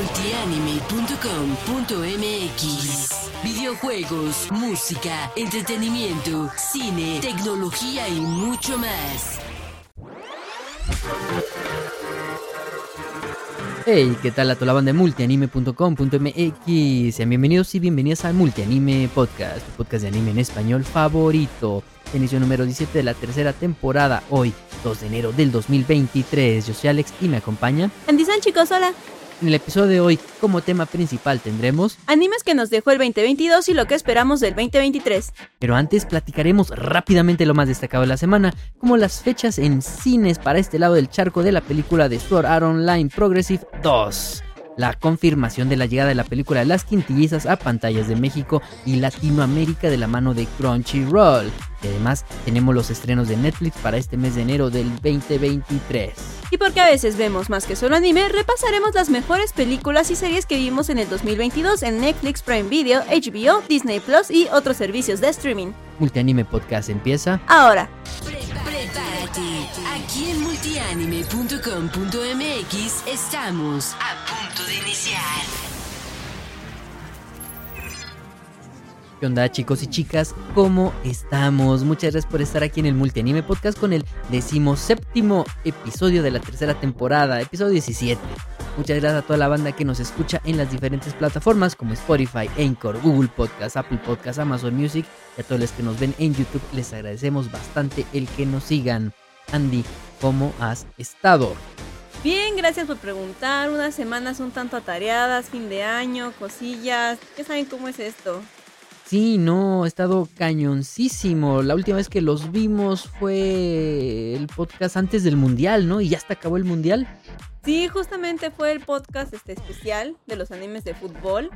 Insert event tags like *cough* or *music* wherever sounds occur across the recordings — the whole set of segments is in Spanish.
multianime.com.mx. Videojuegos, música, entretenimiento, cine, tecnología y mucho más. Hey, ¿qué tal a toda la banda de multianime.com.mx? Sean bienvenidos y bienvenidas al Multianime Podcast, tu podcast de anime en español favorito. Inicio número 17 de la tercera temporada, hoy, 2 de enero del 2023. Yo soy Alex y me acompaña. Andy San, chicos, hola. En el episodio de hoy, como tema principal tendremos... Animes que nos dejó el 2022 y lo que esperamos del 2023. Pero antes platicaremos rápidamente lo más destacado de la semana, como las fechas en cines para este lado del charco de la película de Sword Art Online Progressive 2 la confirmación de la llegada de la película Las Quintillizas a pantallas de México y Latinoamérica de la mano de Crunchyroll. Y además tenemos los estrenos de Netflix para este mes de enero del 2023. Y porque a veces vemos más que solo anime, repasaremos las mejores películas y series que vimos en el 2022 en Netflix, Prime Video, HBO, Disney Plus y otros servicios de streaming. Multianime Podcast empieza ahora. Aquí en multianime.com.mx estamos a punto de iniciar. ¿Qué onda chicos y chicas? ¿Cómo estamos? Muchas gracias por estar aquí en el Multianime Podcast con el decimoséptimo episodio de la tercera temporada, episodio 17. Muchas gracias a toda la banda que nos escucha en las diferentes plataformas como Spotify, Anchor, Google Podcast, Apple Podcast, Amazon Music y a todos los que nos ven en YouTube les agradecemos bastante el que nos sigan. Andy, ¿cómo has estado? Bien, gracias por preguntar. Unas semanas un tanto atareadas, fin de año, cosillas. ¿Qué saben cómo es esto? Sí, no, ha estado cañoncísimo. La última vez que los vimos fue el podcast antes del Mundial, ¿no? Y ya hasta acabó el Mundial. Sí, justamente fue el podcast este especial de los animes de fútbol.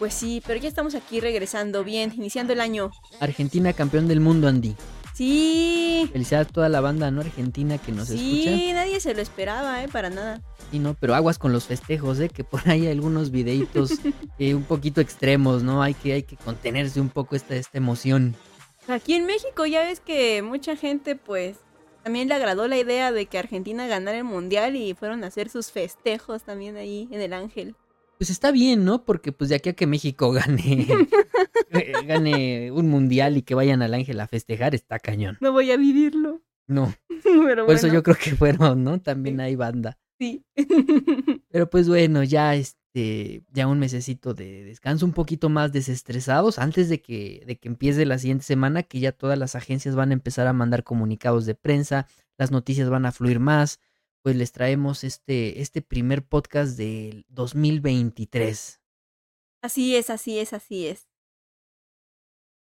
Pues sí, pero ya estamos aquí regresando bien, iniciando el año. Argentina campeón del mundo, Andy. Sí. Felicidades a toda la banda no argentina que nos escucha. Sí, nadie se lo esperaba, ¿eh? Para nada. Sí, no, pero aguas con los festejos, ¿eh? Que por ahí hay algunos videitos *laughs* eh, un poquito extremos, ¿no? Hay que, hay que contenerse un poco esta, esta emoción. Aquí en México ya ves que mucha gente, pues, también le agradó la idea de que Argentina ganara el mundial y fueron a hacer sus festejos también ahí en el Ángel. Pues está bien, ¿no? Porque pues de aquí a que México *laughs* gane, *laughs* gane un mundial y que vayan al Ángel a festejar, está cañón. No voy a vivirlo. No. *laughs* Pero Por eso bueno, yo creo que fueron, ¿no? También hay banda. Sí. Pero pues bueno, ya este, ya un mesecito de descanso, un poquito más desestresados antes de que, de que empiece la siguiente semana, que ya todas las agencias van a empezar a mandar comunicados de prensa, las noticias van a fluir más, pues les traemos este, este primer podcast del 2023. Así es, así es, así es.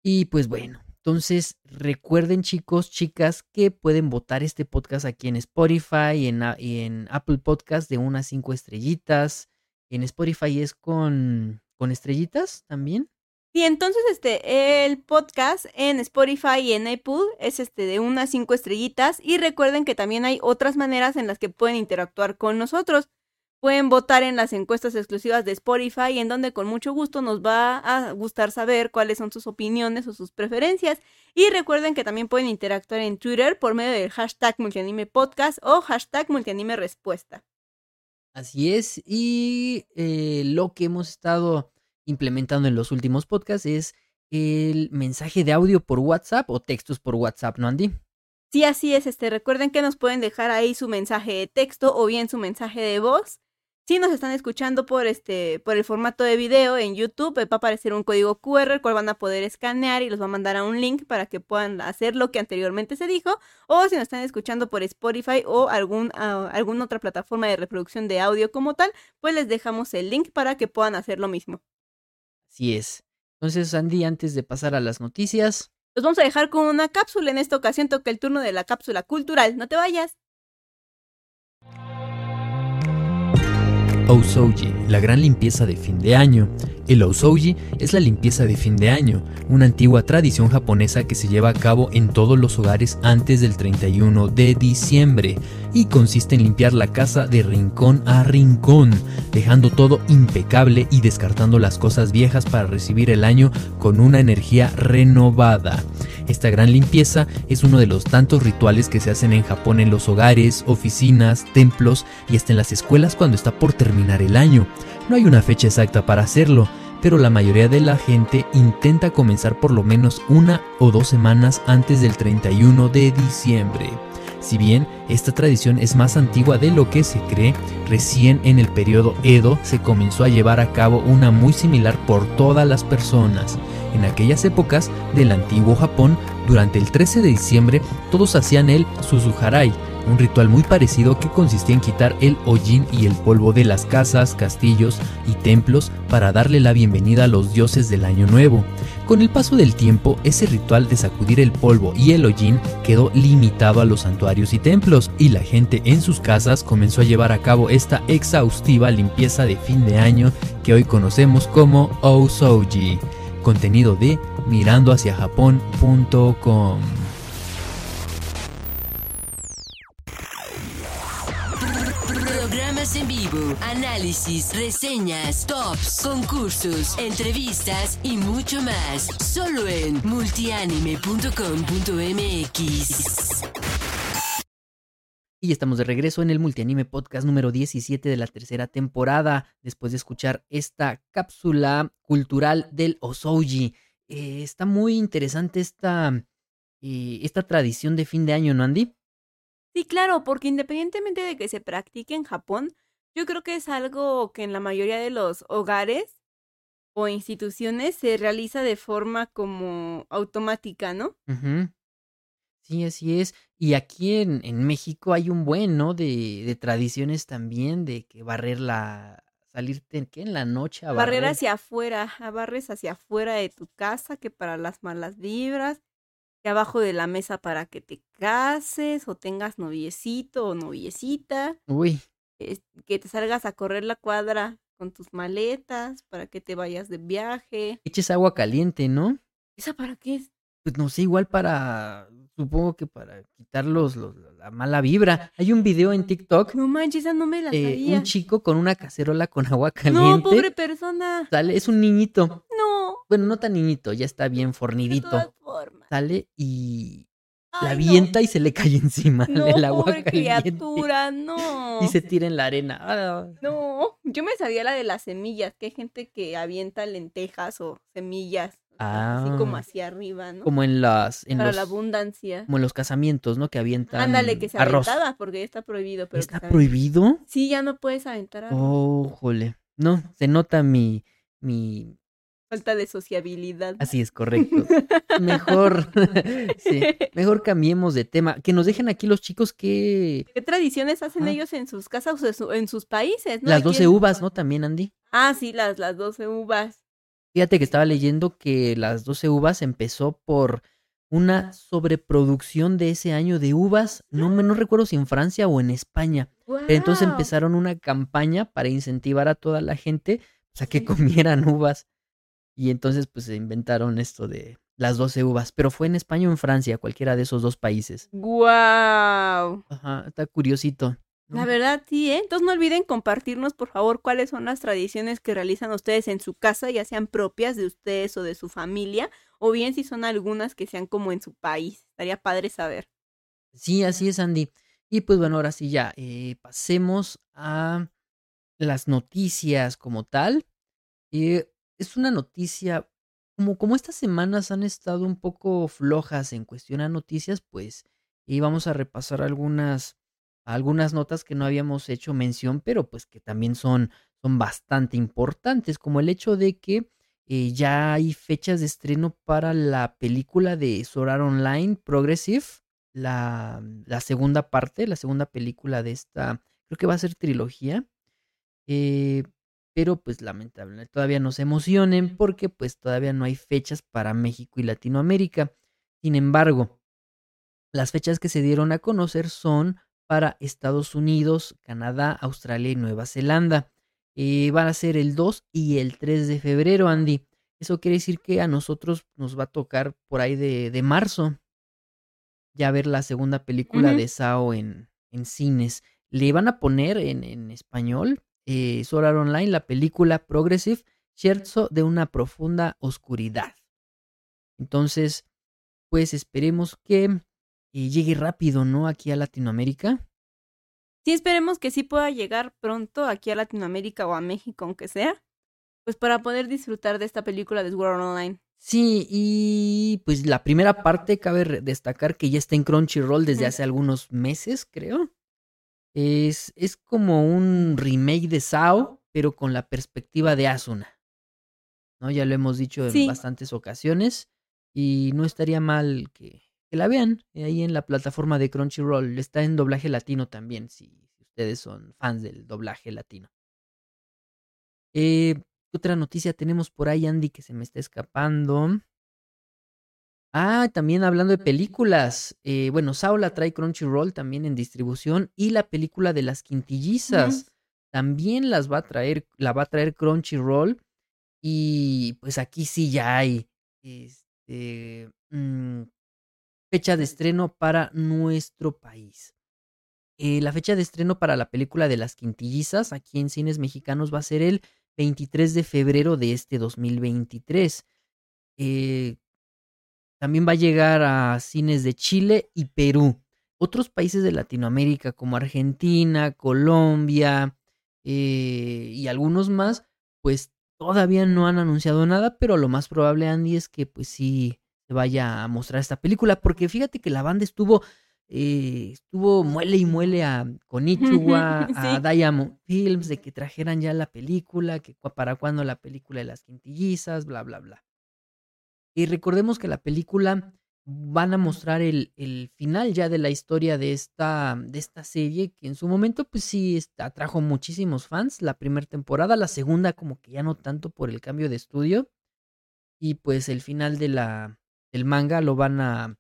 Y pues bueno, entonces recuerden chicos, chicas, que pueden votar este podcast aquí en Spotify y en, y en Apple Podcast de unas cinco estrellitas. En Spotify es con, con estrellitas también. Y entonces este el podcast en Spotify y en Apple es este de unas cinco estrellitas y recuerden que también hay otras maneras en las que pueden interactuar con nosotros. Pueden votar en las encuestas exclusivas de Spotify en donde con mucho gusto nos va a gustar saber cuáles son sus opiniones o sus preferencias. Y recuerden que también pueden interactuar en Twitter por medio del hashtag multianime podcast o hashtag multianime respuesta. Así es. Y eh, lo que hemos estado implementando en los últimos podcasts es el mensaje de audio por WhatsApp o textos por WhatsApp, ¿no, Andy? Sí, así es, este, recuerden que nos pueden dejar ahí su mensaje de texto o bien su mensaje de voz. Si nos están escuchando por este, por el formato de video en YouTube, eh, va a aparecer un código QR, el cual van a poder escanear y los va a mandar a un link para que puedan hacer lo que anteriormente se dijo. O si nos están escuchando por Spotify o algún, ah, alguna otra plataforma de reproducción de audio como tal, pues les dejamos el link para que puedan hacer lo mismo. Así es. Entonces, Andy, antes de pasar a las noticias, Los vamos a dejar con una cápsula. En esta ocasión toca el turno de la cápsula cultural. No te vayas. Osouji, la gran limpieza de fin de año. El Osouji es la limpieza de fin de año, una antigua tradición japonesa que se lleva a cabo en todos los hogares antes del 31 de diciembre y consiste en limpiar la casa de rincón a rincón, dejando todo impecable y descartando las cosas viejas para recibir el año con una energía renovada. Esta gran limpieza es uno de los tantos rituales que se hacen en Japón en los hogares, oficinas, templos y hasta en las escuelas cuando está por terminar el año. No hay una fecha exacta para hacerlo, pero la mayoría de la gente intenta comenzar por lo menos una o dos semanas antes del 31 de diciembre. Si bien esta tradición es más antigua de lo que se cree, recién en el periodo Edo se comenzó a llevar a cabo una muy similar por todas las personas. En aquellas épocas del antiguo Japón, durante el 13 de diciembre, todos hacían el Suzuharai, un ritual muy parecido que consistía en quitar el hollín y el polvo de las casas, castillos y templos para darle la bienvenida a los dioses del año nuevo. Con el paso del tiempo, ese ritual de sacudir el polvo y el hollín quedó limitado a los santuarios y templos, y la gente en sus casas comenzó a llevar a cabo esta exhaustiva limpieza de fin de año que hoy conocemos como Osouji. Contenido de mirandohaciajapón.com. Análisis, reseñas, tops, concursos, entrevistas y mucho más. Solo en multianime.com.mx. Y estamos de regreso en el Multianime Podcast número 17 de la tercera temporada, después de escuchar esta cápsula cultural del Osouji. Eh, está muy interesante esta, eh, esta tradición de fin de año, ¿no, Andy? Sí, claro, porque independientemente de que se practique en Japón, yo creo que es algo que en la mayoría de los hogares o instituciones se realiza de forma como automática, ¿no? Ujú. Sí, así es. Y aquí en, en México hay un buen, ¿no? De, de tradiciones también, de que barrer la, salirte, ¿qué? En la noche a Barrer barrer. hacia afuera, barres hacia afuera de tu casa, que para las malas vibras, que abajo de la mesa para que te cases o tengas noviecito o noviecita, Uy, es- que te salgas a correr la cuadra con tus maletas para que te vayas de viaje. eches agua caliente, ¿no? ¿Esa para qué es? Pues no sé, igual para, supongo que para quitar los, los- la mala vibra. Hay un video en TikTok, No manches, esa no me la eh, sabía. un chico con una cacerola con agua No, caliente. pobre persona. Sale, es un niñito. No, Bueno, no tan niñito, ya está bien de fornidito. todas formas. Sale y la no. avienta y se le cae *laughs* encima No, el agua pobre caliente. criatura, no. Y se tira en la arena. Ah, No, yo me sabía la de las semillas, que hay gente que avienta lentejas o semillas, sea, así como Ah. hacia arriba, ¿no? como en las, en Para los, la abundancia. como en los casamientos, ¿no? Que avientan Ándale, que se arroz. aventaba, porque ya está prohibido, pero ¿Está prohibido? Sí, ya no puedes aventar arroz. Oh, jole. No, se nota mi, mi, Falta de sociabilidad. así es correcto. Mejor, *laughs* sí, mejor cambiemos de tema. Que nos dejen aquí los chicos que ¿Qué tradiciones hacen Ah. ellos en sus casas o en su- en sus países? ¿no? las Aquí 12 en- uvas, ¿no? También, Andy. Ah, sí, las, las 12 uvas. Fíjate que estaba leyendo que las 12 uvas empezó por una sobreproducción de ese año de uvas, no, me- no recuerdo si en Francia o en España. Pero entonces empezaron una campaña para incentivar a toda la gente pues, a que comieran uvas. Y entonces pues se inventaron esto de las 12 uvas. Pero fue en España o en Francia, cualquiera de esos dos países. ¡Guau! Ajá, está curiosito. ¿no? La verdad, sí, ¿eh? Entonces no olviden compartirnos, por favor, cuáles son las tradiciones que realizan ustedes en su casa, ya sean propias de ustedes o de su familia, o bien si son algunas que sean como en su país. Estaría padre saber. Sí, así es, Andy. Y pues bueno, ahora sí ya, eh, pasemos a las noticias como tal. Eh, es una noticia, como, como estas semanas han estado un poco flojas en cuestión noticias, pues y vamos a repasar algunas, algunas notas que no habíamos hecho mención, pero pues que también son, son bastante importantes, como el hecho de que eh, ya hay fechas de estreno para la película de Sword Art Online Progressive, la, la segunda parte, la segunda película de esta, creo que va a ser trilogía. Eh, pero pues lamentablemente todavía no se emocionen porque pues todavía no hay fechas para México y Latinoamérica. Sin embargo, las fechas que se dieron a conocer son para Estados Unidos, Canadá, Australia y Nueva Zelanda. Eh, van a ser el 2 y el 3 de febrero, Andy. Eso quiere decir que a nosotros nos va a tocar por ahí de, de marzo ya ver la segunda película de Sao en, en cines. Le van a poner en, en español, eh, Sword Art Online, la película Progressive Scherzo de una profunda oscuridad. Entonces, pues esperemos que eh, llegue rápido, ¿no? Aquí a Latinoamérica. Sí, esperemos que sí pueda llegar pronto aquí a Latinoamérica o a México, aunque sea, pues para poder disfrutar de esta película de Sword Art Online. Sí, y pues la primera parte cabe destacar que ya está en Crunchyroll desde hace algunos meses, creo. Es, es como un remake de Sao, pero con la perspectiva de Asuna. ¿No? Ya lo hemos dicho en Sí. bastantes ocasiones. Y no estaría mal que, que la vean eh, ahí en la plataforma de Crunchyroll. Está en doblaje latino también, si, ustedes son fans del doblaje latino. Eh, ¿Qué otra noticia tenemos por ahí, Andy, que se me está escapando? Ah, también hablando de películas. eh, bueno, Saula trae Crunchyroll también en distribución y la película de las quintillizas también las va a traer, la va a traer Crunchyroll y pues aquí sí ya hay este, mm, fecha de estreno para nuestro país. Eh, la fecha de estreno para la película de las quintillizas aquí en cines mexicanos va a ser el 23 de febrero de este 2023. Eh, también va a llegar a cines de Chile y Perú. Otros países de Latinoamérica como Argentina, Colombia eh, y algunos más, pues todavía no han anunciado nada, pero lo más probable, Andy, es que pues sí se vaya a mostrar esta película, porque fíjate que la banda estuvo, eh, estuvo muele y muele a Konichiwa, *laughs* a. Diamond Films, de que trajeran ya la película, que para cuándo la película de las quintillizas, bla, bla, bla. Y recordemos que la película van a mostrar el, el final ya de la historia de esta, de esta serie, que en su momento pues sí atrajo muchísimos fans, la primera temporada, la segunda como que ya no tanto por el cambio de estudio, y pues el final de la, del manga lo van a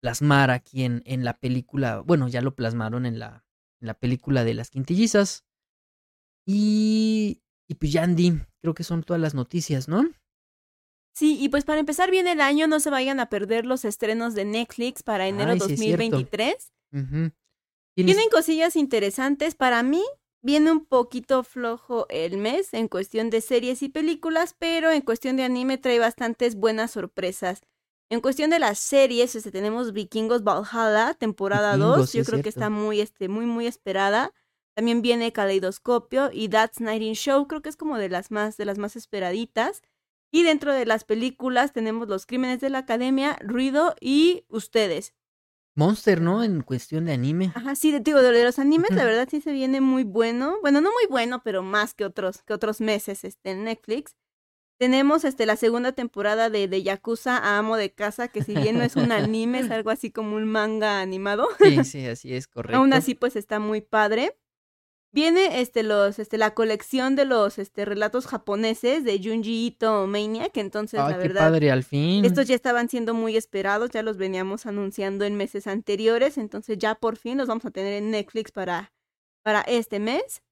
plasmar aquí en, en la película, bueno, ya lo plasmaron en la, en la película de las quintillizas. Y, y pues ya Andy, creo que son todas las noticias, ¿no? Sí, y pues para empezar bien el año, no se vayan a perder los estrenos de Netflix para enero Ay, sí es cierto. 2023. Ujú. Tienes- Tienen cosillas interesantes. Para mí, viene un poquito flojo el mes en cuestión de series y películas, pero en cuestión de anime trae bastantes buenas sorpresas. En cuestión de las series, este, tenemos Vikingos Valhalla, temporada Vikingos, 2. sí Yo creo que está muy, este, muy, muy esperada. También viene Caleidoscopio y That's Night in Show. Creo que es como de las más, de las más esperaditas. Y dentro de las películas tenemos Los Crímenes de la Academia, Ruido y Ustedes. Monster, ¿no? En cuestión de anime. Ajá, sí, de- digo, de los animes, la verdad sí se viene muy bueno. Bueno, no muy bueno, pero más que otros, que otros meses este, en Netflix. Tenemos este, la segunda temporada de, de Yakuza a Amo de Casa, que si bien no es un anime, es *laughs* algo así como un manga animado. Sí, *laughs* sí, así es, correcto. Aún así, pues está muy padre. Viene este, los, este, la colección de los este, relatos japoneses de Junji Ito Mania, que entonces, Ay, la qué verdad, padre, al fin. estos ya estaban siendo muy esperados, ya los veníamos anunciando en meses anteriores, entonces ya por fin los vamos a tener en Netflix para, para este mes.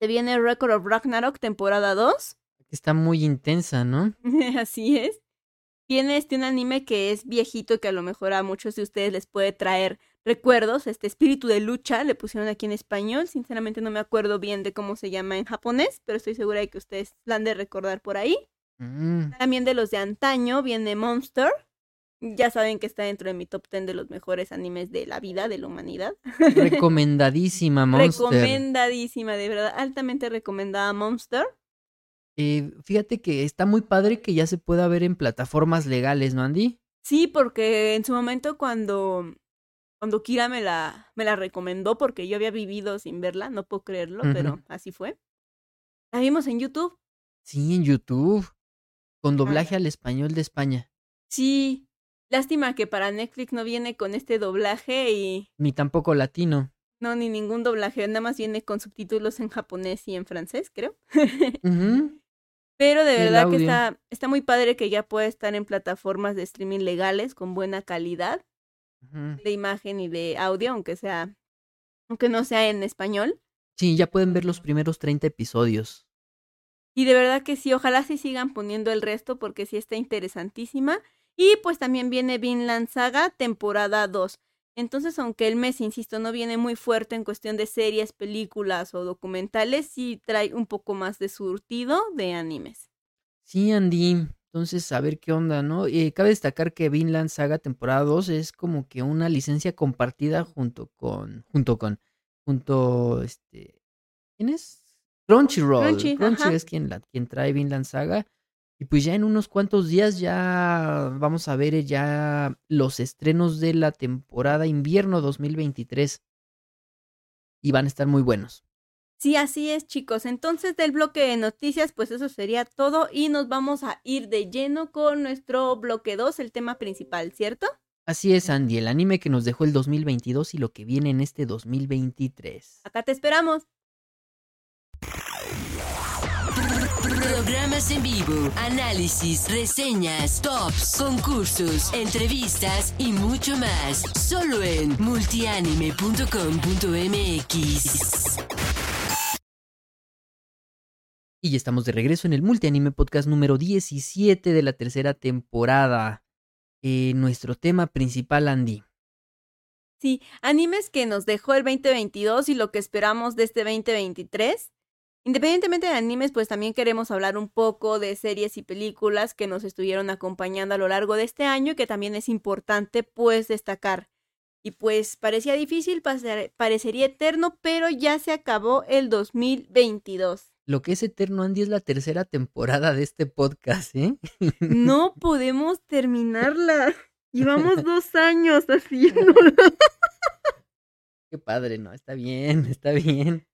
Se viene Record of Ragnarok, temporada 2. Está muy intensa, ¿no? *laughs* Así es. Viene este un anime que es viejito, que a lo mejor a muchos de ustedes les puede traer recuerdos. Este espíritu de lucha le pusieron aquí en español. Sinceramente no me acuerdo bien de cómo se llama en japonés, pero estoy segura de que ustedes la han de recordar por ahí. Mm, También de los de antaño viene Monster. Ya saben que está dentro de mi top 10 de los mejores animes de la vida, de la humanidad. *laughs* recomendadísima, Monster. Recomendadísima, de verdad, altamente recomendada Monster. Eh, fíjate que está muy padre que ya se pueda ver en plataformas legales, ¿no, Andy? Sí, porque en su momento cuando, cuando Kira me la, me la recomendó, porque yo había vivido sin verla, no puedo creerlo, pero así fue. La vimos en YouTube. Sí, en YouTube. Con doblaje al español de España. Sí, lástima que para Netflix no viene con este doblaje y Ni tampoco latino. no, ni ningún doblaje, nada más viene con subtítulos en japonés y en francés, creo. *laughs* Pero de verdad que está, está muy padre que ya pueda estar en plataformas de streaming legales con buena calidad De imagen y de audio, aunque sea, aunque no sea en español. Sí, ya pueden ver los primeros 30 episodios. Y de verdad que sí, ojalá sí sigan poniendo el resto porque sí está interesantísima. Y pues también viene Vinland Saga temporada 2. Entonces, aunque el mes, insisto, no viene muy fuerte en cuestión de series, películas o documentales, sí trae un poco más de surtido de animes. Sí, Andy. Entonces, a ver qué onda, ¿no? Eh, cabe destacar que Vinland Saga temporada 2 es como que una licencia compartida junto con, junto con, junto, este, ¿quién es? Crunchyroll. Crunchy, Crunchy es quien, la, quien trae Vinland Saga. Y pues ya en unos cuantos días ya vamos a ver eh, ya los estrenos de la temporada invierno 2023. Y van a estar muy buenos. Sí, así es, chicos. Entonces, del bloque de noticias, pues eso sería todo y nos vamos a ir de lleno con nuestro bloque 2, el tema principal, ¿cierto? Así es, Andy, el anime que nos dejó el 2022 y lo que viene en este 2023. Acá te esperamos. Programas en vivo, análisis, reseñas, tops, concursos, entrevistas y mucho más. Solo en multianime.com.mx. Y estamos de regreso en el Multianime Podcast número 17 de la tercera temporada. Eh, nuestro tema principal, Andy. Sí, animes que nos dejó el 2022 y lo que esperamos de este 2023. Independientemente de animes, pues también queremos hablar un poco de series y películas que nos estuvieron acompañando a lo largo de este año y que también es importante pues destacar. Y pues parecía difícil, parecería eterno, pero ya se acabó el 2022. Lo que es eterno, Andy, es la tercera temporada de este podcast, ¿eh? No podemos terminarla. *laughs* Llevamos dos años haciéndola. Qué padre, ¿no? Está bien, está bien.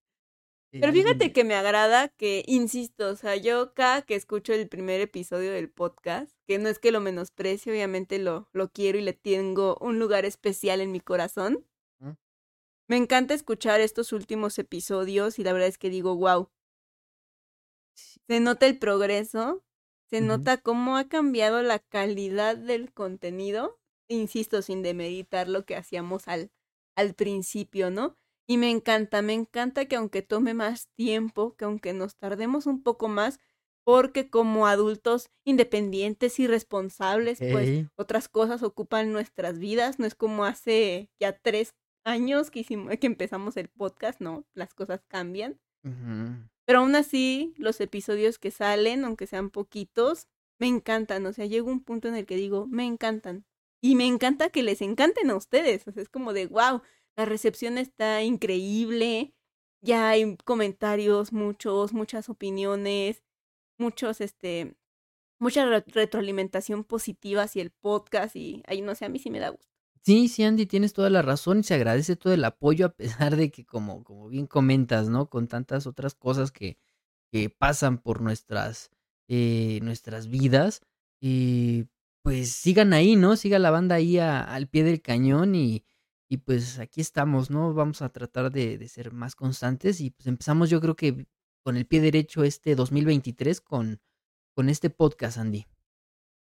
Pero fíjate que me agrada que, insisto, o sea, yo cada que escucho el primer episodio del podcast, que no es que lo menosprecie, obviamente lo, lo quiero y le tengo un lugar especial en mi corazón. Me encanta escuchar estos últimos episodios y la verdad es que digo, wow, se nota el progreso, se nota cómo ha cambiado la calidad del contenido, insisto, sin demeritar lo que hacíamos al, al principio, ¿no? Y me encanta, me encanta que aunque tome más tiempo, que aunque nos tardemos un poco más, porque como adultos independientes y responsables, pues otras cosas ocupan nuestras vidas, no es como hace ya tres años que hicimos, que empezamos el podcast, no, las cosas cambian. Pero aún así, los episodios que salen, aunque sean poquitos, me encantan. O sea, llega un punto en el que digo, me encantan. Y me encanta que les encanten a ustedes. O sea, es como de, wow, la recepción está increíble. Ya hay comentarios, muchos, muchas opiniones, muchos, este, mucha re- retroalimentación positiva hacia el podcast. Y ahí no sé, a mí sí me da gusto. Sí, sí, Andy, tienes toda la razón y se agradece todo el apoyo a pesar de que, como, como bien comentas, ¿no? Con tantas otras cosas que, que pasan por nuestras, eh, nuestras vidas, y pues sigan ahí, ¿no? Siga la banda ahí al pie del cañón y, y pues aquí estamos, ¿no? Vamos a tratar de, de ser más constantes y pues empezamos yo creo que con el pie derecho este 2023 con, con este podcast, Andy.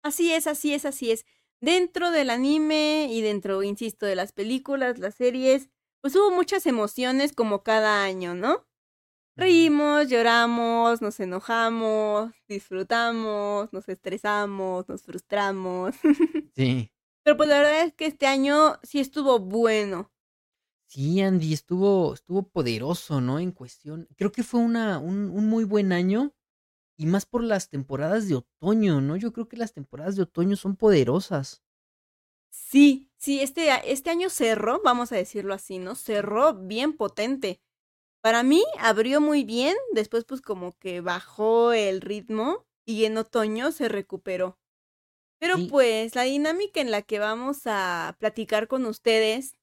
Así es, así es, así es. Dentro del anime y dentro, insisto, de las películas, las series, pues hubo muchas emociones como cada año, ¿no? Reímos, lloramos, nos enojamos, disfrutamos, nos estresamos, nos frustramos. *laughs* Sí. Pero pues la verdad es que este año sí estuvo bueno. Sí, Andy, estuvo, estuvo poderoso, ¿no? En cuestión. Creo que fue una, un, un muy buen año. Y más por las temporadas de otoño, ¿no? Yo creo que las temporadas de otoño son poderosas. Sí, sí, este, este año cerró, vamos a decirlo así, ¿no? Cerró bien potente. Para mí abrió muy bien, después pues como que bajó el ritmo y en otoño se recuperó. Pero Sí. pues la dinámica en la que vamos a platicar con ustedes,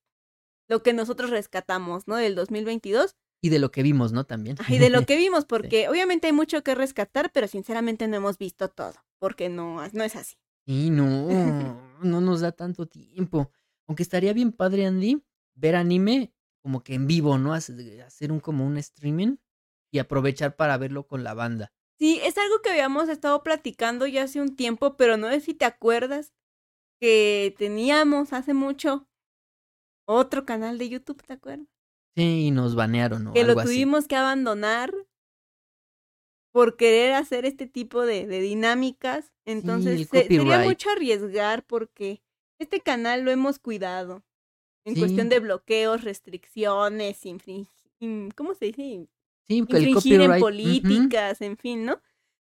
lo que nosotros rescatamos, ¿no? Del 2022, Y de lo que vimos, ¿no? También. y de lo *laughs* que vimos, porque obviamente hay mucho que rescatar, pero sinceramente no hemos visto todo, porque no, no es así. Sí, no, *laughs* no nos da tanto tiempo. Aunque estaría bien padre, Andy, ver anime como que en vivo, ¿no? Hace- Hacer un como un streaming y aprovechar para verlo con la banda. Sí, es algo que habíamos estado platicando ya hace un tiempo, pero no sé si te acuerdas que teníamos hace mucho otro canal de YouTube, ¿te acuerdas? Sí, y nos banearon o que lo así. tuvimos que abandonar por querer hacer este tipo de, de dinámicas. Entonces se- sería mucho arriesgar porque este canal lo hemos cuidado en Sí. cuestión de bloqueos, restricciones, infring- in- ¿cómo se dice? Sí, Infringir en políticas, en fin, ¿no?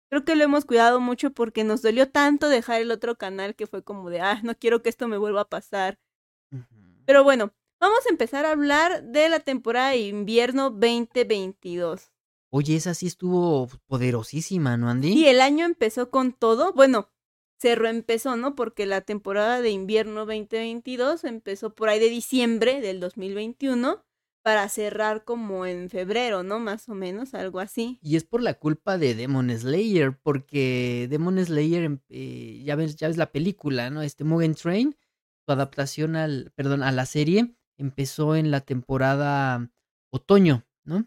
Creo que lo hemos cuidado mucho porque nos dolió tanto dejar el otro canal que fue como de, ah, no quiero que esto me vuelva a pasar. Pero bueno, vamos a empezar a hablar de la temporada de invierno 2022. Oye, esa sí estuvo poderosísima, ¿no, Andy? Y el año empezó con todo. Bueno, se reempezó, ¿no? Porque la temporada de invierno 2022 empezó por ahí de diciembre del 2021 para cerrar como en febrero, ¿no? Más o menos, algo así. Y es por la culpa de Demon Slayer, porque Demon Slayer, em- eh, ya ves, ya ves la película, ¿no? Este Mugen Train, su adaptación al, perdón, a la serie empezó en la temporada otoño, ¿no?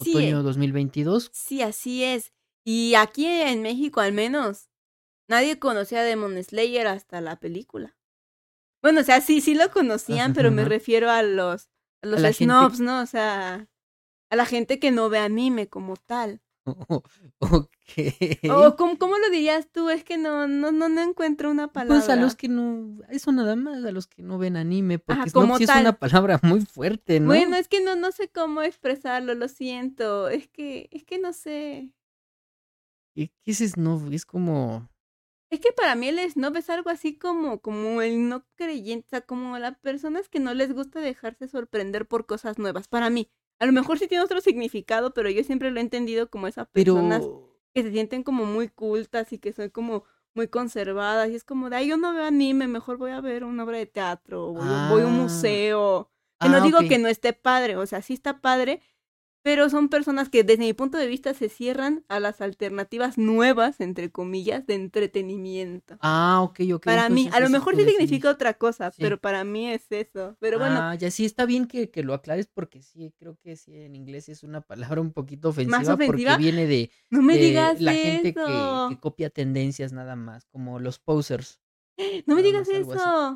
Sí, Otoño eh. 2022. Sí, así es. Y aquí en México al menos, nadie conocía a Demon Slayer hasta la película. Bueno, o sea, sí, sí lo conocían, Ajá, pero me refiero a los, a los la gente- snobs, ¿no? O sea, a la gente que no ve anime como tal. *laughs* ok. O ¿cómo, cómo lo dirías tú? Es que no, no, no, no encuentro una palabra. Pues a los que no, eso nada más, a los que no ven anime, porque Ajá, como sí es una palabra muy fuerte, ¿no? Bueno, es que no, no sé cómo expresarlo, lo siento. Es que, es que no sé. ¿Qué, qué es snob? Es como... Es que para mí el snob es algo así como, como el no creyente, o sea, como las personas que no les gusta dejarse sorprender por cosas nuevas. Para mí, a lo mejor sí tiene otro significado, pero yo siempre lo he entendido como esas personas Pero... que se sienten como muy cultas y que son como muy conservadas. Y es como de, ay, yo no veo anime, mejor voy a ver una obra de teatro, voy, a- voy a un Ah. museo. Que no Ah, digo que no esté padre, o sea, sí está padre, pero son personas que desde mi punto de vista se cierran a las alternativas nuevas, entre comillas, de entretenimiento. Ah, ok, ok. Para mí, a lo mejor sí significa otra cosa, Sí. pero para mí es eso. Pero bueno, Ah, ya sí está bien que, que lo aclares porque sí, creo que sí en inglés es una palabra un poquito ofensiva, ofensiva? porque viene de, no me de digas la gente que, copia tendencias nada más, como los posers. *gasps* No me digas eso.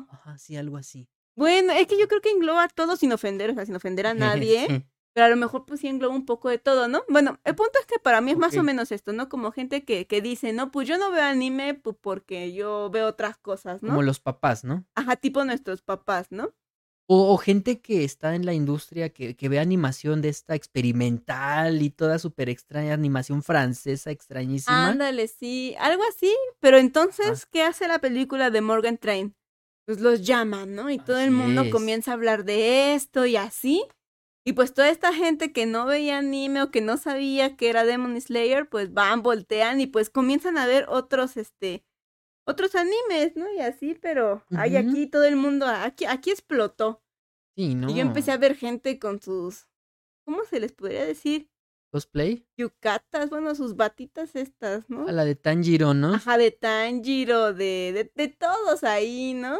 Ajá, sí, algo así. Bueno, es que yo creo que engloba todo sin ofender, o sea, sin ofender a *laughs* nadie. Sí. Pero a lo mejor pues sí engloba un poco de todo, ¿no? Bueno, el punto es que para mí es más o menos esto, ¿no? Como gente que, que dice, no, pues yo no veo anime pues, porque yo veo otras cosas, ¿no? Como los papás, ¿no? Ajá, tipo nuestros papás, ¿no? O, o gente que está en la industria que, que ve animación de esta experimental y toda súper extraña animación francesa extrañísima. Ándale, sí, algo así. Pero entonces, ¿qué hace la película de Morgan Train? Pues los llaman, ¿no? Y todo el mundo es. comienza a hablar de esto y así. Y pues toda esta gente que no veía anime o que no sabía que era Demon Slayer, pues van, voltean y pues comienzan a ver otros, este, otros animes, ¿no? Y así, pero hay aquí todo el mundo, aquí, aquí explotó. Sí, ¿no? Y yo empecé a ver gente con sus, ¿cómo se les podría decir? Cosplay. Yucatas, bueno, sus batitas estas, ¿no? A la de Tanjiro, ¿no? Ajá, de Tanjiro, de, de, de todos ahí, ¿no?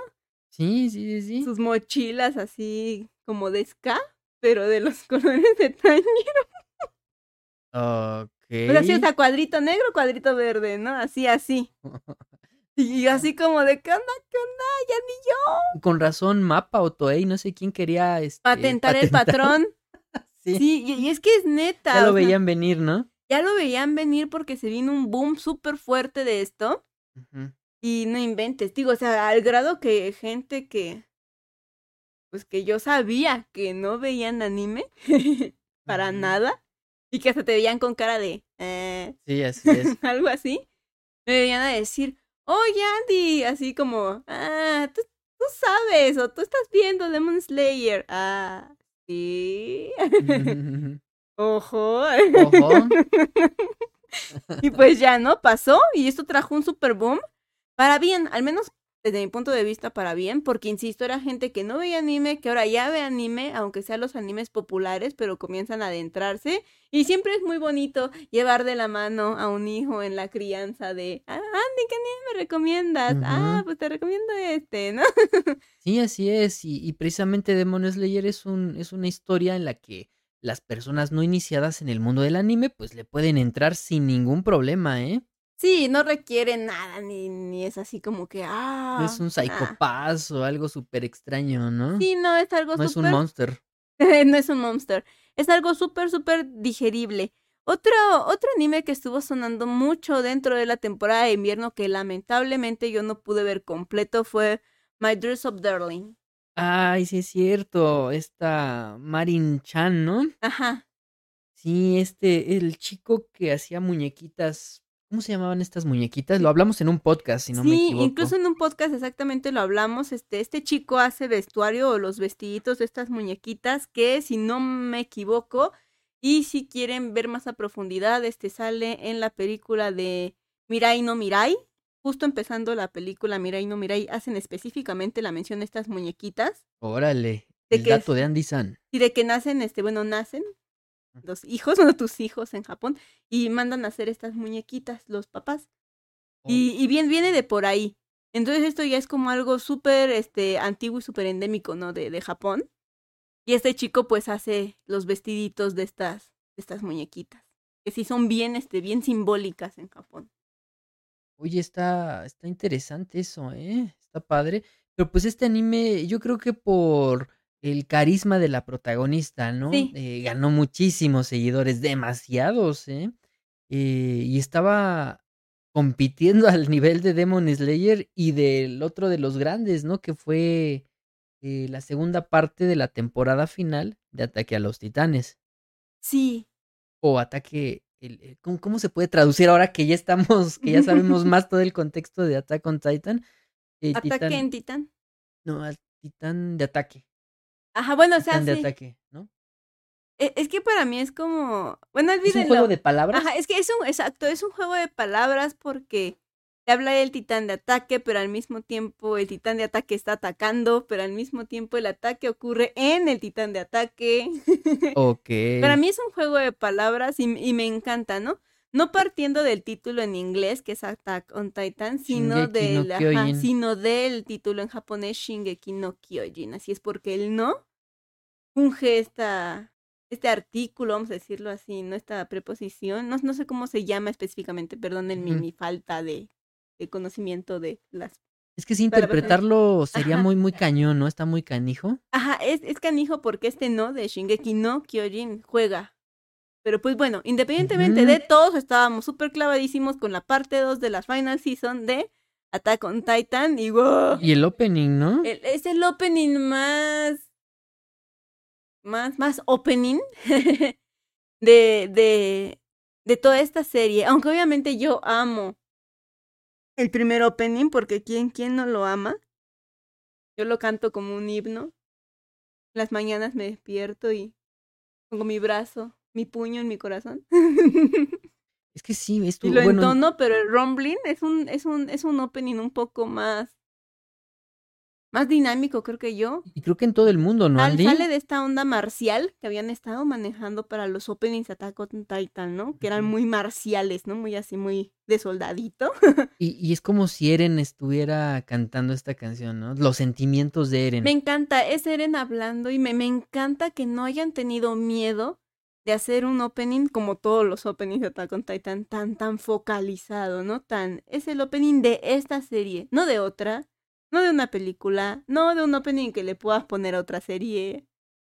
Sí, sí, sí, sí. Sus mochilas así como de ska, pero de los *laughs* colores de Tanjiro. Ok. O sea, sí, o sea, cuadrito negro, cuadrito verde, ¿no? Así, así. Y así como de, ¿qué onda? ¿Qué onda? Ya ni yo. Con razón, Mapa o Toei, no sé quién quería este, Patentar el patrón. *laughs* Sí, Sí, y, y es que es neta. ya lo sea, veían venir, ¿no? ya lo veían venir porque se vino un boom súper fuerte de esto. Ujú. Y no inventes, digo, o sea, al grado que gente que, pues que yo sabía que no veían anime *laughs* para nada y que hasta te veían con cara de, eh, Sí, *laughs* así es. algo así, me venían a decir, oye Andy, así como, ah, tú, tú sabes o tú estás viendo Demon Slayer, ah, sí, *laughs* ojo. Ojo. Y pues ya, ¿no? Pasó y esto trajo un super boom para bien, al menos desde mi punto de vista para bien, porque insisto, era gente que no veía anime, que ahora ya ve anime, aunque sean los animes populares, pero comienzan a adentrarse. Y siempre es muy bonito llevar de la mano a un hijo en la crianza de, ah, Andy, ¿qué anime me recomiendas? Ah, pues te recomiendo este, ¿no? Sí, así es. Y, y precisamente Demon Slayer es, un, es una historia en la que las personas no iniciadas en el mundo del anime, pues le pueden entrar sin ningún problema, ¿eh? Sí, no requiere nada, ni, ni es así como que, ah. Es un nah. psicopazo o algo súper extraño, ¿no? Sí, no, es algo no es un súper monster. *laughs* no es un monster. Es algo súper, súper digerible. Otro, otro anime que estuvo sonando mucho dentro de la temporada de invierno que lamentablemente yo no pude ver completo fue My Dress of Darling. Ay, sí es cierto. Esta Marin Chan, ¿no? Ajá. Sí, este, el chico que hacía muñequitas. ¿Cómo se llamaban estas muñequitas? Lo hablamos en un podcast, si no me sí, equivoco. incluso en un podcast exactamente lo hablamos. Este, este chico hace vestuario o los vestiditos de estas muñequitas que, si no me equivoco, y si quieren ver más a profundidad, este sale en la película de Mirai no Mirai. Justo empezando la película Mirai no Mirai, hacen específicamente la mención de estas muñequitas. Órale, ¿De el dato es? de Andy San. Y de que nacen, este, bueno, nacen los hijos, *laughs* bueno, tus hijos en Japón, y mandan a hacer estas muñequitas, los papás. Y, y bien, viene de por ahí. Entonces esto ya es como algo súper este, antiguo y súper endémico, ¿no? De, de Japón. Y este chico pues hace los vestiditos de estas, de estas muñequitas. Que sí son bien, este, bien simbólicas en Japón. Oye, está, está interesante eso, ¿eh? Está padre. Pero pues este anime, yo creo que por el carisma de la protagonista, ¿no? Sí. Eh, ganó muchísimos seguidores, demasiados, ¿eh? Eh, y estaba compitiendo *laughs* al nivel de Demon Slayer y del otro de los grandes, ¿no? Que fue eh, la segunda parte de la temporada final de Ataque a los Titanes. Sí. O Ataque... el- el- ¿cómo, cómo se puede traducir ahora que ya estamos, que ya sabemos *laughs* más todo el contexto de Attack on Titan? Eh, Ataque en Titán. No, Titán de ataque. Ajá, bueno, o sea, Titán de sí. ataque, ¿no? E- Es que para mí es como. Bueno, Es un olvídenlo. juego de palabras. Ajá, es que es un, exacto, es un juego de palabras porque te habla del titán de ataque, pero al mismo tiempo el titán de ataque está atacando, pero al mismo tiempo el ataque ocurre en el titán de ataque. *laughs* Ok. Para mí es un juego de palabras y, y me encanta, ¿no? No partiendo del título en inglés, que es Attack on Titan, sino, no del, ajá, sino del título en japonés Shingeki no Kyojin. Así es porque el no funge esta, este artículo, vamos a decirlo así, ¿no? Esta preposición. No, no sé cómo se llama específicamente, perdonen mi, falta de, de conocimiento de las... Es que si interpretarlo sería Ajá. muy, muy cañón, ¿no? Está muy canijo. Ajá, es, es canijo porque este no de Shingeki no Kyojin juega. Pero pues bueno, independientemente de todos, estábamos súper clavadísimos con la parte 2 de la final season de Attack on Titan y wow, Y el opening, ¿no? el- es el opening más más más opening *laughs* de de de toda esta serie, aunque obviamente yo amo el primer opening porque quién quién no lo ama. Yo lo canto como un himno. Las mañanas me despierto y pongo mi brazo, mi puño en mi corazón. *laughs* Es que sí, y estuvo lo bueno. entono, pero el rumbling es un es un es un opening un poco más más dinámico, creo que yo. Y creo que en todo el mundo, ¿no, Andy? sale de esta onda marcial que habían estado manejando para los openings de Attack on Titan, ¿no? Que eran muy marciales, ¿no? Muy así, muy de soldadito. *laughs* Y, y es como si Eren estuviera cantando esta canción, ¿no? Los sentimientos de Eren. Me encanta, es Eren hablando y me, me encanta que no hayan tenido miedo de hacer un opening como todos los openings de Attack on Titan, tan, tan focalizado, ¿no? Tan, es el opening de esta serie, no de otra, no de una película, no de un opening que le puedas poner a otra serie,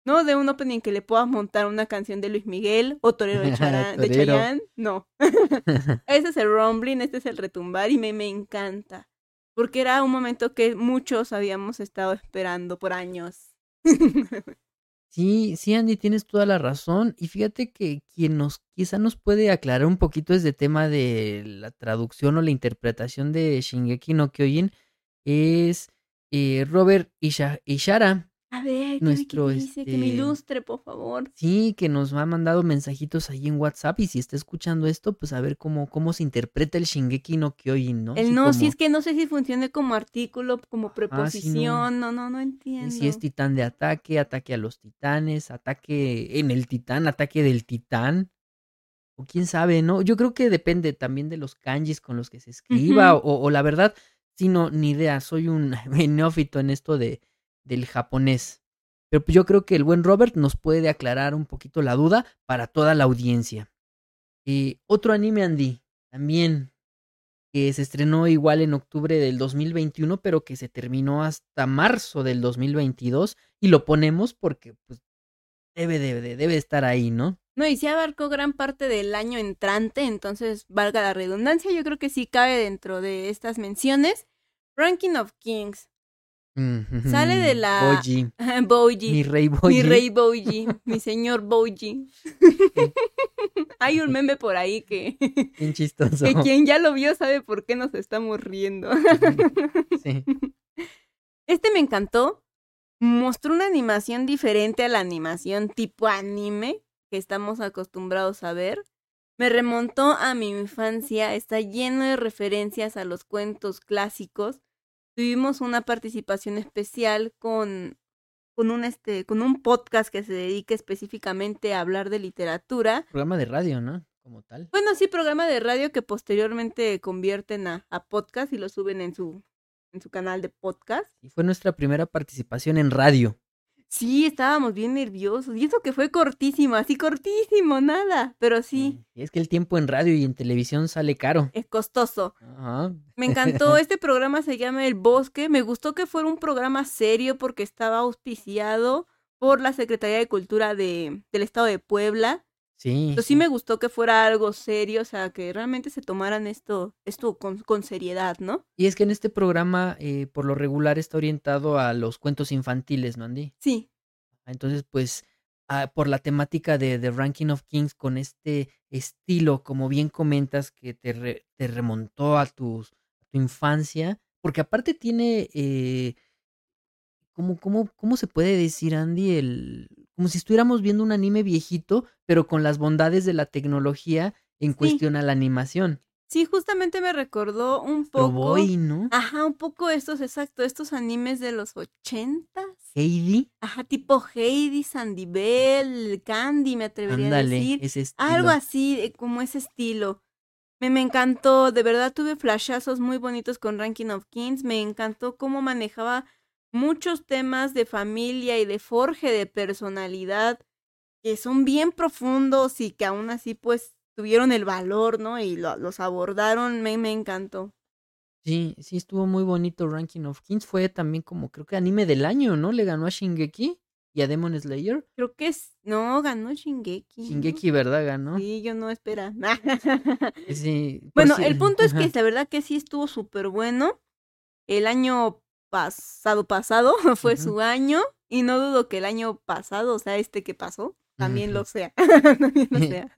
no de un opening que le puedas montar una canción de Luis Miguel o Torero de, Charan- *laughs* de. Chayanne, no. *laughs* Ese es el rumbling, este es el retumbar y me, me encanta. Porque era un momento que muchos habíamos estado esperando por años. *laughs* Sí, sí, Andy, tienes toda la razón. Y fíjate que quien nos quizá nos puede aclarar un poquito este tema de la traducción o la interpretación de Shingeki no Kyojin es eh, Robert Isha- Ishara. A ver, ¿qué, Nuestro, qué dice? Que me este, ilustre, por favor. Sí, que nos ha mandado mensajitos ahí en WhatsApp. Y si está escuchando esto, pues a ver cómo, cómo se interpreta el Shingeki no Kyojin, ¿no? El Así no, si es que no sé si funcione como artículo, como sí, no. preposición. no. no, no, Y entiendo. si es titán de ataque, ataque a los titanes, ataque en el titán, ataque del titán. O quién sabe, ¿no? Yo creo que depende también de los kanjis con los que se escriba. O, o la verdad, si no, ni idea. Soy un *laughs* neófito en esto de, del japonés. Pero pues yo creo que el buen Robert nos puede aclarar un poquito la duda para toda la audiencia. Eh, otro anime, Andy, también que se estrenó igual en octubre del 2021, pero que se terminó hasta marzo del 2022 y lo ponemos porque pues debe, debe, de- debe estar ahí, ¿no? No, y sí abarcó gran parte del año entrante, entonces, valga la redundancia, yo creo que sí cabe dentro de estas menciones. Ranking of Kings. Sale de la- Boji, *laughs* Boji. mi rey Boji. Mi rey Boji, mi señor Boji. *laughs* Hay un meme por ahí que, *laughs* Bien chistoso. que quien ya lo vio sabe por qué nos estamos riendo. Sí. Este me encantó. Mostró una animación diferente a la animación tipo anime que estamos acostumbrados a ver. Me remontó a mi infancia, está lleno de referencias a los cuentos clásicos. Tuvimos una participación especial con, con, un, este, con un podcast que se dedica específicamente a hablar de literatura. Programa de radio, ¿no? Como tal. Bueno, sí, programa de radio que posteriormente convierten a, a podcast y lo suben en su, en su canal de podcast. Y fue nuestra primera participación en radio. Sí, estábamos bien nerviosos. Y eso que fue cortísimo, así cortísimo, nada. Pero sí, Y es que el tiempo en radio y en televisión sale caro. es costoso. Ajá. Me encantó, *laughs* este programa se llama El Bosque. Me gustó que fuera un programa serio porque estaba auspiciado por la Secretaría de Cultura de, del Estado de Puebla. Sí. Entonces sí me gustó que fuera algo serio, o sea, que realmente se tomaran esto, esto con, con seriedad, ¿no? Y es que en este programa, eh, por lo regular, está orientado a los cuentos infantiles, ¿no, Andy? Sí, Entonces, pues, ah, por la temática de The Ranking of Kings, con este estilo, como bien comentas, que te, re- te remontó a, tus, a tu infancia, porque aparte tiene, eh, ¿cómo, cómo, ¿cómo se puede decir, Andy? El, como si estuviéramos viendo un anime viejito, pero con las bondades de la tecnología en Sí. cuestión a la animación. sí, justamente me recordó un poco... Boy, ¿no? Ajá, un poco estos, exacto, estos animes de los ochentas. Heidi, Ajá, tipo Heidi, Sandy Bell, Candy, me atrevería a decir. ese estilo. Algo así, eh, como ese estilo. Me, me encantó, de verdad tuve flashazos muy bonitos con Ranking of Kings. Me encantó cómo manejaba muchos temas de familia y de forje de personalidad que son bien profundos y que aún así pues tuvieron el valor, ¿no? Y lo- los abordaron, me, me encantó. Sí, sí, estuvo muy bonito Ranking of Kings. Fue también como, creo que anime del año, ¿no? Le ganó a Shingeki y a Demon Slayer. Creo que es, no, ganó Shingeki. ¿no? Shingeki, ¿verdad? Ganó. Sí, yo no espera. Sí, *laughs* Bueno, si- el punto es que la verdad que sí estuvo súper bueno. El año pasado, pasado, *laughs* fue su año. Y no dudo que el año pasado, o sea, este que pasó, también lo sea. *laughs* también lo *laughs* sea.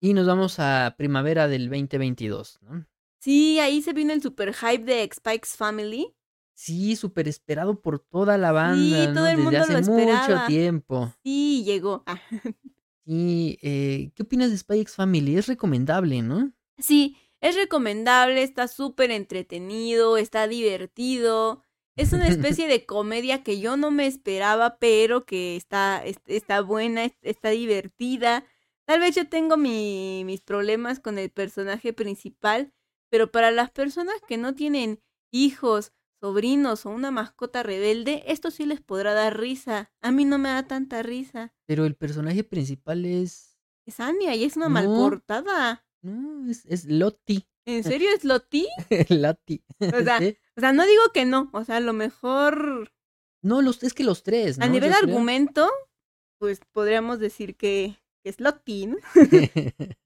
Y nos vamos a primavera del 2022, ¿no? Sí, ahí se vino el super hype de Spike's Family. Sí, súper esperado por toda la banda, ¿no? todo el Desde mundo hace lo mucho esperaba. tiempo. Sí, llegó. Ah, Sí, eh, ¿qué opinas de X Family? Es recomendable, ¿no? Sí, es recomendable, está súper entretenido, está divertido. Es una *laughs* especie de comedia que yo no me esperaba, pero que está, es- está buena, es- está divertida. Tal vez yo tengo mi- mis problemas con el personaje principal, pero para las personas que no tienen hijos, sobrinos o una mascota rebelde, esto sí les podrá dar risa. A mí no me da tanta risa. Pero el personaje principal es... Es Anya y es una No. malportada. No, es, es Lottie. ¿En serio es Loti? *laughs* Lottie. O sea, Sí. O sea, no digo que no, o sea, a lo mejor No, los, es que los tres, ¿no? a nivel Yo creo. argumento, pues podríamos decir que, que es Lottie, ¿no? *laughs*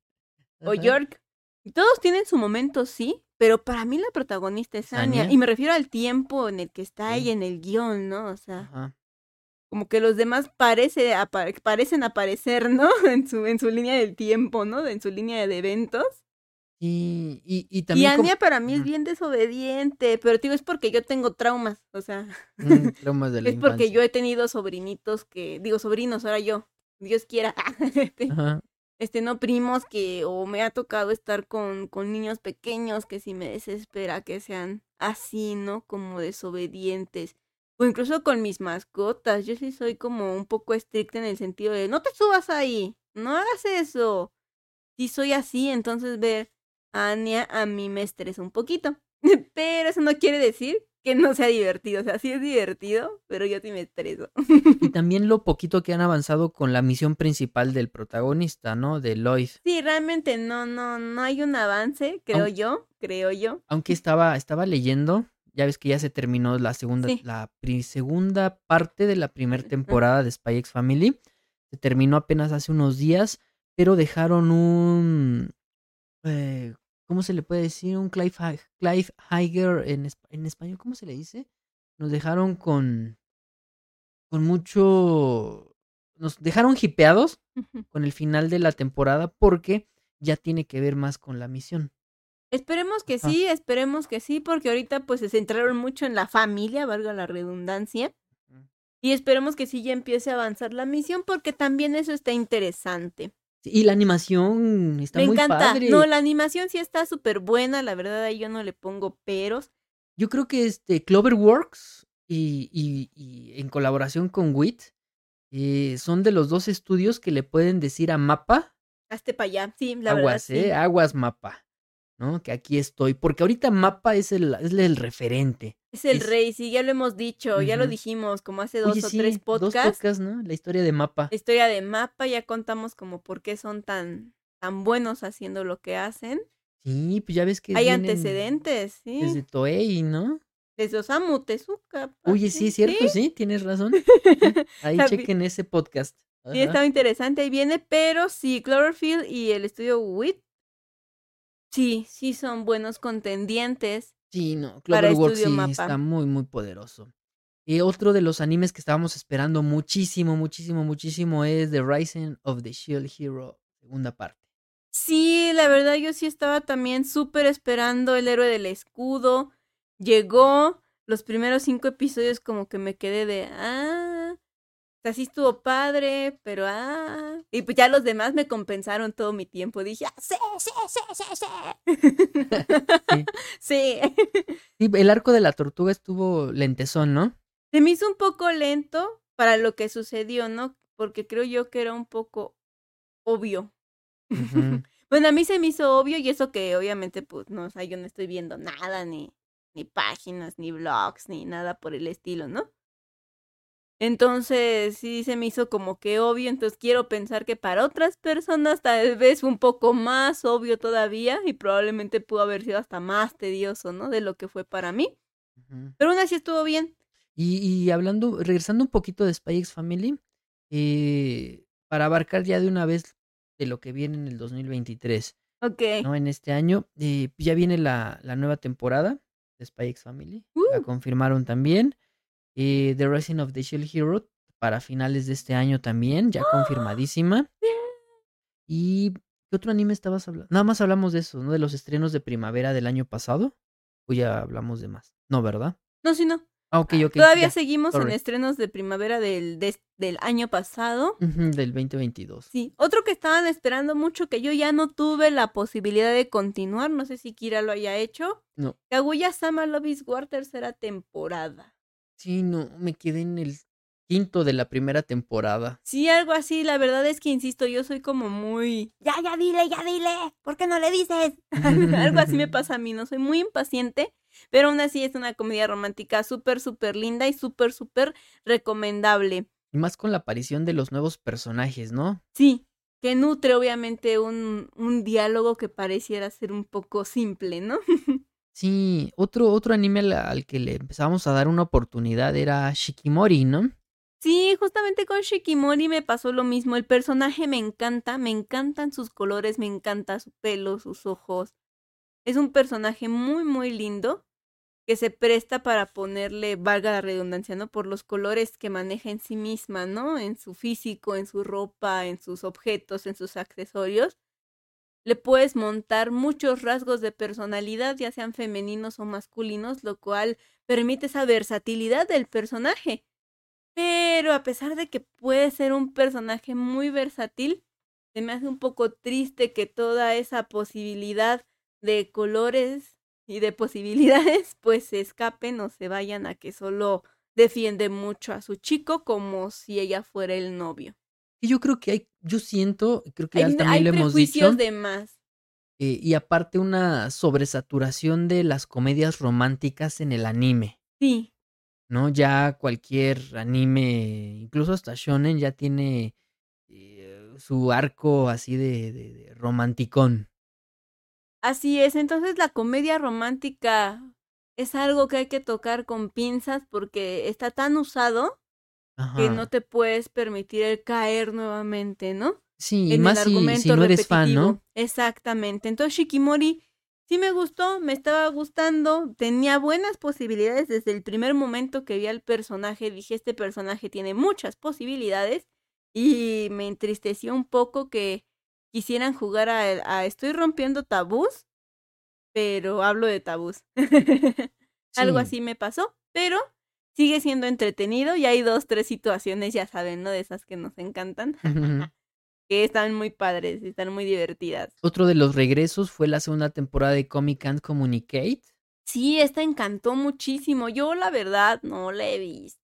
O. York. Y Todos tienen su momento, sí, pero para mí la protagonista es Anya. Anya. Y me refiero al tiempo en el que está Sí. ella en el guion, ¿no? O sea, Ajá. como que los demás parece, parecen aparecer, ¿no? *laughs* En su, en su línea del tiempo, ¿no? En su línea de eventos. Y, y, y Y también... como- Anya para mí es bien desobediente, pero digo, es porque yo tengo traumas, o sea... Mm, *laughs* traumas de la Es porque yo he tenido sobrinitos que, digo sobrinos, ahora yo, Dios quiera, *laughs* este, Ajá. este, no primos que, o me ha tocado estar con, con niños pequeños que sí me desespera que sean así, ¿no? Como desobedientes. O incluso con mis mascotas, yo sí soy como un poco estricta en el sentido de, no te subas ahí, no hagas eso. Sí soy así, entonces ver Anya a mí me estresa un poquito. *laughs* Pero eso no quiere decir que no sea divertido. O sea, sí es divertido, pero yo sí me estreso. Y *laughs* también lo poquito que han avanzado con la misión principal del protagonista, ¿no? De Lloyd. Sí, realmente no, no, no hay un avance, creo yo, creo yo. Aunque estaba, estaba leyendo, ya ves que ya se terminó la segunda, Sí. la pri- segunda parte de la primera temporada de Spy X Family. Se terminó apenas hace unos días, pero dejaron un... eh, ¿Cómo se le puede decir? Un Clive, Clive Higer en, en español, ¿cómo se le dice? Nos dejaron con... Con mucho... Nos dejaron hipeados con el final de la temporada porque ya tiene que ver más con la misión. Esperemos que sí, esperemos que sí, porque ahorita pues se centraron mucho en la familia, valga la redundancia. Y esperemos que sí ya empiece a avanzar la misión, porque también eso está interesante. Y la animación está Me muy encanta. padre. No, la animación sí está súper buena, la verdad ahí yo no le pongo peros. Yo creo que este Cloverworks y, y- y en colaboración con WIT eh, son de los dos estudios que le pueden decir a Mapa, Hazte para allá, sí, la verdad aguas, sí. eh, aguas Mapa, ¿no? Que aquí estoy, porque ahorita Mapa es el, es el referente. Es el es- rey, sí, ya lo hemos dicho, ya lo dijimos como hace dos Oye, o sí, tres dos podcasts. podcasts, ¿no? La historia de Mapa. La historia de mapa, ya contamos como por qué son tan, tan buenos haciendo lo que hacen. Sí, pues ya ves que Hay antecedentes, sí. Desde Toei, ¿no? Desde Osamu Tezuka. Oye, sí, es cierto, sí, tienes razón. *laughs* Ahí chequen ese podcast. Sí, Ajá. estaba interesante, ahí viene, pero sí, Cloverfield y el estudio WIT, sí, sí son buenos contendientes. Sí, no, Cloverworks sí está muy, muy poderoso. Y otro de los animes que estábamos esperando muchísimo, muchísimo, muchísimo es The Rising of the Shield Hero, segunda parte. Sí, la verdad yo sí estaba también súper esperando el héroe del escudo. Llegó los primeros cinco episodios como que me quedé de, ah, o sea, sí estuvo padre, pero ah. Y pues ya los demás me compensaron todo mi tiempo. Dije, ah, sí, sí, sí, sí, sí. *laughs* sí. Sí, el arco de la tortuga estuvo lentezón, ¿no? Se me hizo un poco lento para lo que sucedió, ¿no? Porque creo yo que era un poco obvio. *laughs* Bueno, a mí se me hizo obvio y eso que obviamente, pues, no, o sea, yo no estoy viendo nada, ni, ni páginas, ni blogs, ni nada por el estilo, ¿no? Entonces, sí se me hizo como que obvio, entonces quiero pensar que para otras personas tal vez un poco más obvio todavía y probablemente pudo haber sido hasta más tedioso, ¿no? De lo que fue para mí. Pero aún así estuvo bien. Y, y hablando, regresando un poquito de Spy X Family, eh, para abarcar ya de una vez de lo que viene en el 2023, Ok. ¿no? En este año, eh, ya viene la, la nueva temporada de Spy X Family, la Uh. confirmaron también. Eh, The Rising of the Shield Hero para finales de este año también, ya confirmadísima. ¿Y qué otro anime estabas hablando? Nada más hablamos de eso, ¿no? De los estrenos de primavera del año pasado. O ya hablamos de más. No, ¿verdad? No, sí, no. Ah, ok, ok. Todavía ya. seguimos en estrenos de primavera del, del año pasado. Del 2022. Sí, otro que estaban esperando mucho que yo ya no tuve la posibilidad de continuar, no sé si Kira lo haya hecho. No. Kaguya Sama Love is War tercera temporada. Sí, no, me quedé en el quinto de la primera temporada. Sí, algo así, la verdad es que insisto, yo soy como muy ya, ya dile, ya dile, ¿por qué no le dices? *laughs* algo así me *laughs* pasa a mí, no soy muy impaciente, pero aún así es una comedia romántica súper, súper linda y súper, súper recomendable. Y más con la aparición de los nuevos personajes, ¿no? Sí, que nutre obviamente un, un diálogo que pareciera ser un poco simple, ¿no? *laughs* Sí, otro, otro anime al, al que le empezamos a dar una oportunidad era Shikimori, ¿no? Sí, justamente con Shikimori me pasó lo mismo. El personaje me encanta, me encantan sus colores, me encanta su pelo, sus ojos. Es un personaje muy, muy lindo que se presta para ponerle, valga la redundancia, ¿no? Por los colores que maneja en sí misma, ¿no? En su físico, en su ropa, en sus objetos, en sus accesorios. Le puedes montar muchos rasgos de personalidad, ya sean femeninos o masculinos, lo cual permite esa versatilidad del personaje. Pero a pesar de que puede ser un personaje muy versátil, se me hace un poco triste que toda esa posibilidad de colores y de *laughs* posibilidades pues se escapen o se vayan a que solo defiende mucho a su chico como si ella fuera el novio. Y yo creo que hay, yo siento, creo que Hay, también hay lo hemos dicho, de más. eh, y aparte una sobresaturación de las comedias románticas en el anime, Sí, ¿no? Ya cualquier anime, incluso hasta shonen, ya tiene eh, su arco así de, de, de romanticón. así es. Entonces la comedia romántica es algo que hay que tocar con pinzas porque está tan usado que no te puedes permitir el caer nuevamente, ¿no? Sí, y en más el si, argumento si no eres fan, ¿no? repetitivo. Exactamente. Entonces Shikimori sí me gustó, me estaba gustando, tenía buenas posibilidades desde el primer momento que vi al personaje, dije, este personaje tiene muchas posibilidades y me entristeció un poco que quisieran jugar a, a estoy rompiendo tabús, pero hablo de tabús. *laughs* Algo Sí. así me pasó, pero sigue siendo entretenido y hay dos, tres situaciones, ya saben, ¿no? De esas que nos encantan que están muy padres, están muy divertidas. Otro de los regresos fue la segunda temporada de Comic Can't Communicate. Sí, esta encantó muchísimo. Yo la verdad no la he visto.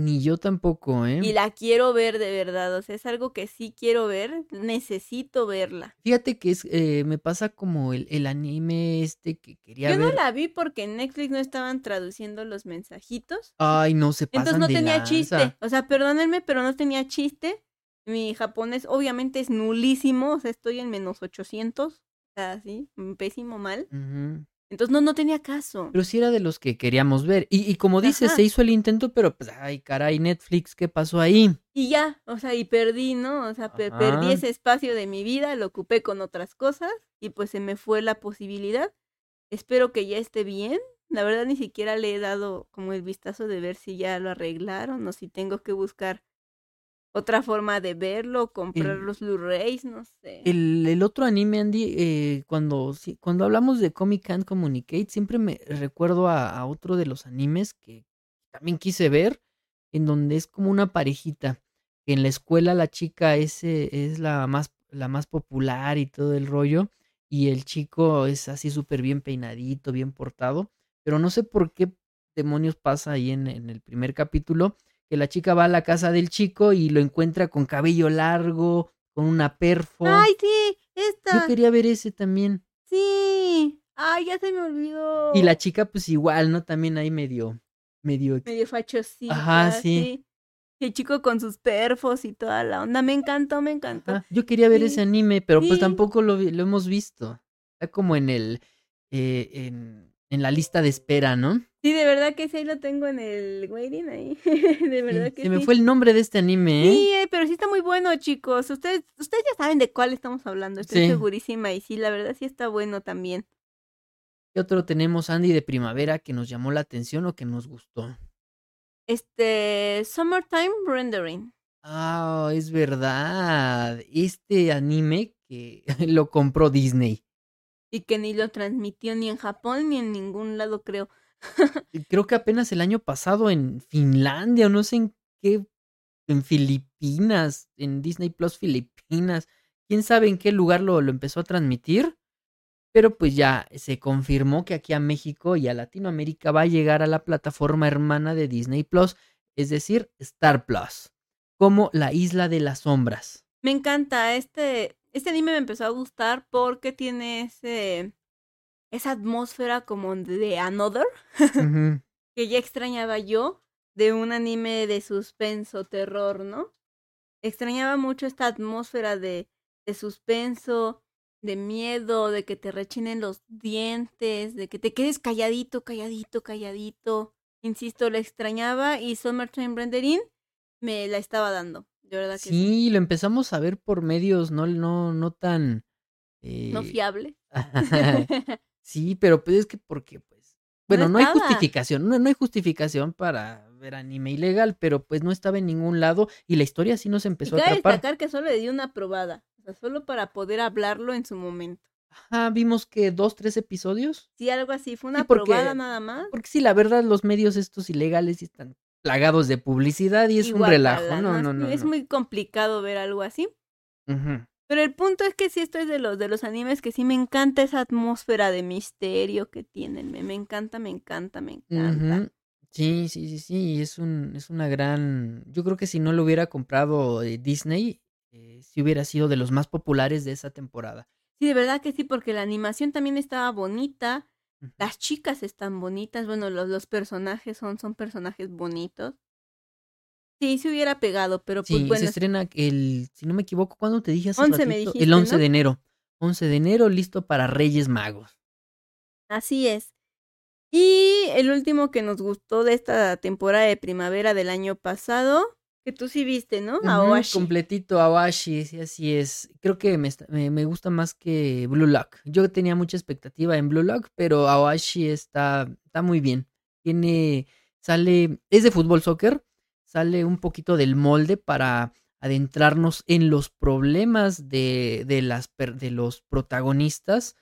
Ni yo tampoco, ¿eh? Y la quiero ver de verdad. O sea, es algo que sí quiero ver. Necesito verla. Fíjate que es, eh, me pasa como el, el anime este que quería Yo no ver. la vi porque en Netflix no estaban traduciendo los mensajitos. Ay, no se pasan Entonces no de tenía lanza. chiste. O sea, perdónenme, pero no tenía chiste. Mi japonés obviamente es nulísimo. O sea, estoy en menos 800. O sea, sí, pésimo mal. Entonces no, no tenía caso. Pero sí era de los que queríamos ver. Y, y como dices, Ajá. se hizo el intento, pero pues, ay, caray, Netflix, ¿qué pasó ahí? Y ya, o sea, y perdí, ¿no? O sea, pe- perdí ese espacio de mi vida, lo ocupé con otras cosas y pues se me fue la posibilidad. Espero que ya esté bien. La verdad ni siquiera le he dado como el vistazo de ver si ya lo arreglaron o si tengo que buscar otra forma de verlo, comprar El- los Blu-rays, no sé. El, el otro anime, Andy, eh, cuando, sí, cuando hablamos de Comic Can't Communicate, siempre me recuerdo a, a otro de los animes que también quise ver, en donde es como una parejita. Que en la escuela la chica es, eh, es la más, la más popular y todo el rollo, y el chico es así súper bien peinadito, bien portado, pero no sé por qué demonios pasa ahí en, en el primer capítulo, que la chica va a la casa del chico y lo encuentra con cabello largo, con una perfo. Ay, sí, esta. Yo quería ver ese también. Sí. Ay, ya se me olvidó. Y la chica, pues igual, ¿no? También ahí medio, medio. medio fachosita. Ajá, sí. Y el chico con sus perfos y toda la onda. Me encantó, me encantó. Ajá, Yo quería ver Sí, ese anime, pero pues sí. tampoco lo, lo hemos visto. Está como en el, eh, en, en la lista de espera, ¿no? Sí, de verdad que sí, ahí lo tengo en el waiting ahí. *laughs* de verdad Sí, que se sí. me fue el nombre de este anime, ¿eh? Sí, pero sí está muy bueno, chicos. Ustedes, ustedes ya saben de cuál estamos hablando, estoy Sí. segurísima. Y sí, la verdad sí está bueno también. ¿Qué otro tenemos, Andy, de primavera que nos llamó la atención o que nos gustó? Este, Summertime Rendering. Ah, es verdad. Este anime que *laughs* lo compró Disney. Y que ni lo transmitió ni en Japón ni en ningún lado, creo. Creo que apenas el año pasado en Finlandia, o no sé en qué, en Filipinas, en Disney Plus Filipinas, quién sabe en qué lugar lo, lo empezó a transmitir, pero pues ya se confirmó que aquí a México y a Latinoamérica va a llegar a la plataforma hermana de Disney Plus, es decir, Star Plus, como La Isla de las Sombras. Me encanta. Este, este anime me empezó a gustar porque tiene ese, esa atmósfera como de Another. *laughs* Que ya extrañaba yo de un anime de suspenso, terror, ¿no? Extrañaba mucho esta atmósfera de, de suspenso, de miedo, de que te rechinen los dientes, de que te quedes calladito, calladito, calladito. Insisto, la extrañaba y Summertime Rendering me la estaba dando. De verdad que sí. Sí, lo empezamos a ver por medios no, no, no tan... No eh, fiable. *laughs* *laughs* Sí, pero pues es que porque, pues, bueno, no, hay justificación, no, no hay justificación para ver anime ilegal, pero pues no estaba en ningún lado y la historia sí nos y empezó a cabe atrapar. destacar que solo le di una probada. O sea, solo para poder hablarlo en su momento. Ajá, vimos que dos, tres episodios. Sí, algo así. Fue una porque- probada nada más. Porque sí, la verdad, los medios estos ilegales sí están plagados de publicidad y es Y un relajo. No, no, no. Es no. muy complicado ver algo así. Ujú. Pero el punto es que sí esto es de los de los animes que sí me encanta esa atmósfera de misterio que tienen. Me, me encanta, me encanta, me encanta. Ujú. Sí, sí, sí, sí, es un, es una gran, yo creo que si no lo hubiera comprado eh, Disney, eh, sí hubiera sido de los más populares de esa temporada. Sí, de verdad que sí, porque la animación también estaba bonita. Las chicas están bonitas. Bueno, los, los personajes son, son personajes bonitos. Sí, se hubiera pegado, pero pues Sí, bueno. se estrena el, si no me equivoco, ¿cuándo te dije hace 11 me ratito? dijiste, El 11 ¿no? de enero. 11 de enero, listo para Reyes Magos. Así es. Y el último que nos gustó de esta temporada de primavera del año pasado Que tú sí viste, ¿no? Ujú, Aoashi. completito Awashi, sí, así es. Creo que me, está- me, me gusta más que Blue Lock. Yo tenía mucha expectativa en Blue Lock, pero Awashi está, está muy bien. Tiene, sale, es de fútbol soccer, sale un poquito del molde para adentrarnos en los problemas de, de, las, de los protagonistas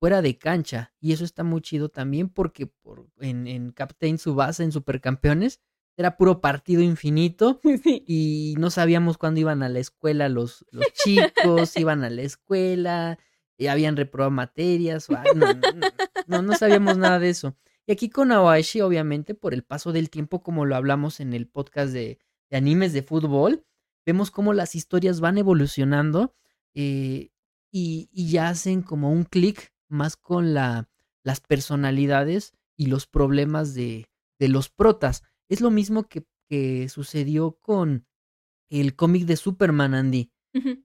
fuera de cancha. Y eso está muy chido también porque por, en, en Captain Subasa, en Supercampeones, era puro partido infinito *laughs* Sí. y no sabíamos cuándo iban a la escuela los, los *laughs* chicos, iban a la escuela, y habían reprobado materias, o, no, no, no, no, no sabíamos nada de eso. Y aquí con Awashi, obviamente, por el paso del tiempo, como lo hablamos en el podcast de, de animes de fútbol, vemos cómo las historias van evolucionando eh, y, y ya hacen como un clic más con la, las personalidades y los problemas de, de los protas. Es lo mismo que, que sucedió con el cómic de Superman, Andy.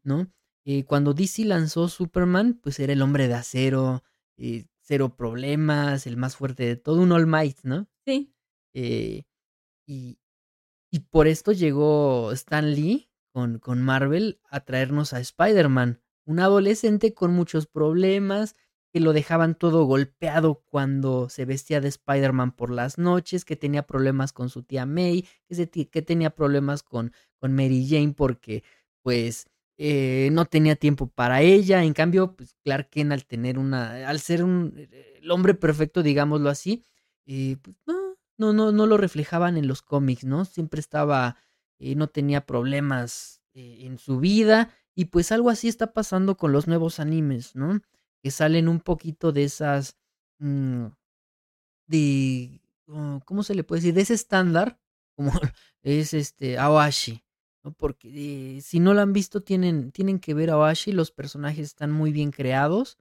¿no? Eh, cuando DC lanzó Superman, pues era el hombre de acero, eh, cero problemas, el más fuerte de todo, un All Might, ¿no? Sí. Eh, y, y por esto llegó Stan Lee con, con Marvel a traernos a Spider-Man, un adolescente con muchos problemas, que lo dejaban todo golpeado cuando se vestía de Spider-Man por las noches, que tenía problemas con su tía May, que, se que tenía problemas con, con Mary Jane porque pues eh, no tenía tiempo para ella. En cambio, pues Clark Kent al tener una, al ser un, eh, el hombre perfecto, digámoslo así, eh, pues, no, no, no, no lo reflejaban en los cómics, ¿no? Siempre estaba, eh, no tenía problemas en su vida y pues algo así está pasando con los nuevos animes, ¿no? Que salen un poquito de esas, mm, de, oh, ¿cómo se le puede decir? De ese estándar, como *laughs* es este Awashi, Porque eh, si no lo han visto, tienen, tienen que ver Awashi, los personajes están muy bien creados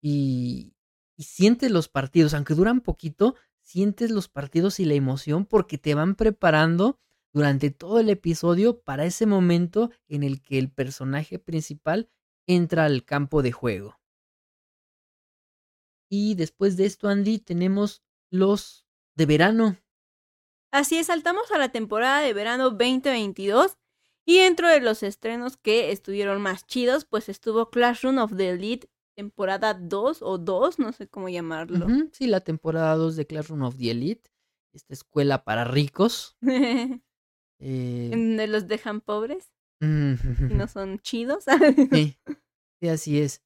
y, y sientes los partidos, aunque duran poquito, sientes los partidos y la emoción porque te van preparando durante todo el episodio para ese momento en el que el personaje principal entra al campo de juego. Y después de esto, Andy, tenemos los de verano. Así es, saltamos a la temporada de verano 2022 y dentro de los estrenos que estuvieron más chidos, pues estuvo Classroom of the Elite temporada 2 o 2, no sé cómo llamarlo. Sí, la temporada 2 de Classroom of the Elite, esta escuela para ricos. *laughs* eh, Donde los dejan pobres y no son chidos. *laughs* Sí, *laughs* sí, así es.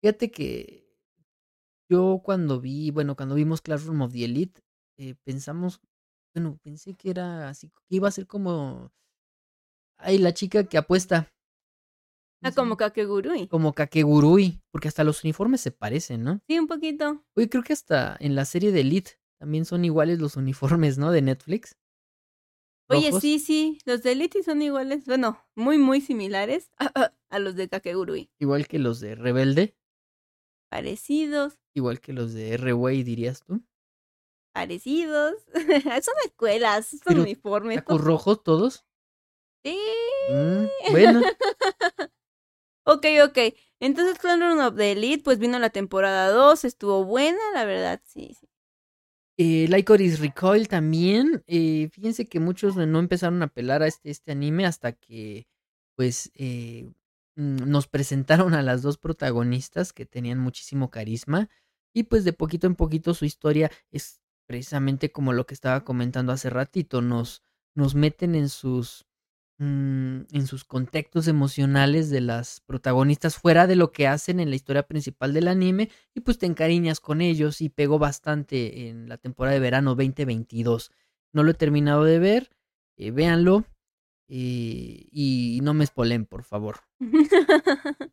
Fíjate que yo cuando vi, bueno, cuando vimos Classroom of the Elite, eh, pensamos, bueno, pensé que era así, que iba a ser como, ay, la chica que apuesta. ah, como Kakegurui. Como Kakegurui, porque hasta los uniformes se parecen, ¿no? Sí, un poquito. Oye, creo que hasta en la serie de Elite también son iguales los uniformes, ¿no? De Netflix. Oye, sí, sí, los de Elite son iguales, bueno, muy, muy similares *laughs* a los de Kakegurui. Igual que los de Rebelde, Parecidos, igual que los de R-Way, dirías tú. parecidos. *laughs* son escuelas, son Pero, uniformes. ¿Tacos rojos todos? Sí. Mm, *laughs* bueno. Ok, ok. Entonces, Classroom of the Elite, pues vino la temporada 2, estuvo buena, la verdad, sí. sí. Eh, Lycoris Recoil también. eh, fíjense que muchos no empezaron a pelar a este, este anime hasta que, pues, eh, mm, nos presentaron a las dos protagonistas que tenían muchísimo carisma. Y pues de poquito en poquito su historia es precisamente como lo que estaba comentando hace ratito. Nos, nos meten en sus, mm, en sus contextos emocionales de las protagonistas fuera de lo que hacen en la historia principal del anime y pues te encariñas con ellos y pegó bastante en la temporada de verano 2022. No lo he terminado de ver, eh, véanlo eh, y no me spoilen, por favor. *laughs*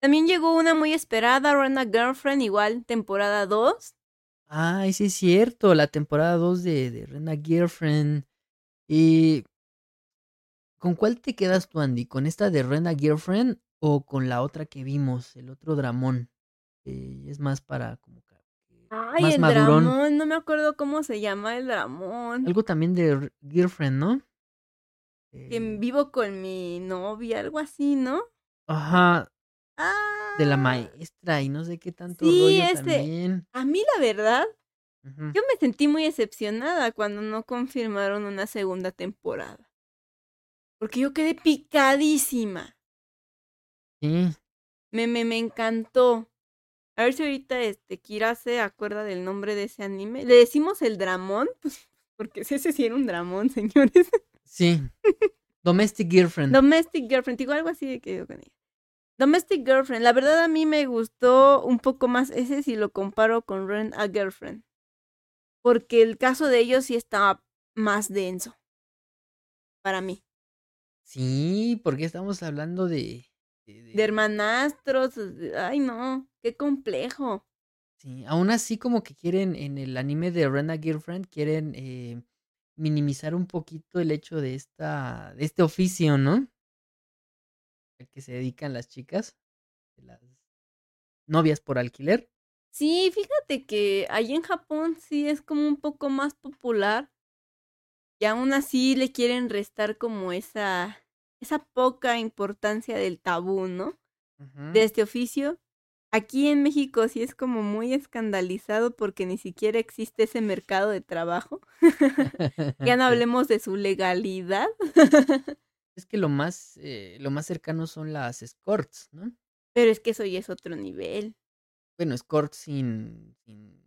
También llegó una muy esperada, Rena Girlfriend, igual, temporada 2. Ay, sí es cierto, la temporada 2 de, de Rena Girlfriend. Y ¿Con cuál te quedas tú, Andy? ¿Con esta de Rena Girlfriend o con la otra que vimos, el otro dramón? Eh, es más para como que Ay, más el madurón. dramón, no me acuerdo cómo se llama el dramón. Algo también de Girlfriend, ¿no? Que Eh, vivo con mi novia, algo así, ¿no? Ajá, Ah, de la maestra y no sé qué tanto Sí, rollo ese. también. A mí la verdad, yo me sentí muy decepcionada cuando no confirmaron una segunda temporada. Porque yo quedé picadísima. Sí. Me, me, me encantó. A ver si ahorita este Kira se acuerda del nombre de ese anime. ¿Le decimos el Dramón? Pues, porque ese sí era un Dramón, *laughs* señores. Sí. Domestic Girlfriend. Domestic Girlfriend, digo algo así de que yo con ella. Domestic Girlfriend, la verdad a mí me gustó un poco más ese si lo comparo con Rent a Girlfriend. Porque el caso de ellos sí estaba más denso. Para mí. Sí, porque estamos hablando de. de- de- De hermanastros. Ay, no. Qué complejo. Sí, aún así como que quieren, en el anime de Rena Girlfriend, quieren eh, minimizar un poquito el hecho de esta, de este oficio, ¿no? Al que se dedican las chicas, de las novias por alquiler. Sí, fíjate que ahí en Japón sí es como un poco más popular. Y aún así le quieren restar como esa, esa poca importancia del tabú, ¿no? De este oficio. Aquí en México sí es como muy escandalizado porque ni siquiera existe ese mercado de trabajo. *laughs* Ya no *laughs* hablemos de su legalidad. Es que lo más, eh, lo más cercano son las escorts, ¿no? Pero es que eso ya es otro nivel. Bueno, escorts sin, sin...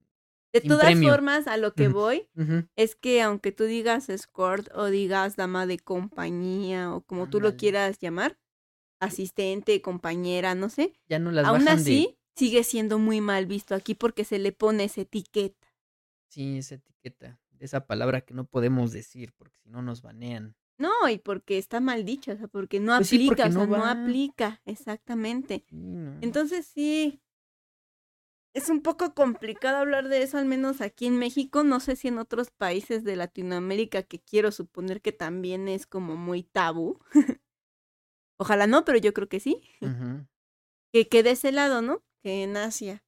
De todas premio. formas, a lo que voy es que aunque tú digas escort o digas dama de compañía o como tú lo quieras llamar, asistente, compañera, no sé, Ya no las aún de... así sigue siendo muy mal visto aquí porque se le pone esa etiqueta. Sí, esa etiqueta, esa palabra que no podemos decir porque si no nos banean. No, y porque está mal dicho, o sea, porque no Pues sí, aplica, porque o sea, no aplica, exactamente. Sí, no. Entonces sí, es un poco complicado hablar de eso, al menos aquí en México, no sé si en otros países de Latinoamérica, que quiero suponer que también es como muy tabú. *laughs* Ojalá no, pero yo creo que sí. Que, que de ese lado, ¿no? Que en Asia,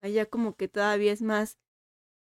allá como que todavía es más,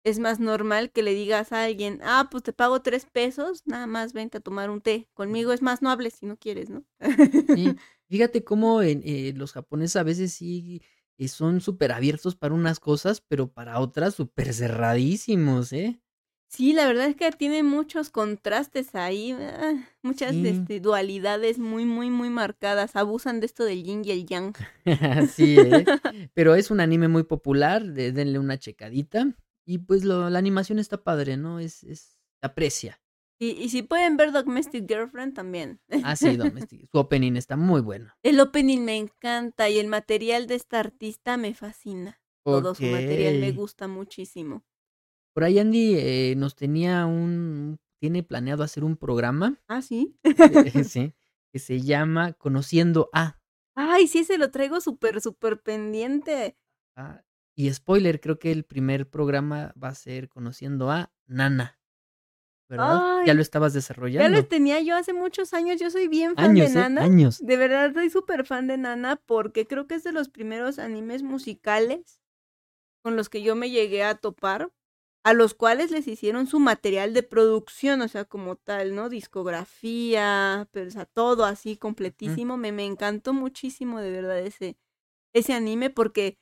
es más normal que le digas a alguien, ah, pues te pago tres pesos, nada más vente a tomar un té. Conmigo es más, no hables si no quieres, ¿no? Sí, *laughs* fíjate cómo en, eh, los japoneses a veces sí eh, son súper abiertos para unas cosas, pero para otras súper cerradísimos, ¿eh? Sí, la verdad es que tiene muchos contrastes ahí, ah, muchas Sí. este, dualidades muy, muy, muy marcadas. Abusan de esto del yin y el yang. *laughs* Sí, ¿eh? *laughs* Pero es un anime muy popular, de- denle una checadita. Y pues lo- la animación está padre, ¿no? Es, es, se aprecia. Y, y si pueden ver Domestic Girlfriend también. Ah, sí, *laughs* Domestic. Su opening está muy bueno. El opening me encanta y el material de esta artista me fascina. Todo su material me gusta muchísimo. Por ahí Andy eh, nos tenía un, tiene planeado hacer un programa, Ah, sí. eh, *laughs* sí, que se llama Conociendo a. Ay, sí, se lo traigo súper, súper pendiente. Ah, y spoiler, creo que el primer programa va a ser Conociendo a Nana. ¿Verdad? ya lo estabas Ya desarrollando. lo tenía yo hace muchos años. Yo soy bien fan Años, de ¿eh? Nana. Años. De verdad, soy súper fan de Nana porque creo que es de los primeros animes musicales con los que yo me llegué a topar, a los cuales les hicieron su material de producción, o sea, como tal, ¿no? Discografía, pero, o sea, todo así completísimo. Me, me encantó muchísimo, de verdad, ese, ese anime porque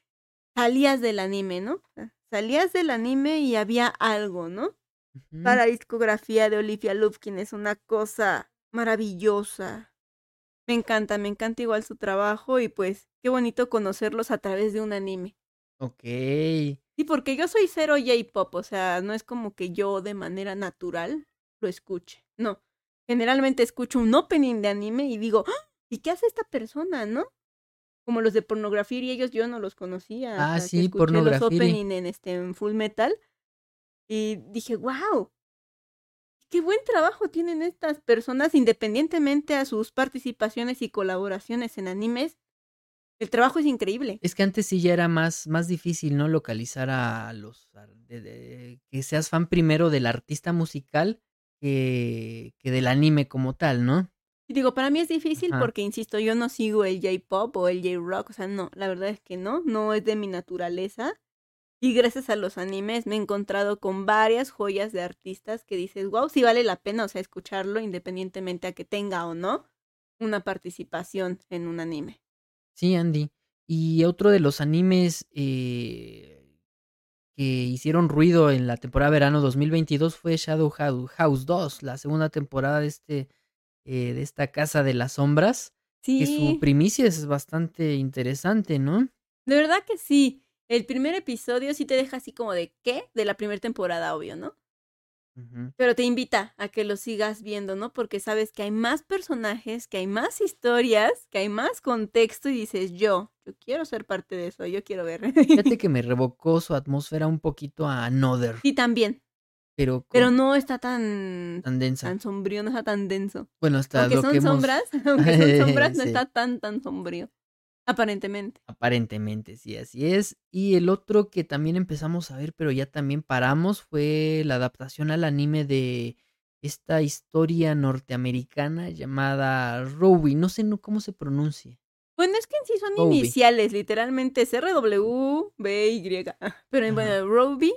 salías del anime, ¿no? Salías del anime y había algo, ¿no? Ujú. La discografía de Olivia Lufkin es una cosa maravillosa. Me encanta, me encanta igual su trabajo y pues qué bonito conocerlos a través de un anime. Ok. Sí, porque yo soy cero J-pop, o sea, no es como que yo de manera natural lo escuche. No, generalmente escucho un opening de anime y digo, "¡Ah! ¿y qué hace esta persona, no? Como los de pornografía y ellos yo no los conocía. Ah, sí, escuché los opening en este en Full Metal y dije, wow, qué buen trabajo tienen estas personas independientemente a sus participaciones y colaboraciones en animes. El trabajo es increíble. Es que antes sí ya era más, más difícil, ¿no? Localizar a los... de- de- que seas fan primero del artista musical que, que del anime como tal, ¿no? Y digo, para mí es difícil Ajá. porque, insisto, yo no sigo el J-pop o el J-rock, o sea, no, la verdad es que no, no es de mi naturaleza. Y gracias a los animes me he encontrado con varias joyas de artistas que dices, wow, sí vale la pena, o sea, escucharlo independientemente a que tenga o no una participación en un anime. Sí, Andy. Y otro de los animes eh, que hicieron ruido en la temporada verano 2022 fue Shadow Hou- House 2, la segunda temporada de este eh, de esta Casa de las Sombras, que Sí, su primicia es bastante interesante, ¿no? de verdad que sí. El primer episodio sí te deja así como de ¿qué? De la primera temporada, obvio, ¿no? Pero te invita a que lo sigas viendo, ¿no? Porque sabes que hay más personajes, que hay más historias, que hay más contexto y dices, yo, yo quiero ser parte de eso, yo quiero ver. Fíjate que me *laughs* revocó su atmósfera un poquito a Another, Sí, también. pero, con- Pero no está tan, tan densa. tan sombrío, no está tan denso. Bueno, hasta Aunque lo son que hemos... sombras, *laughs* aunque son sombras, no *laughs* Sí. está tan, tan sombrío. Aparentemente. Aparentemente, sí, así es. Y el otro que también empezamos a ver, pero ya también paramos, fue la adaptación al anime de esta historia norteamericana llamada Rowie. No sé no- cómo se pronuncia. Bueno, es que en sí son Roby. iniciales, literalmente es RW, B, Y. *laughs* Pero Ajá. bueno, Roby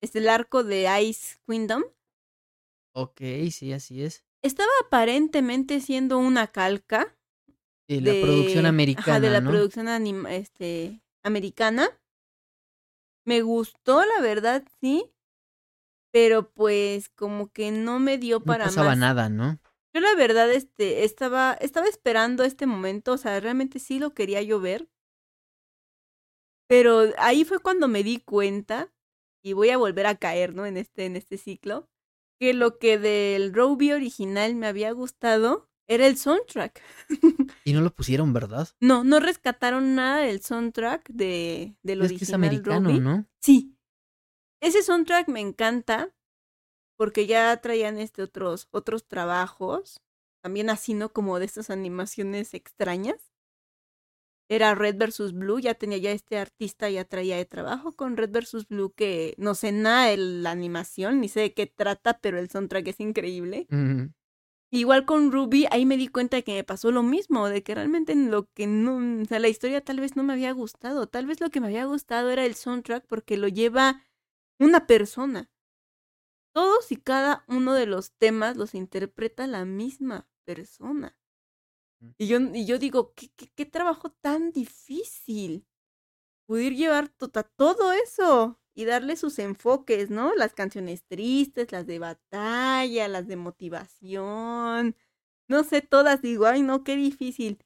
es el arco de Ice Kingdom. Ok, sí, así es. Estaba aparentemente siendo una calca De la de- producción ajá, americana, de la ¿no? producción anima- este, americana. Me gustó, la verdad, sí. Pero pues como que no me dio No para pasaba más. nada, ¿no? Yo la verdad, este, estaba, estaba esperando este momento, o sea, realmente sí lo quería yo ver. Pero ahí fue cuando me di cuenta, y voy a volver a caer, ¿no? En este, en este ciclo, que lo que del Roby original me había gustado era el soundtrack. *laughs* Y no lo pusieron, ¿verdad? No, no rescataron nada del soundtrack de, del Es que es original americano. ¿no? Sí. Ese soundtrack me encanta porque ya traían este otros otros trabajos, también así no como de estas animaciones extrañas. Era Red vs Blue, ya tenía ya este artista ya traía de trabajo con Red vs Blue que no sé nada de la animación ni sé de qué trata, pero el soundtrack es increíble. Igual con Ruby, ahí me di cuenta de que me pasó lo mismo, de que realmente en lo que no, o sea, la historia tal vez no me había gustado, tal vez lo que me había gustado era el soundtrack porque lo lleva una persona. Todos y cada uno de los temas los interpreta la misma persona. Mm. Y yo, y yo digo, ¿qué, qué, qué trabajo tan difícil? Poder llevar todo eso y darle sus enfoques, ¿no? Las canciones tristes, las de batalla, las de motivación. No sé, todas digo, ay no, qué difícil.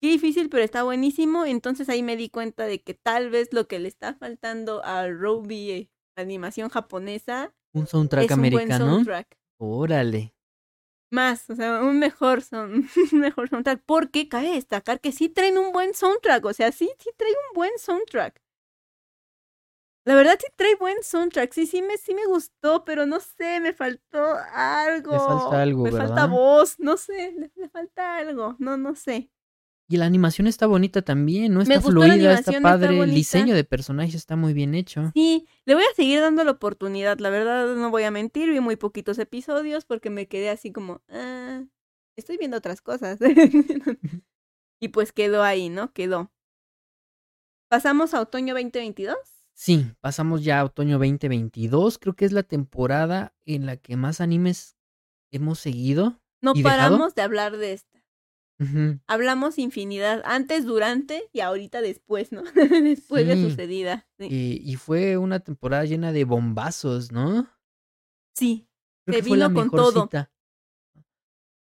Qué difícil, pero está buenísimo. Entonces ahí me di cuenta de que tal vez lo que le está faltando a Ruby eh, animación japonesa Un soundtrack es un buen americano. soundtrack. Órale. Más, o sea, un mejor, son, *laughs* un mejor soundtrack. Porque cabe destacar que sí traen un buen soundtrack. O sea, sí, sí trae un buen soundtrack. La verdad sí trae buen soundtrack. Sí, sí me, sí me gustó, pero no sé, me faltó algo. falta algo, Me falta voz, no sé, le, le falta algo. No, no sé. Y la animación está bonita también, ¿no? Me Está la fluida, está padre. el diseño de personajes está muy bien hecho. Sí, le voy a seguir dando la oportunidad. La verdad, no voy a mentir, vi muy poquitos episodios porque me quedé así como, ah, estoy viendo otras cosas. *laughs* *laughs* y pues quedó ahí, ¿no? Quedó. Pasamos a otoño 2022. Sí, pasamos ya a otoño 2022. Creo que es la temporada en la que más animes hemos seguido. No ¿Y dejado? paramos de hablar de esta. Hablamos infinidad, antes, durante y ahorita después, ¿no? *laughs* después de sucedida. Sí. Y, y fue una temporada llena de bombazos, ¿no? sí. Creo Se que fue la vino con mejor todo. cita.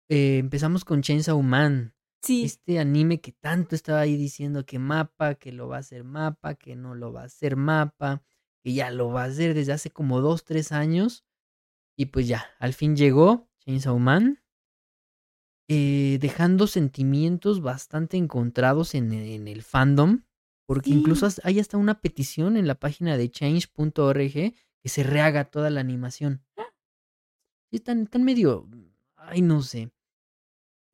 Eh, empezamos con Chainsaw Man. Sí. Este anime que tanto estaba ahí diciendo que mapa, que lo va a hacer mapa, que no lo va a hacer mapa, que ya lo va a hacer desde hace como dos, tres años. Y pues ya, al fin llegó Chainsaw Man. eh, dejando sentimientos bastante encontrados en, en el fandom. Porque Sí. incluso hay hasta una petición en la página de change.org que se rehaga toda la animación. Sí, están, están medio. Ay, no sé.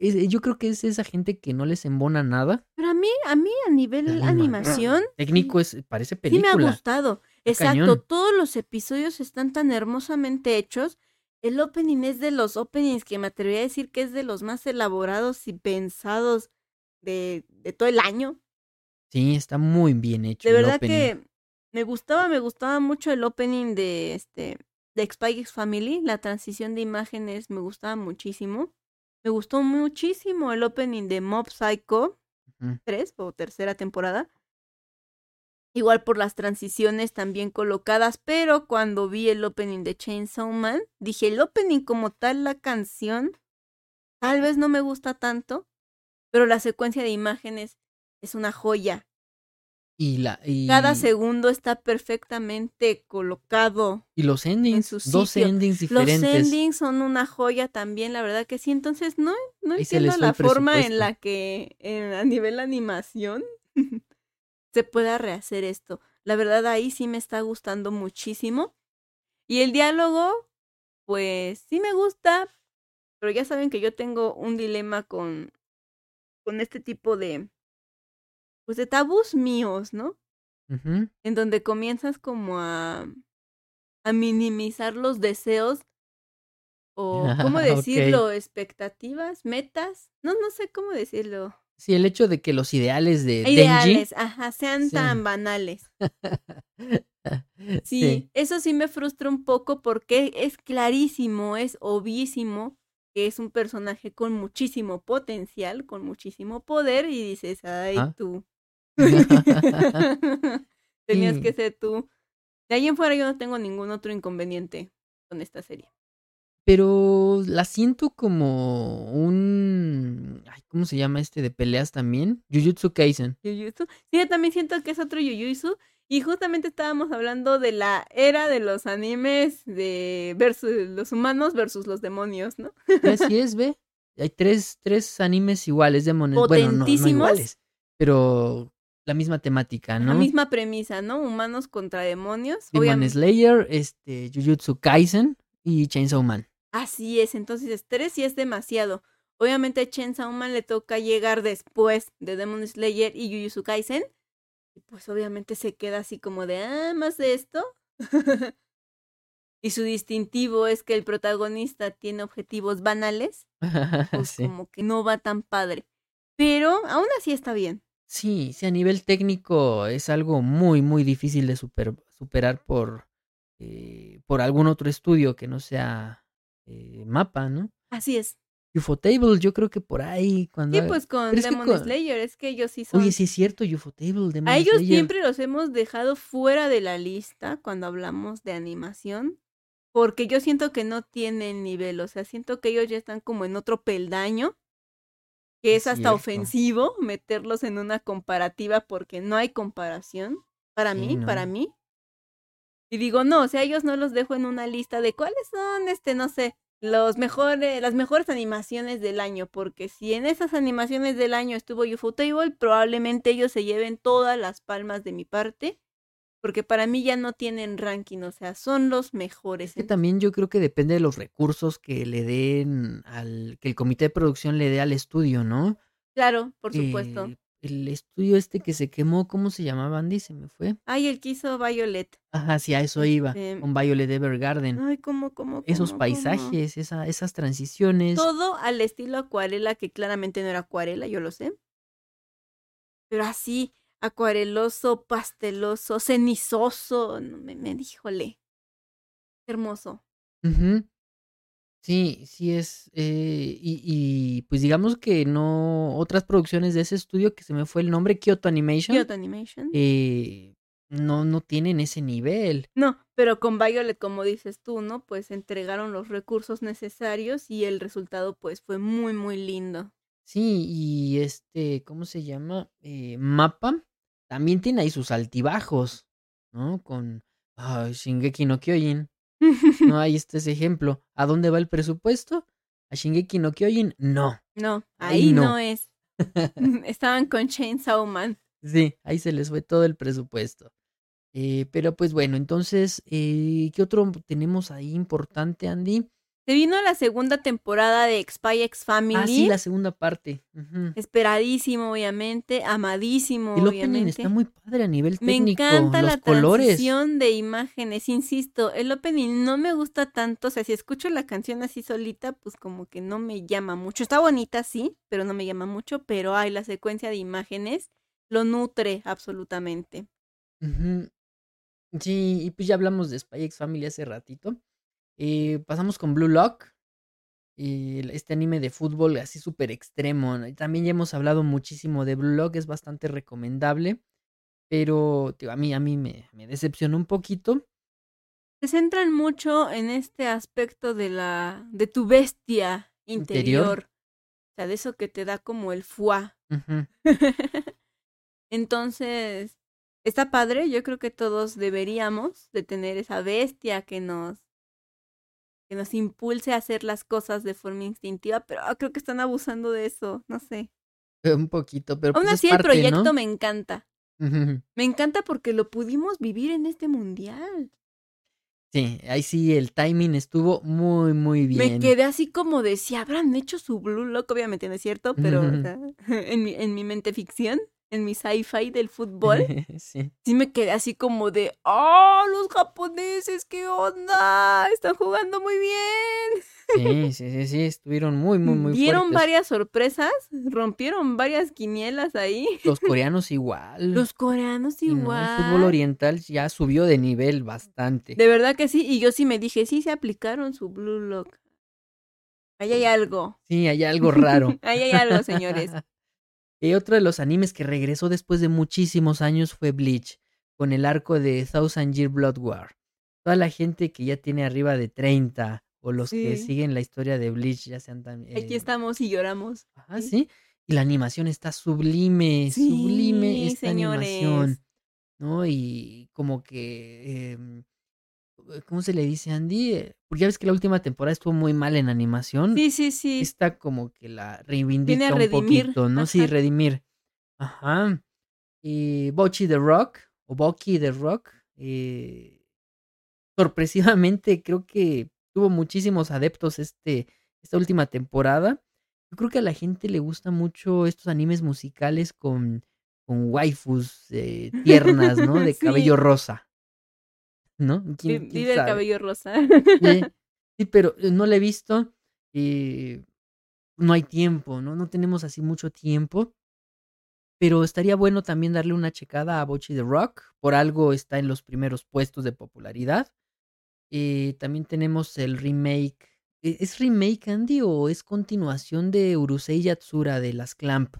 Es- yo creo que es esa gente que no les embona nada. Pero a mí, a mí a nivel animación, Técnico es, parece sí me ha película. gustado. Exacto, cañón. todos los episodios están tan hermosamente hechos. El opening es de los openings que me atrevería a decir que es de los más elaborados y pensados de, de todo el año. Sí, está muy bien hecho. De verdad que me gustaba, me gustaba mucho el opening de este de Spy X Family, la transición de imágenes me gustaba muchísimo. Me gustó muchísimo el opening de Mob Psycho Ujú. 3 o tercera temporada. Igual por las transiciones también colocadas, pero cuando vi el opening de Chainsaw Man, dije el opening como tal, la canción, tal vez no me gusta tanto, pero la secuencia de imágenes es una joya. Y la y, Cada segundo está perfectamente colocado. y los endings, dos endings Los diferentes. endings son una joya también, la verdad que sí. Entonces, no, no Ahí entiendo la forma en la que en- a nivel animación *laughs* se pueda rehacer esto. La verdad, ahí sí me está gustando muchísimo. Y el diálogo, pues sí me gusta, pero ya saben que yo tengo un dilema con, con este tipo de, pues de tabús míos, ¿no? En donde comienzas como a, a minimizar los deseos o, ¿cómo *laughs* decirlo? Expectativas, metas, no, no sé cómo decirlo. Sí, el hecho de que los ideales de Denji Ideales, ajá, sean Sí. tan banales. *laughs* Sí, eso sí me frustra un poco porque es clarísimo, es obvísimo que es un personaje con muchísimo potencial, con muchísimo poder y dices, ay, Ah. tú. *laughs* Tenías Sí. que ser tú. De ahí en fuera yo no tengo ningún otro inconveniente con esta serie. Pero la siento como un... ay, ¿Cómo se llama este de peleas también? Jujutsu Kaisen. Jujutsu. Sí, yo también siento que es otro Jujutsu. Y justamente estábamos hablando de la era de los animes de versus los humanos versus los demonios, ¿no? Así es, ve. Hay tres, tres animes iguales, demonios. Bueno, no, no Potentísimos. iguales, pero la misma temática, ¿no? La misma premisa, ¿no? Humanos contra demonios. Demon Slayer, este, Jujutsu Kaisen y Chainsaw Man. Así es, entonces estrés sí es demasiado. Obviamente a Chainsaw Man le toca llegar después de Demon Slayer y Jujutsu Kaisen. Y pues obviamente se queda así como de, ah, más de esto. *laughs* y su distintivo es que el protagonista tiene objetivos banales. *laughs* Pues sí. como que no va tan padre. Pero aún así está bien. Sí, sí, a nivel técnico es algo muy, muy difícil de super- superar por, eh, por algún otro estudio que no sea eh, mapa, ¿no? Así es. Ufotable, yo creo que por ahí cuando... Sí, pues con Demon con- Slayer, es que ellos sí son Oye, sí es cierto, Ufotable, Demon A ellos Slayer. siempre los hemos dejado fuera de la lista cuando hablamos de animación, porque yo siento que no tienen nivel, o sea, siento que ellos ya están como en otro peldaño, que es hasta cierto. ofensivo meterlos en una comparativa porque no hay comparación, para Sí, mí, para mí. Y digo, no, o sea, ellos no los dejo en una lista de cuáles son, este, no sé, los mejores, las mejores animaciones del año, porque si en esas animaciones del año estuvo Ufotable, probablemente ellos se lleven todas las palmas de mi parte, porque para mí ya no tienen ranking, o sea, son los mejores. Es que también yo creo que depende de los recursos que le den al, que el comité de producción le dé al estudio, ¿no? Claro, por supuesto. Eh, el estudio este que se quemó, ¿cómo se llamaba Andy? Se me fue. Ay, el que hizo Violet. Ajá, sí, a eso iba, Este, con Violet Evergarden. Ay, cómo, cómo, Esos cómo, cómo. paisajes, esa, esas transiciones. Todo al estilo acuarela, que claramente no era acuarela, yo lo sé. Pero así, acuareloso, pasteloso, cenizoso. No, me, me díjole. Hermoso. Sí, sí es. eh, y, y, pues digamos que no. Otras producciones de ese estudio, que se me fue el nombre, Kyoto Animation, Kyoto Animation. eh, no, no tienen ese nivel. No, pero con Violet, como dices tú, ¿no? Pues entregaron los recursos necesarios y el resultado, pues, fue muy, muy lindo. Sí, y este, ¿cómo se llama? Eh, Mapa también tiene ahí sus altibajos, ¿no? Con Shingeki no Kyojin. No, *laughs* ahí está ese ejemplo. ¿A dónde va el presupuesto? ¿A Shingeki no Kyojin? No. No, Ahí ahí no. no es. *laughs* *laughs* Estaban con Chainsaw Man. Sí, ahí se les fue todo el presupuesto. Eh, pero pues bueno, entonces, eh, ¿qué otro tenemos ahí importante, Andy? Se vino la segunda temporada de Spy X Family. Ah, sí, la segunda parte. Esperadísimo, obviamente. Amadísimo, El opening obviamente. está muy padre a nivel Me técnico. encanta los la colores. transición de imágenes, insisto, el opening no me gusta tanto, o sea, si escucho la canción así solita, pues como que no me llama mucho. Está bonita, sí, pero no me llama mucho, pero hay la secuencia de imágenes lo nutre absolutamente. Sí, y pues ya hablamos de Spy X Family hace ratito. Pasamos con Blue Lock, el- este anime de fútbol así súper extremo. Y También ya hemos hablado muchísimo de Blue Lock, es bastante recomendable, pero tío, a mí, a mí me, me decepcionó un poquito. Se centran mucho en este aspecto de la de tu bestia Interior. interior, realista, de eso que te da como el fuá. *laughs* Entonces, está padre, yo creo que todos deberíamos de tener esa bestia que nos que nos impulse a hacer las cosas de forma instintiva, pero ah, creo que están abusando de eso, no sé. Un poquito, pero Aún pues es así el parte, proyecto ¿no? me encanta. Me encanta porque lo pudimos vivir en este mundial. Sí, ahí sí el timing estuvo muy, muy bien. Me quedé así como de si habrán hecho su Blue Lock, obviamente no es cierto, pero o sea, *laughs* en, mi, en mi mente ficción, en mi sci-fi del fútbol, *laughs* sí. sí me quedé así como de, ¡oh, los japoneses, qué onda! Están jugando muy bien. Sí, sí, sí, sí, estuvieron muy, muy, muy Dieron fuertes. varias sorpresas, rompieron varias quinielas ahí. Los *laughs* coreanos igual. Los coreanos igual. El fútbol oriental ya subió de nivel bastante. De verdad que sí, y yo sí me dije, sí se aplicaron su Blue Lock. Ahí hay algo. Sí, hay algo *laughs* raro. Ahí hay algo, señores. Y otro de los animes que regresó después de muchísimos años fue Bleach, con el arco de Thousand Year Blood War. Toda la gente que ya tiene arriba de 30 o los que siguen la historia de Bleach ya sean también... Aquí estamos y lloramos. Ah, sí. Y la animación está sublime, sublime esta señores. animación. ¿No? Y como que... em, ¿Cómo se le dice, Andy? Porque ya ves que la última temporada estuvo muy mal en animación. Sí, sí, sí. Esta como que la reivindica a un redimir, poquito, ¿no? Sí, redimir. Ajá. Y Bochi the Rock, o Boki the Rock, eh, sorpresivamente creo que tuvo muchísimos adeptos este, esta última temporada. Yo creo que a la gente le gusta mucho estos animes musicales con, con waifus eh, tiernas, ¿no? *laughs* De Sí. cabello rosa. ¿No? ¿Quién- quién Vive el cabello rosa. Sí, *laughs* sí, pero eh, no la he visto. eh, no hay tiempo, ¿no? No tenemos así mucho tiempo. Pero estaría bueno también darle una checada a Bochi the Rock. Por algo está en los primeros puestos de popularidad. Eh, también tenemos el remake. ¿e- ¿Es remake, Andy, o es continuación de Urusei Yatsura de las Clamp?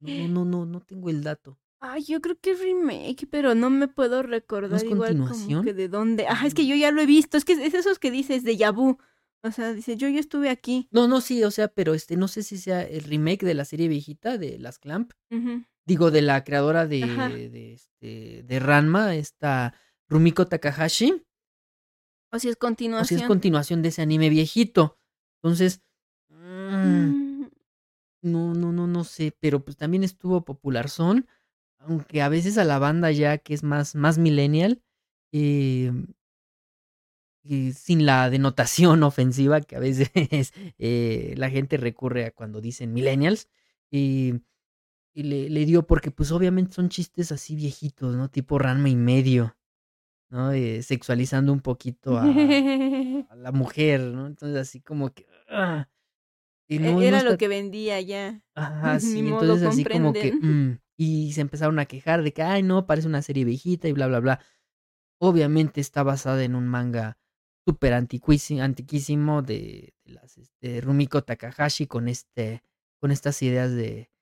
No, no, no, no tengo el dato. Ay, yo creo que es remake, pero no me puedo recordar es igual como continuación? que de dónde. Ajá, es que yo ya lo he visto. Es que es esos que dices de Yabu. O sea, dice, yo ya estuve aquí. No, no, sí, o sea, pero este, no sé si sea el remake de la serie viejita de las Clamp. Digo, de la creadora de, este, de Ranma, esta Rumiko Takahashi, O si es o si continuación. es continuación de ese anime viejito. Entonces, mm, Mm, no, no, no, no sé, pero pues también estuvo popular son, aunque a veces a la banda ya que es más, más millennial, eh, eh, sin la denotación *laughs* ofensiva que a veces eh, la gente recurre a cuando dicen millennials, y, y le, le dio porque pues obviamente son chistes así viejitos, ¿no? Tipo Ranma y medio, ¿no? Eh, sexualizando un poquito a, *laughs* a la mujer, ¿no? Entonces así como que... ah, no E, Era está- lo que vendía ya. Ajá, *laughs* sí, Ni modo, entonces así como que... mm, y se empezaron a quejar de que, ay, no, parece una serie viejita y bla, bla, bla. Obviamente está basada en un manga súper antiquísimo, de, de las este, Rumiko Takahashi con este con estas ideas de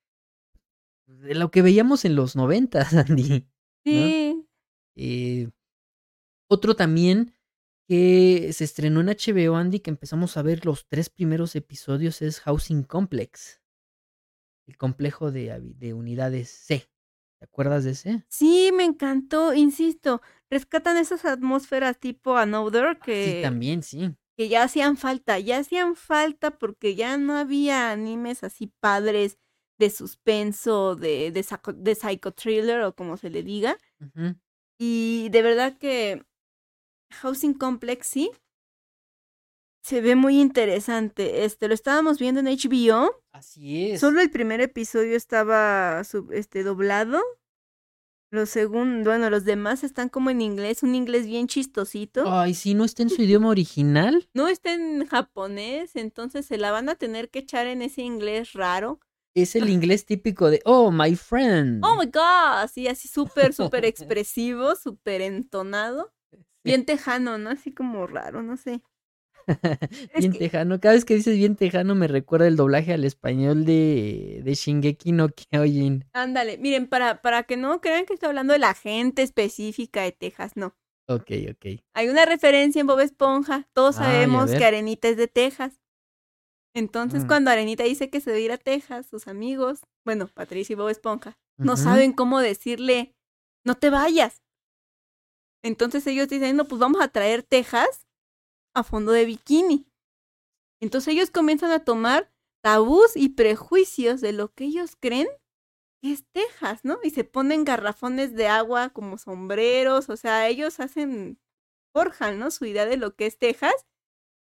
de lo que veíamos en los noventas, *laughs* Andy. Sí. Eh, otro también que se estrenó en HBO, Andy, que empezamos a ver los tres primeros episodios es Housing Complex. El complejo de, de unidades C. ¿Te acuerdas de ese? Sí, me encantó, insisto. Rescatan esas atmósferas tipo Another que, Sí, también, sí. que ya hacían falta, ya hacían falta porque ya no había animes así padres de suspenso, de, de, saco- de psychothriller o como se le diga. Y de verdad que Housing Complex sí se ve muy interesante. Este, lo estábamos viendo en HBO. Así es. Solo el primer episodio estaba sub- este, doblado. Los segundos, bueno, los demás están como en inglés, un inglés bien chistosito. Ay, sí, no está en su *laughs* idioma original. No está en japonés, entonces se la van a tener que echar en ese inglés raro. Es el inglés típico de, oh, my friend. Oh my god, así, así súper, súper *laughs* expresivo, súper entonado. Bien tejano, ¿no? Así como raro, no sé. *laughs* bien que- tejano. Cada vez que dices bien tejano me recuerda el doblaje al español de, de Shingeki no Kyojin. Ándale, miren, para, para que no crean que estoy hablando de la gente específica de Texas, no. Ok, ok. Hay una referencia en Bob Esponja. Todos Ay, a sabemos que Arenita es de Texas. Entonces, Mm. cuando Arenita dice que se va a ir a Texas, sus amigos, bueno, Patricia y Bob Esponja, no saben cómo decirle, no te vayas. Entonces ellos dicen, no, pues vamos a traer Texas a fondo de bikini. Entonces ellos comienzan a tomar tabús y prejuicios de lo que ellos creen que es Texas, ¿no? Y se ponen garrafones de agua como sombreros, o sea, ellos hacen, forjan, ¿no? Su idea de lo que es Texas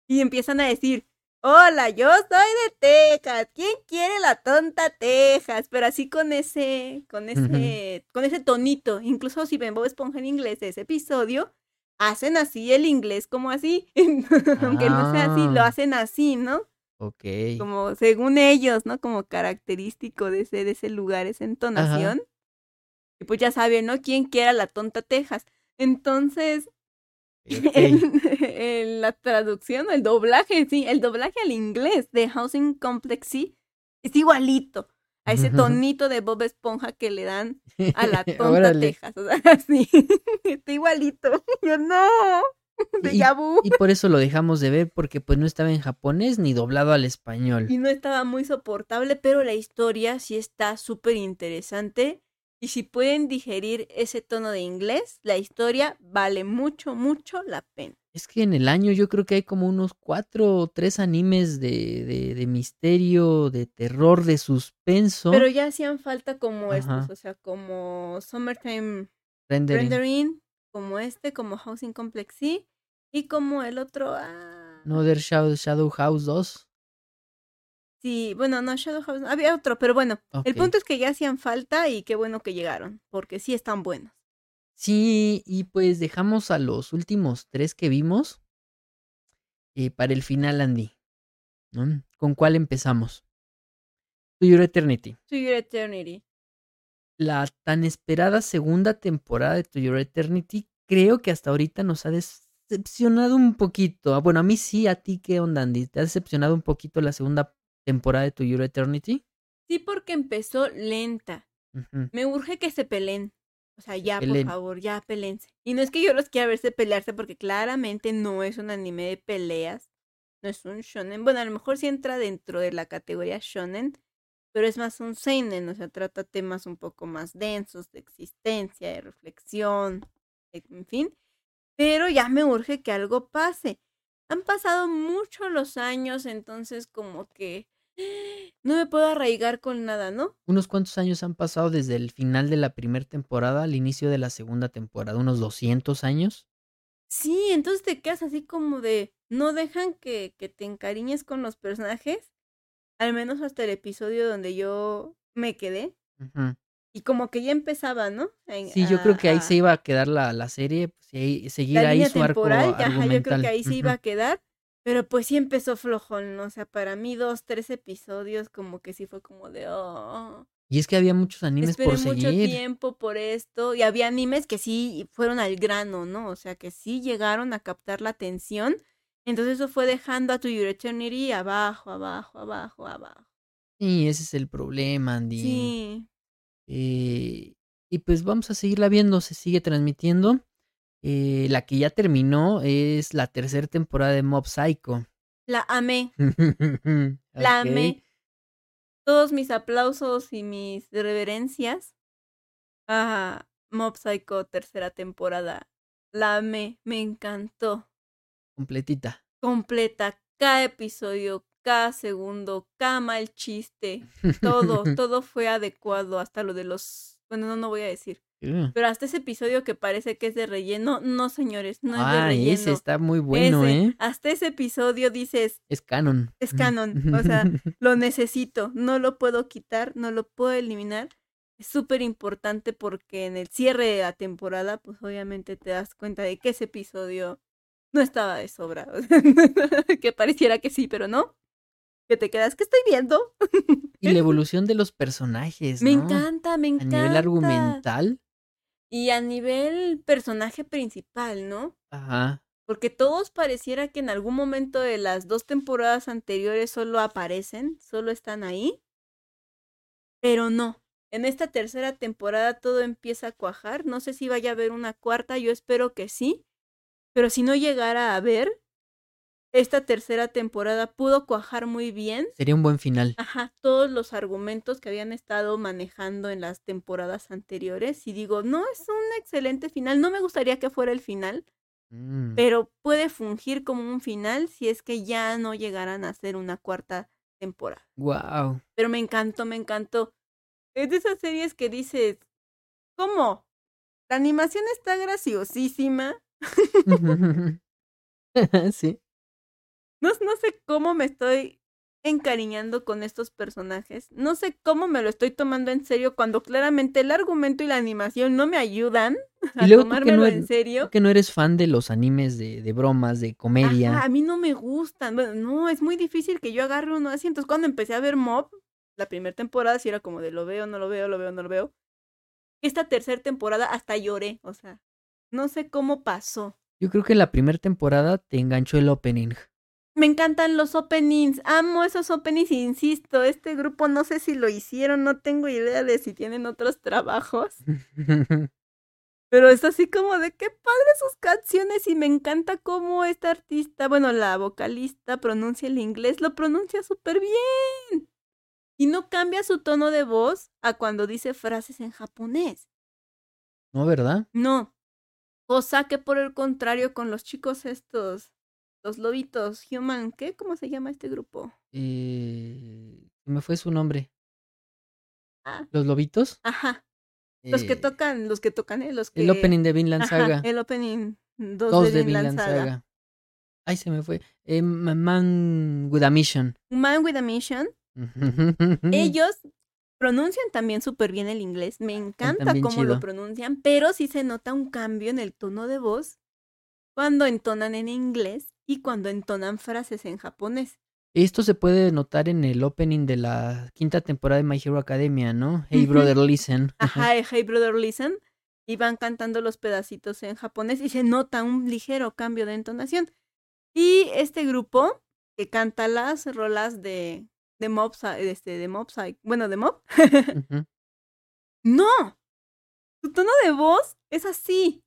y empiezan a decir, hola, yo soy de Texas, ¿quién quiere la tonta Texas? Pero así con ese, con ese, con ese tonito, incluso si ven Bob Esponja en inglés de ese episodio, hacen así el inglés como así, *laughs* aunque no sea así, lo Ah. hacen así, ¿no? Ok. como según ellos, ¿no? Como característico de ese, de ese lugar, esa entonación. Y pues ya saben, ¿no? ¿Quién quiera la tonta Texas? Entonces, *laughs* ok. en, en la traducción, el doblaje, sí, el doblaje al inglés de Housing Complex sí, es igualito a ese tonito de Bob Esponja que le dan a la *laughs* tonta. Texas. O sea, *laughs* sí, está igualito. *laughs* Yo no, de Y-. Y por eso lo dejamos de ver porque pues no estaba en japonés ni doblado al español. y no estaba muy soportable, pero la historia sí está súper interesante. Y si pueden digerir ese tono de inglés, la historia vale mucho, mucho la pena. Es que en el año yo creo que hay como unos cuatro o tres animes de, de, de misterio, de terror, de suspenso. Pero ya hacían falta como Ajá. estos, o sea, como Summertime rendering. Rendering, como este, como Housing Complex sí, y como el otro. ah, Another Shadow, Shadow House 2. Sí, bueno, no, Shadow House, había otro, pero bueno, el punto es que ya hacían falta y qué bueno que llegaron, porque sí están buenos. Sí, y pues dejamos a los últimos tres que vimos eh, para el final, Andy. ¿no? ¿Con cuál empezamos? To Your Eternity. To Your Eternity. La tan esperada segunda temporada de To Your Eternity creo que hasta ahorita nos ha decepcionado un poquito. Ah, Bueno, a mí sí, a ti qué onda, Andy. ¿Te ha decepcionado un poquito la segunda temporada de To Your Eternity? Sí, porque empezó lenta. Me urge que se peleen. O sea, ya, por favor, ya pelense. Y no es que yo los quiera verse pelearse, porque claramente no es un anime de peleas. No es un shonen. Bueno, a lo mejor sí entra dentro de la categoría shonen, pero es más un seinen. O sea, trata temas un poco más densos de existencia, de reflexión, de- en fin. Pero ya me urge que algo pase. Han pasado mucho los años, entonces como que no me puedo arraigar con nada, ¿no? Unos cuantos años han pasado desde el final de la primera temporada al inicio de la segunda temporada. Unos 200 años. Sí, entonces te quedas así como de, no dejan que, que te encariñes con los personajes, al menos hasta el episodio donde yo me quedé, y como que ya empezaba, ¿no? En- Sí, yo creo que ahí a- se iba a quedar la, la serie, pues, y ahí- seguir la ahí línea su arco temporal, ajá, yo creo que ahí se iba a quedar, pero pues sí empezó flojón, ¿no? O sea, para mí dos, tres episodios como que sí fue como de, oh, Y es que había muchos animes esperé por mucho seguir. tiempo por esto, y había animes que sí fueron al grano, ¿no? O sea, que sí llegaron a captar la atención, entonces eso fue dejando a tu Your Eternity abajo, abajo, abajo, abajo. Sí, ese es el problema, Andy. Sí, Eh, y pues vamos a seguirla viendo, se sigue transmitiendo. Eh, la que ya terminó es la tercera temporada de Mob Psycho. la amé, *laughs* la amé. Todos mis aplausos y mis reverencias a Mob Psycho tercera temporada. La amé, me encantó. Completita. Completa, cada episodio, cada segundo, cada mal chiste, todo, *laughs* todo fue adecuado, hasta lo de los... Bueno, no, no voy a decir. Pero hasta ese episodio que parece que es de relleno, no señores, no es de Ah, relleno. ese está muy bueno, Ese, ¿eh? Hasta ese episodio dices, Es canon. Es canon, *laughs* o sea, lo necesito, no lo puedo quitar, no lo puedo eliminar. Es súper importante porque en el cierre de la temporada, pues obviamente te das cuenta de que ese episodio no estaba de sobra. *laughs* que pareciera que sí, pero no. Que te quedas, ¿qué estoy viendo? y la *laughs* evolución de los personajes, Me encanta, me A encanta. nivel argumental. Y a nivel personaje principal, ¿no? Ajá. Porque todos pareciera que en algún momento de las dos temporadas anteriores solo aparecen, solo están ahí. Pero no. En esta tercera temporada todo empieza a cuajar. No sé si vaya a haber una cuarta, yo espero que sí. Pero si no llegara a haber, esta tercera temporada pudo cuajar muy bien. Sería un buen final. Ajá, todos los argumentos que habían estado manejando en las temporadas anteriores. Y digo, no, es un excelente final. No me gustaría que fuera el final, Mm. pero puede fungir como un final si es que ya no llegaran a ser una cuarta temporada. Wow. Pero me encantó, me encantó. Es de esas series que dices, ¿cómo? La animación está graciosísima. *laughs* sí. No, no sé cómo me estoy encariñando con estos personajes. No sé cómo me lo estoy tomando en serio cuando claramente el argumento y la animación no me ayudan *laughs* a Y luego tú que tomármelo no en serio. Que no eres fan de los animes de, de bromas, de comedia. Ajá, a mí no me gustan. Bueno, no, es muy difícil que yo agarre uno así. Entonces, cuando empecé a ver Mob, la primera temporada, sí era como de lo veo, no lo veo, lo veo, no lo veo. Esta tercera temporada hasta lloré. O sea, no sé cómo pasó. Yo creo que la primera temporada te enganchó el opening. Me encantan los openings, amo esos openings, insisto, este grupo no sé si lo hicieron, no tengo idea de si tienen otros trabajos, *laughs* pero es así como de qué padre sus canciones y me encanta cómo esta artista, bueno, la vocalista pronuncia el inglés, lo pronuncia súper bien. Y no cambia su tono de voz a cuando dice frases en japonés, ¿No, verdad? no, cosa que por el contrario con los chicos estos, los lobitos, human, ¿qué? ¿Cómo se llama este grupo? Eh, me fue su nombre. Ah. ¿Los lobitos? Ajá. Los que Eh, tocan, los que tocan, ¿eh? Los que... El opening de Vinland Ajá, Saga. el opening 2 Dos de, de Vinland Saga. Saga. Ay, se me fue. Eh, Ma- Man with a Mission. Man with a Mission. *laughs* Ellos pronuncian también súper bien el inglés. Me encanta cómo lo pronuncian, pero sí se nota un cambio en el tono de voz cuando entonan en inglés y cuando entonan frases en japonés. Esto se puede notar en el opening de la quinta temporada de My Hero Academia, ¿no? Hey brother, listen. Ajá, Hey Brother Listen. Y van cantando los pedacitos en japonés y se nota un ligero cambio de entonación. Y este grupo que canta las rolas de, de Mob, este, de Mob bueno, de Mob. *laughs* ¡No! Su tono de voz es así,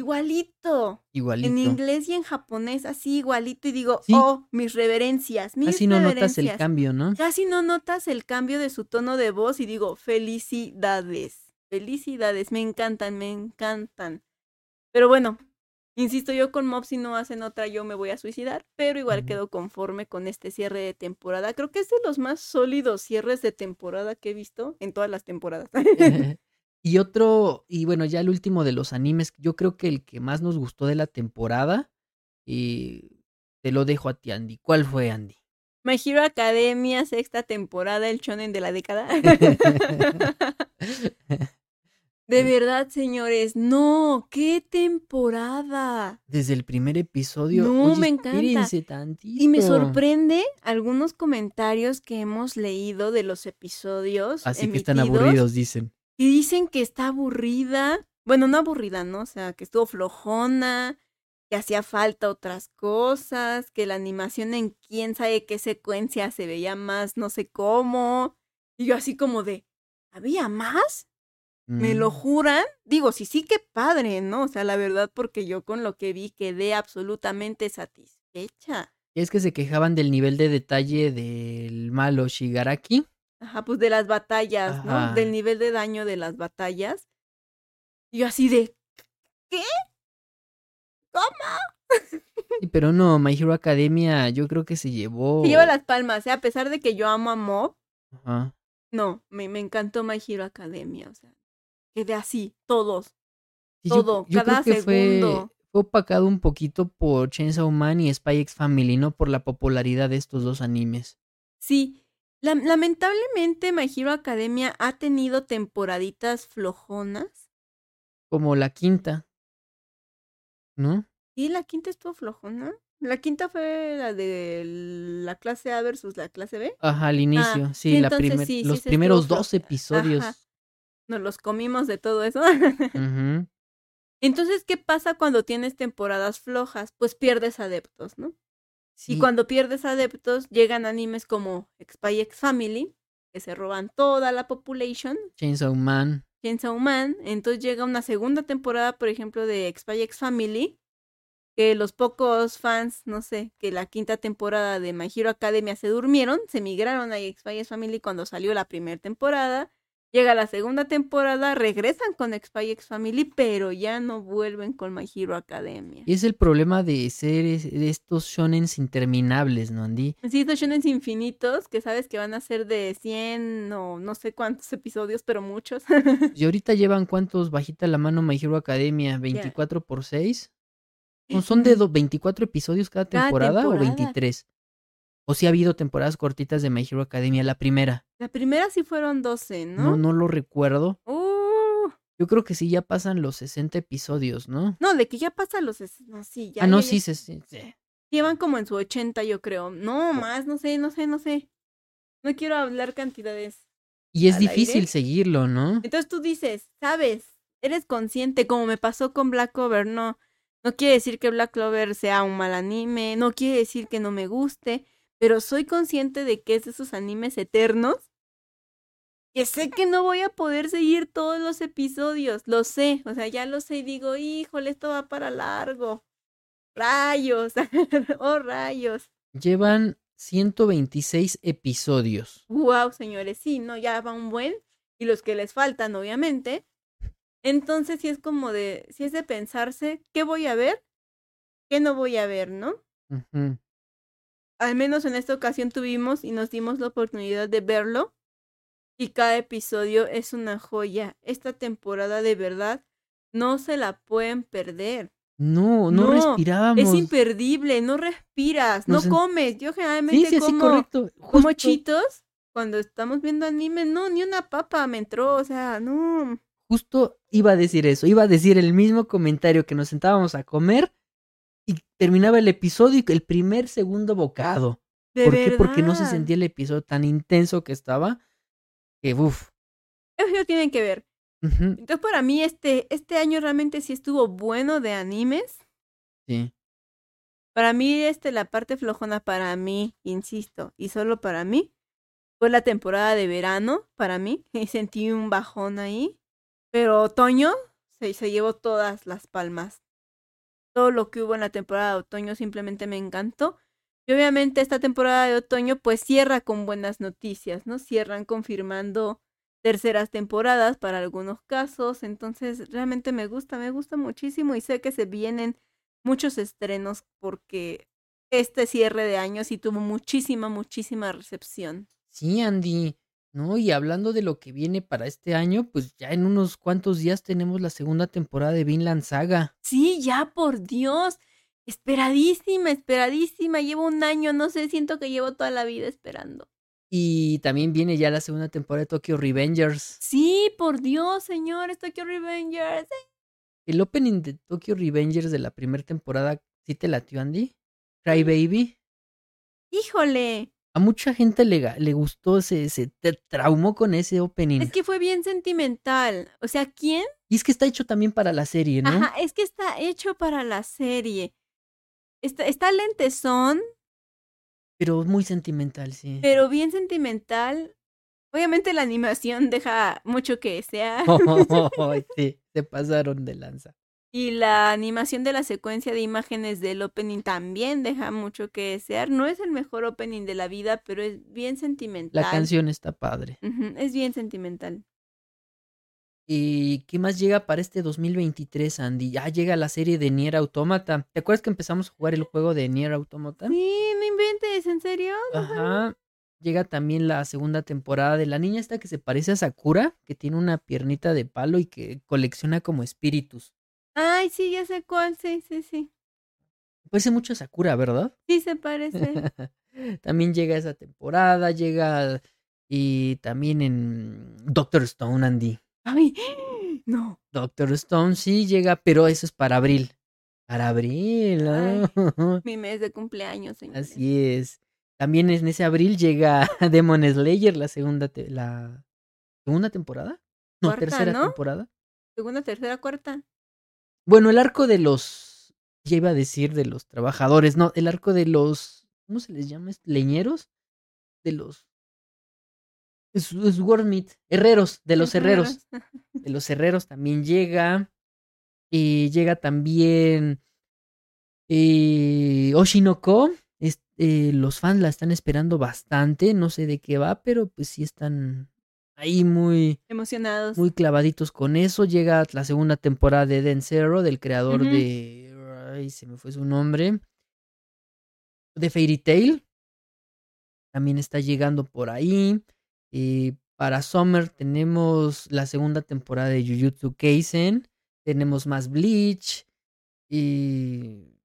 igualito. Igualito. En inglés y en japonés, así igualito. Y digo, Sí. oh, mis reverencias, mis Así no notas el cambio, ¿no? Casi no notas el cambio de su tono de voz y digo, felicidades, felicidades, me encantan, me encantan. Pero bueno, insisto yo con Mob, si no hacen otra yo me voy a suicidar, pero igual quedo conforme con este cierre de temporada. Creo que es de los más sólidos cierres de temporada que he visto en todas las temporadas. *laughs* *laughs* y otro, y bueno, ya el último de los animes, yo creo que el que más nos gustó de la temporada, y te lo dejo a ti, Andy. ¿Cuál fue, Andy? My Hero Academia, sexta temporada, el shonen de la década. *laughs* De verdad, señores, no, qué temporada. Desde el primer episodio. No, oye, me encanta. tantito. Y me sorprende algunos comentarios que hemos leído de los episodios. Así que están aburridos, dicen. Y dicen que está aburrida. Bueno, no aburrida, ¿no? O sea, que estuvo flojona, que hacía falta otras cosas, que la animación en quién sabe qué secuencia se veía más, no sé cómo. Y yo así como de, ¿había más? ¿Me lo Mm. juran? Digo, sí, sí, qué padre, ¿no? O sea, la verdad, porque yo con lo que vi quedé absolutamente satisfecha. Y es que se quejaban del nivel de detalle del malo Shigaraki. Ajá, pues de las batallas, ¿no? Del nivel de daño de las batallas. Y yo así de, ¿qué? ¿Cómo? Sí, pero no, My Hero Academia yo creo que se llevó... Se lleva las palmas, ¿eh? A pesar de que yo amo a Mob, Ajá. no, me, me encantó My Hero Academia, o sea, quedé así, todos. Sí, Todo, yo, cada creo que fue, segundo. fue opacado un poquito por Chainsaw Man y Spy X Family, ¿no? Por la popularidad de estos dos animes. Sí, la- lamentablemente My Hero Academia ha tenido temporaditas flojonas. Como la quinta. ¿No? Sí, la quinta estuvo flojona. La quinta fue la de la clase A versus la clase B. Ajá, al inicio. Ah, sí, sí, la primer- sí, los primeros dos episodios. Ajá. Nos los comimos de todo eso. *laughs* Entonces, ¿qué pasa cuando tienes temporadas flojas? Pues pierdes adeptos, ¿no? Sí, Y cuando pierdes adeptos, llegan animes como Spy X Family, que se roban toda la population, Chainsaw Man. Chainsaw Man. Entonces llega una segunda temporada, por ejemplo, de Spy X Family, que los pocos fans, no sé, que la quinta temporada de My Hero Academia se durmieron, se migraron a X-Files Family cuando salió la primera temporada. Llega la segunda temporada, regresan con X-Files Family, pero ya no vuelven con My Hero Academia. Y es el problema de ser es- de estos shonens interminables, ¿no, Andy? Sí, estos shonen infinitos que sabes que van a ser de 100 o no sé cuántos episodios, pero muchos. *laughs* Y ahorita llevan cuántos bajita la mano My Hero Academia, 24 por 6. ¿O son de do- 24 episodios cada Cada temporada, o temporada. 23? O si ha habido temporadas cortitas de My Hero Academia, la primera. La primera sí fueron 12, No, ¿no? no lo recuerdo. Uh, Yo creo que sí ya pasan los 60 episodios, ¿no? no, de que ya pasa los... No, sí, ya. ah, no, ya- sí, sí, sí, sí. Llevan como en su 80, yo creo. No, más, no sé, no sé, no sé. No quiero hablar cantidades. Y es ¿Al difícil aire? seguirlo, ¿no? Entonces tú dices, sabes, eres consciente, como me pasó con Black Clover, no. No quiere decir que Black Clover sea un mal anime, no quiere decir que no me guste, pero soy consciente de que es de esos animes eternos. Que sé que no voy a poder seguir todos los episodios, lo sé, o sea, ya lo sé y digo, híjole, esto va para largo. Rayos, *laughs* oh rayos. Llevan 126 episodios. Wow, señores, sí, no, ya va un buen. Y los que les faltan, obviamente. Entonces, sí es como de, si es de pensarse, ¿qué voy a ver? ¿Qué no voy a ver, no? Al menos en esta ocasión tuvimos y nos dimos la oportunidad de verlo. Y cada episodio es una joya. Esta temporada de verdad no se la pueden perder. No, no, No, respirábamos. Es imperdible, no respiras, no Nos comes. Yo generalmente Sí, sí, como, correcto. como chitos cuando estamos viendo anime. No, ni una papa me entró, o sea, no. Justo iba a decir eso, iba a decir el mismo comentario que nos sentábamos a comer y terminaba el episodio y el primer segundo bocado. De ¿Por qué? Porque no se sentía el episodio tan intenso que estaba. Que uff. Eso lo tienen que ver. Entonces, para mí, este, este año realmente sí estuvo bueno de animes. Sí. Para mí, este, la parte flojona para mí, insisto, y solo para mí, fue la temporada de verano, para mí. *laughs* Y sentí un bajón ahí. Pero otoño se, se llevó todas las palmas. Lo que hubo en la temporada de otoño simplemente me encantó. Y obviamente esta temporada de otoño pues cierra con buenas noticias, ¿no? Cierran confirmando terceras temporadas para algunos casos. Entonces realmente me gusta, me gusta muchísimo y sé que se vienen muchos estrenos porque este cierre de año sí tuvo muchísima, muchísima recepción. Sí, Andy. No, y hablando de lo que viene para este año, pues ya en unos cuantos días tenemos la segunda temporada de Vinland Saga. Sí, ya por Dios. Esperadísima, esperadísima. Llevo un año, no sé, siento que llevo toda la vida esperando. Y también viene ya la segunda temporada de Tokyo Revengers. Sí, por Dios, señor, Tokyo Revengers. El opening de Tokyo Revengers de la primera temporada, ¿sí te latió, Andy? Cry Baby. Híjole, A mucha gente le, gustó, se, se te traumó con ese opening. es que fue bien sentimental. O sea, ¿quién? Y es que está hecho también para la serie, ¿no? Ajá, es que está hecho para la serie. Está, está lentezón, Pero muy sentimental, sí. pero bien sentimental. Obviamente la animación deja mucho que. *laughs* Ay, *laughs* sí, se pasaron de lanza. Y la animación de la secuencia de imágenes del opening también deja mucho que desear. No es el mejor opening de la vida, pero es bien sentimental. La canción está padre. Es bien sentimental. ¿Y qué más llega para este 2023, Andy? Ya llega la serie de Nier Automata. ¿Te acuerdas que empezamos a jugar el juego de Nier Automata? Sí, no inventes, ¿en serio? Ajá. Llega también la segunda temporada de la niña esta que se parece a Sakura, que tiene una piernita de palo y que colecciona como espíritus. Ay, sí, ya sé cuál, sí, sí, sí. Parece mucho a Sakura, ¿verdad? Sí se parece. *laughs* también llega esa temporada, llega y también en Doctor Stone, Andy. Ay, *gasps* no. Doctor Stone sí llega, pero eso es para abril. Para abril, ¿no? Mi mes de cumpleaños, señores. Así es. También en ese abril llega *laughs* Demon Slayer, la segunda, te- la segunda temporada. No, Cuarta, tercera ¿no? temporada. Segunda, tercera, cuarta. Bueno, el arco de los, ya iba a decir de los trabajadores, no, el arco de los, ¿cómo se les llama? ¿Leñeros? De los, es, es Wormit, herreros, de los herreros. *laughs* de los herreros también llega. Y llega también Eh, Oshinoko, es- eh, los fans la están esperando bastante, no sé de qué va, pero pues sí están ahí muy, Emocionados. muy clavaditos con eso. Llega la segunda temporada de Den Zero, del creador de... Ay, se me fue su nombre. De Fairy Tail. También está llegando por ahí. Eh, para Summer tenemos la segunda temporada de Jujutsu Kaisen. Tenemos más Bleach. Y...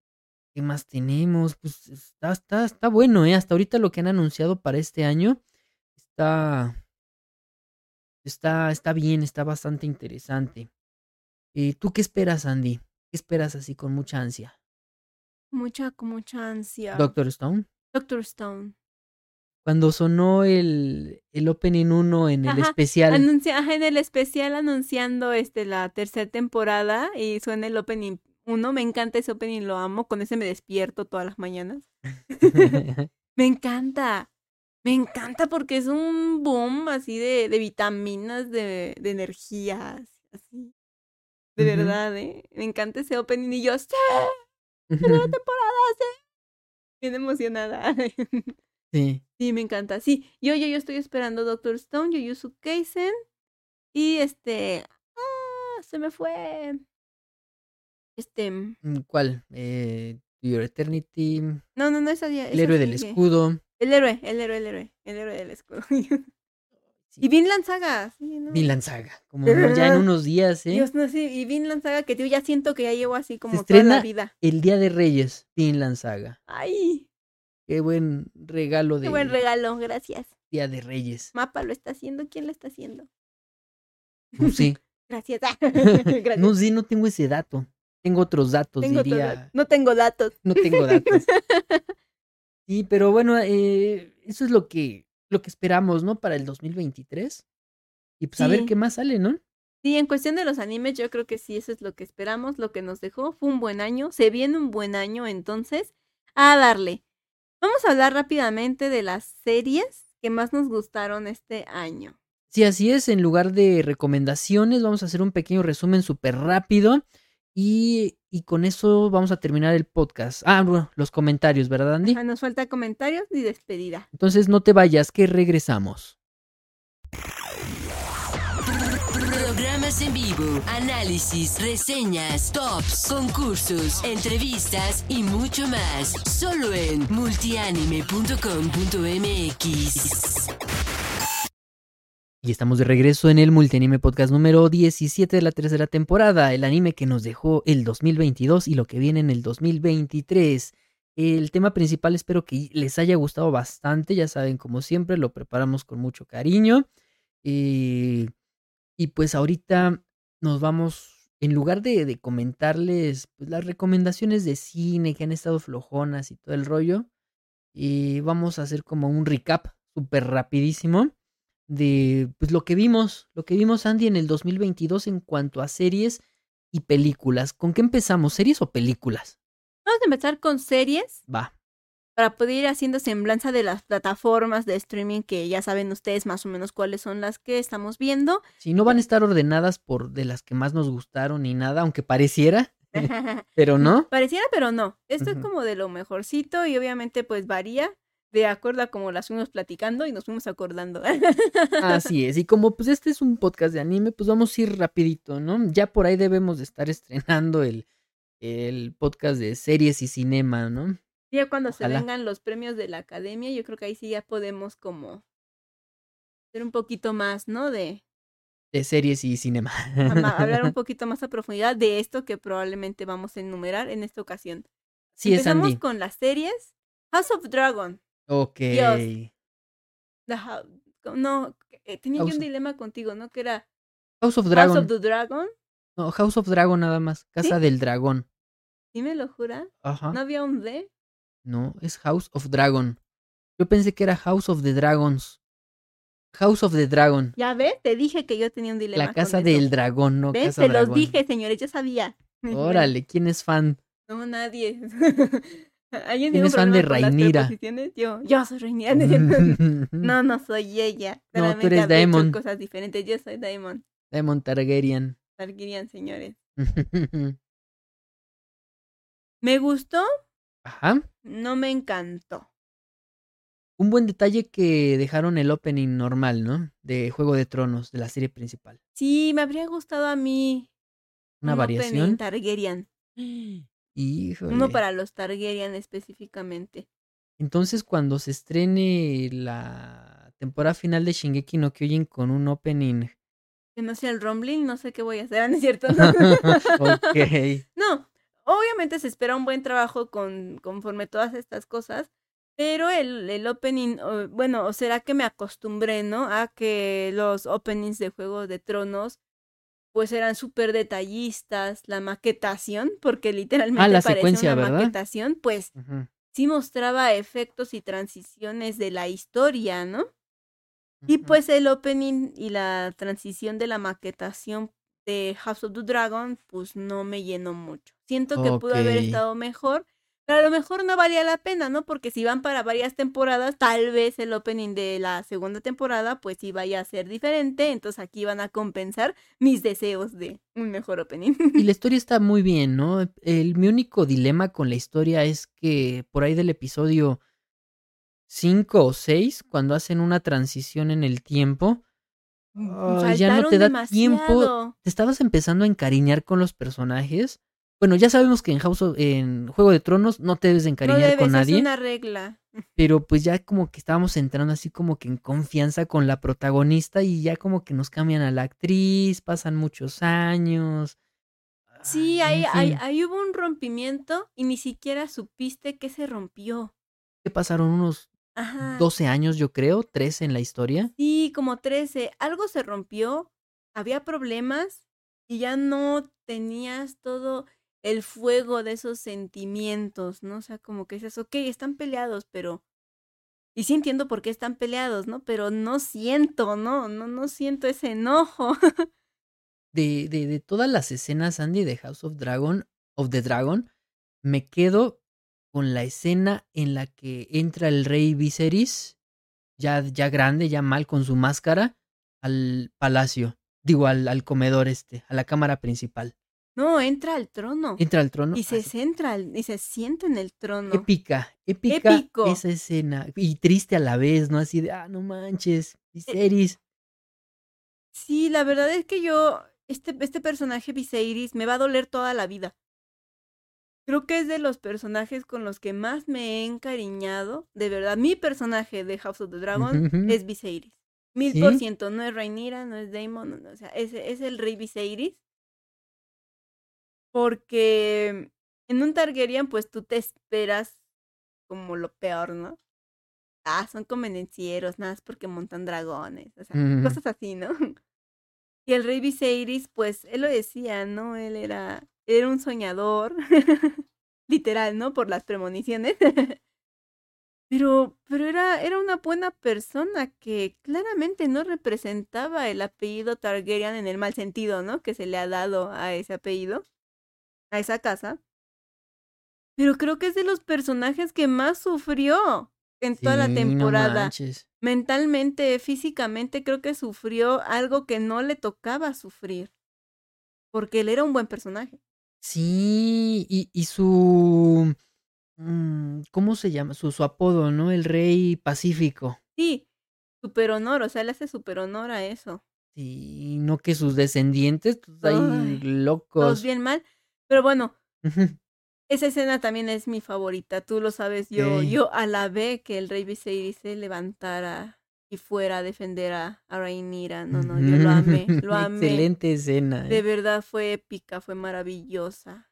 ¿Qué más tenemos? Pues está, está, está bueno, ¿eh? Hasta ahorita lo que han anunciado para este año está... Está, está bien, está bastante interesante. Eh, ¿Tú qué esperas, Andy? ¿Qué esperas así con mucha ansia? Mucha, con mucha ansia. Doctor Stone. Doctor Stone. Cuando sonó el, el Opening 1 en el especial. Anuncia, ajá, en el especial anunciando este la tercera temporada y suena el opening 1. Me encanta ese opening, lo amo. Con ese me despierto todas las mañanas. *laughs* *laughs* Me encanta. Me encanta porque es un boom así de, de vitaminas, de, de energías, así. De verdad, ¿eh? Me encanta ese opening y yo, ¡sí! *laughs* ¡Primera temporada, sí! Bien emocionada. *laughs* sí. Sí, me encanta. Sí, yo, yo, yo estoy esperando Doctor Stone, Jujutsu Kaisen. Y este. Ah, se me fue. Este. Mm, ¿Cuál? Eh, Your Eternity. No, no, no, esa ya. El héroe del escudo. El héroe, el héroe, el héroe. El héroe del escudo. *laughs* Sí. y Vinland Saga. Sí, ¿no? Vinland Saga. Como ya en *laughs* unos días, ¿eh? Dios, no sé. Y Vinland Saga que yo ya siento que ya llevo así como toda la vida. El Día de Reyes. Vinland Saga. Ay, Qué buen regalo de qué buen regalo, gracias. Día de Reyes. Mapa lo está haciendo. ¿Quién lo está haciendo? *laughs* No sé. Gracias. gracias. no sé, no tengo ese dato. Tengo otros datos, Tengo diría. todo- No tengo datos. No tengo datos. Sí, pero bueno, eh, eso es lo que, lo que esperamos, ¿no? Para el 2023. Y pues a ver qué más sale, ¿no? Sí, en cuestión de los animes, yo creo que sí, eso es lo que esperamos, lo que nos dejó. Fue un buen año, se viene un buen año, entonces, a darle. Vamos a hablar rápidamente de las series que más nos gustaron este año. Sí, así es. En lugar de recomendaciones, vamos a hacer un pequeño resumen súper rápido. Y, y con eso vamos a terminar el podcast. Ah, bueno, los comentarios, ¿verdad, Andy? Ajá, nos falta comentarios y despedida. Entonces no te vayas, que regresamos. Programas en vivo, análisis, reseñas, tops, concursos, entrevistas y mucho más. Solo en multianime.com.mx. Y estamos de regreso en el Multianime Podcast número 17 de la tercera temporada, el anime que nos dejó el 2022 y lo que viene en el 2023. El tema principal espero que les haya gustado bastante, ya saben, como siempre, lo preparamos con mucho cariño. Eh, y pues ahorita nos vamos, en lugar de, de comentarles pues, las recomendaciones de cine que han estado flojonas y todo el rollo, y vamos a hacer como un recap súper rapidísimo de pues lo que vimos, lo que vimos Andy en el 2022 en cuanto a series y películas. ¿Con qué empezamos? ¿Series o películas? Vamos a empezar con series Va. para poder ir haciendo semblanza de las plataformas de streaming que ya saben ustedes más o menos cuáles son las que estamos viendo. Si no van a estar ordenadas por de las que más nos gustaron ni nada, aunque pareciera, *laughs* pero no. Pareciera, pero no. Esto es como de lo mejorcito y obviamente pues varía de acuerdo a como las fuimos platicando y nos fuimos acordando. Así es. Y como pues este es un podcast de anime, pues vamos a ir rapidito, ¿no? Ya por ahí debemos de estar estrenando el, el podcast de series y cinema, ¿no? ya cuando se vengan los premios de la academia, yo creo que ahí sí ya podemos como hacer un poquito más, ¿no? De De series y cinema. hablar un *laughs* poquito más a profundidad de esto que probablemente vamos a enumerar en esta ocasión. Sí, es Empezamos Andy. con las series. House of Dragon. Ok. Dios. No, eh, tenía yo House un of- dilema contigo, ¿no? Que era House of Dragon. House of the Dragon. No, House of Dragon nada más. Casa ¿Sí? del Dragón. ¿Sí me lo jura? Ajá. ¿No había un D? No, es House of Dragon. Yo pensé que era House of the Dragons. House of the Dragon. Ya ves, te dije que yo tenía un dilema. La casa eso. del dragón, no ¿Ves? casa Se los dragón. dije, señores, yo sabía. *laughs* Órale, ¿quién es fan? No, nadie. *laughs* ¿Alguien ¿Quién tiene un es fan de preposiciones? Yo, yo soy Rhaenyra. *laughs* No, no soy ella. *laughs* No, tú eres Daemon. cosas diferentes. Yo soy Daemon. Daemon Targaryen. Targaryen, señores. *laughs* Me gustó, Ajá. no me encantó. Un buen detalle que dejaron el opening normal, ¿no? De Juego de Tronos, de la serie principal. Sí, me habría gustado a mí Una un variación. Targaryen. *gasps* *gasps* Híjole. Uno para los Targaryen específicamente. Entonces, cuando se estrene la temporada final de Shingeki no Kyojin con un opening. Que no sea el rumbling, no sé qué voy a hacer, *laughs* ¿no es cierto? No. *laughs* *laughs* ok. No, obviamente se espera un buen trabajo con, conforme todas estas cosas, pero el, el opening, bueno, o será que me acostumbré, ¿no? A que los openings de Juego de Tronos, pues eran súper detallistas, la maquetación, porque literalmente Ah, la secuencia, una ¿verdad? maquetación, pues sí mostraba efectos y transiciones de la historia, ¿no? Y pues el opening y la transición de la maquetación de House of the Dragon, pues no me llenó mucho. Siento que pudo haber estado mejor, pero a lo mejor no valía la pena, ¿no? Porque si van para varias temporadas, tal vez el opening de la segunda temporada, pues sí vaya a ser diferente. Entonces aquí van a compensar mis deseos de un mejor opening. Y la *laughs* historia está muy bien, ¿no? El, mi único dilema con la historia es que por ahí del episodio 5 o 6, cuando hacen una transición en el tiempo, ay, ya no te da tiempo. Te estabas empezando a encariñar con los personajes. Bueno, ya sabemos que en House of- en Juego de Tronos no te debes de No encariñar debes, con es nadie, una regla. *laughs* pero pues ya como que estábamos entrando así como que en confianza con la protagonista y ya como que nos cambian a la actriz, pasan muchos años. Sí, ahí, en ahí, fin. ahí hubo un rompimiento y ni siquiera supiste que se rompió. que pasaron unos Ajá. 12 años, yo creo, 13 en la historia. Sí, como 13. Algo se rompió, había problemas y ya no tenías todo el fuego de esos sentimientos, ¿no? O sea, como que dices, ok, están peleados, pero... Y sí entiendo por qué están peleados, ¿no? Pero no siento, ¿no? No, no siento ese enojo. *laughs* De, de, de todas las escenas, Andy, de House of Dragon, of the Dragon, me quedo con la escena en la que entra el rey Viserys, ya, ya grande, ya mal, con su máscara, al palacio. Digo, al, al comedor este, a la cámara principal. No, entra al trono. Entra al trono. Y se así, centra, y se sienta en el trono. Épica, épica Épico. esa escena. Y triste a la vez, ¿no? Así de, ah, no manches, Viserys. Sí, la verdad es que yo, este, este personaje Viserys me va a doler toda la vida. Creo que es de los personajes con los que más me he encariñado. De verdad, mi personaje de House of the Dragon es Viserys. Mil por ciento, no es Rhaenyra, no es Daemon, no, no, o sea, es, es el rey Viserys. Porque en un Targaryen, pues tú te esperas como lo peor, ¿no? Ah, son convenencieros, nada, es porque montan dragones, o sea, cosas así, ¿no? *laughs* Y el rey Viserys, pues él lo decía, ¿no? Él era, era un soñador, *laughs* literal, ¿no? Por las premoniciones. *laughs* Pero, pero era, era una buena persona que claramente no representaba el apellido Targaryen en el mal sentido, ¿no? Que se le ha dado a ese apellido, a esa casa. Pero creo que es de los personajes que más sufrió en toda la Sí, temporada mentalmente, físicamente, creo que sufrió algo que no le tocaba sufrir. Porque él era un buen personaje. Sí, y, y su... mm, ¿Cómo se llama? Su, su apodo, ¿no? El rey pacífico. Sí, super honor, o sea, él hace super honor a eso. Sí, no que sus descendientes, pues, ahí Ay, Todos locos. bien mal. Pero bueno, esa escena también es mi favorita, tú lo sabes. Yo, Ok. yo alabé que el rey Viserys se levantara y fuera a defender a, a Rhaenyra. No, no, yo lo amé, lo *laughs* amé. Excelente escena. De ¿eh? verdad fue épica, fue maravillosa,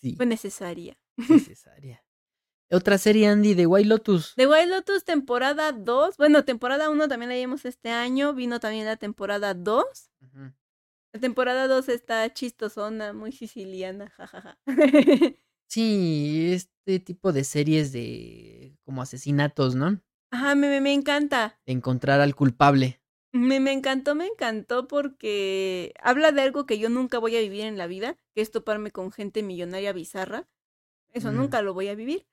Sí, fue necesaria. necesaria. *laughs* Otra serie, Andy, de White Lotus. The Wild Lotus temporada 2, bueno, temporada 1 también la vimos este año, vino también la temporada 2. Ujú. La temporada 2 está chistosona, muy siciliana, jajaja. *laughs* Sí, este tipo de series de como asesinatos, ¿no? Ajá, me, me, me encanta. De encontrar al culpable. Me, me encantó, me encantó porque habla de algo que yo nunca voy a vivir en la vida, que es toparme con gente millonaria bizarra. Eso nunca lo voy a vivir.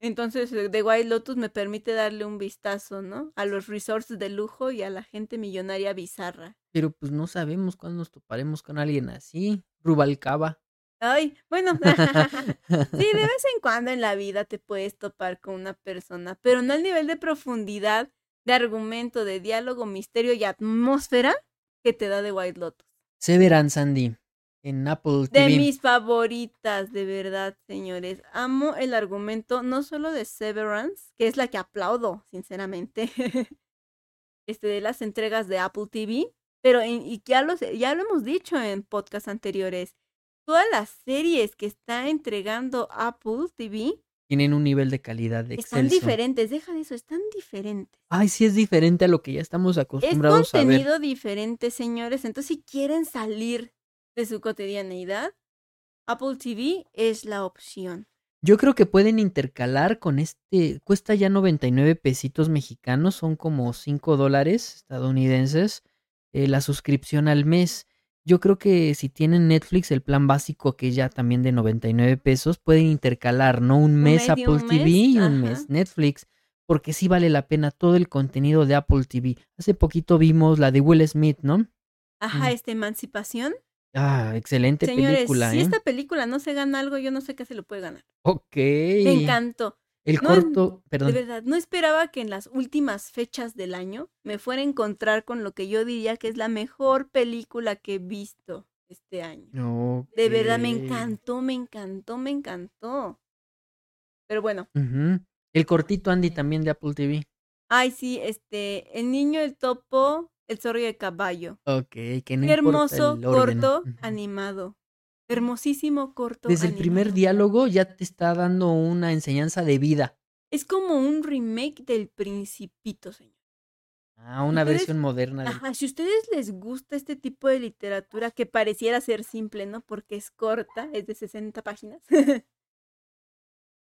Entonces, eh, The Wild Lotus me permite darle un vistazo, ¿no? A los resorts de lujo y a la gente millonaria bizarra. Pero pues no sabemos cuándo nos toparemos con alguien así. Rubalcaba. Ay, bueno, *laughs* *laughs* sí, de vez en cuando en la vida te puedes topar con una persona, pero no al nivel de profundidad, de argumento, de diálogo, misterio y atmósfera que te da de White Lotus. Severance, Andy, en Apple De TV. mis favoritas, de verdad, señores. Amo el argumento no solo de Severance, que es la que aplaudo, sinceramente, *laughs* este, de las entregas de Apple TV, pero en- y ya, lo, ya lo hemos dicho en podcasts anteriores, todas las series que está entregando Apple TV Tienen un nivel de calidad están excelso. diferentes, deja de eso, están diferentes. Ay, sí es diferente a lo que ya estamos Es acostumbrados a ver. contenido diferente, señores. Entonces, si quieren salir de su cotidianeidad, Apple TV es la opción. Yo creo que pueden intercalar con este, cuesta ya 99 pesitos mexicanos, son como 5 dólares estadounidenses, eh, la suscripción al mes. Yo creo que si tienen Netflix, el plan básico que es ya también de 99 pesos, pueden intercalar, ¿no? Un mes un Apple TV mes, y un ajá. mes Netflix, porque sí vale la pena todo el contenido de Apple TV. Hace poquito vimos la de Will Smith, ¿no? Ajá, Mm. esta emancipación. Ah, excelente Señores, película, si ¿eh? esta película no se gana algo, yo no sé qué se lo puede ganar. Ok. Me encantó. El No, corto, De perdón. verdad, no esperaba que en las últimas fechas del año me fuera a encontrar con lo que yo diría que es la mejor película que he visto este año. De verdad, me encantó, me encantó, me encantó. Pero bueno. El cortito Andy también de Apple TV. ay sí, este, El niño, el topo, el zorro y el caballo. Ok, que no hermoso el orden. corto animado. Hermosísimo corto Desde el primer diálogo ya te está dando una enseñanza de vida. Es como un remake del Principito, señor. Ah, una ustedes- versión moderna. Ajá, si a ustedes les gusta este tipo de literatura que pareciera ser simple, ¿no? Porque es corta, es de 60 páginas. *laughs*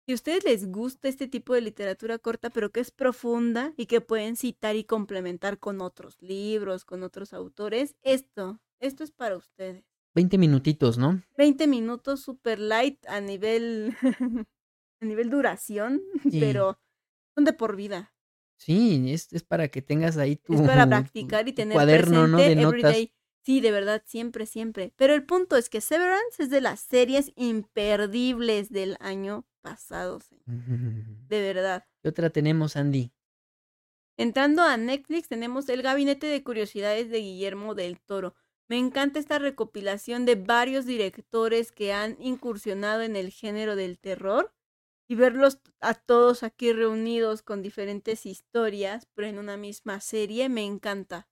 si a ustedes les gusta este tipo de literatura corta, pero que es profunda y que pueden citar y complementar con otros libros, con otros autores, esto, esto es para ustedes. 20 minutitos, ¿no? 20 minutos super light a nivel *laughs* a nivel duración, *laughs* Sí. pero son de por vida. Sí, es, es para que tengas ahí tu, es para *laughs* practicar y tener cuaderno, ¿no? De notas. everyday. Sí, de verdad, siempre, siempre. Pero el punto es que Severance es de las series imperdibles del año pasado, señor. *laughs* de verdad. ¿Qué otra tenemos, Andy? Entrando a Netflix tenemos El Gabinete de Curiosidades de Guillermo del Toro. Me encanta esta recopilación de varios directores que han incursionado en el género del terror y verlos a todos aquí reunidos con diferentes historias, pero en una misma serie, me encanta.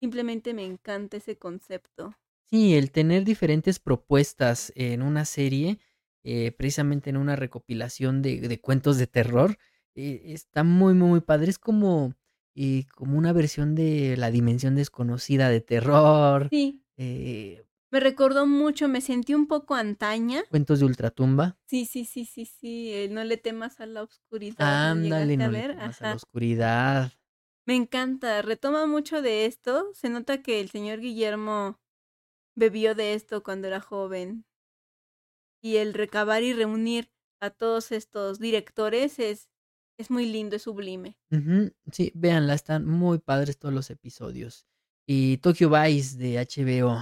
Simplemente me encanta ese concepto. Sí, el tener diferentes propuestas en una serie, eh, precisamente en una recopilación de, de cuentos de terror, eh, está muy, muy, muy padre. Es como, eh, como una versión de La Dimensión Desconocida de terror, Sí, eh, me recordó mucho, me sentí un poco antaña. cuentos de ultratumba. Sí, sí, sí, sí, sí, no le temas a la oscuridad. ¿lo Ándale, a no le temas a la oscuridad. Me encanta, retoma mucho de esto. Se nota que el señor Guillermo bebió de esto cuando era joven. Y el recabar y reunir a todos estos directores es, es muy lindo, es sublime. Ujú, Sí, véanla, están muy padres todos los episodios. Y Tokyo Vice de HBO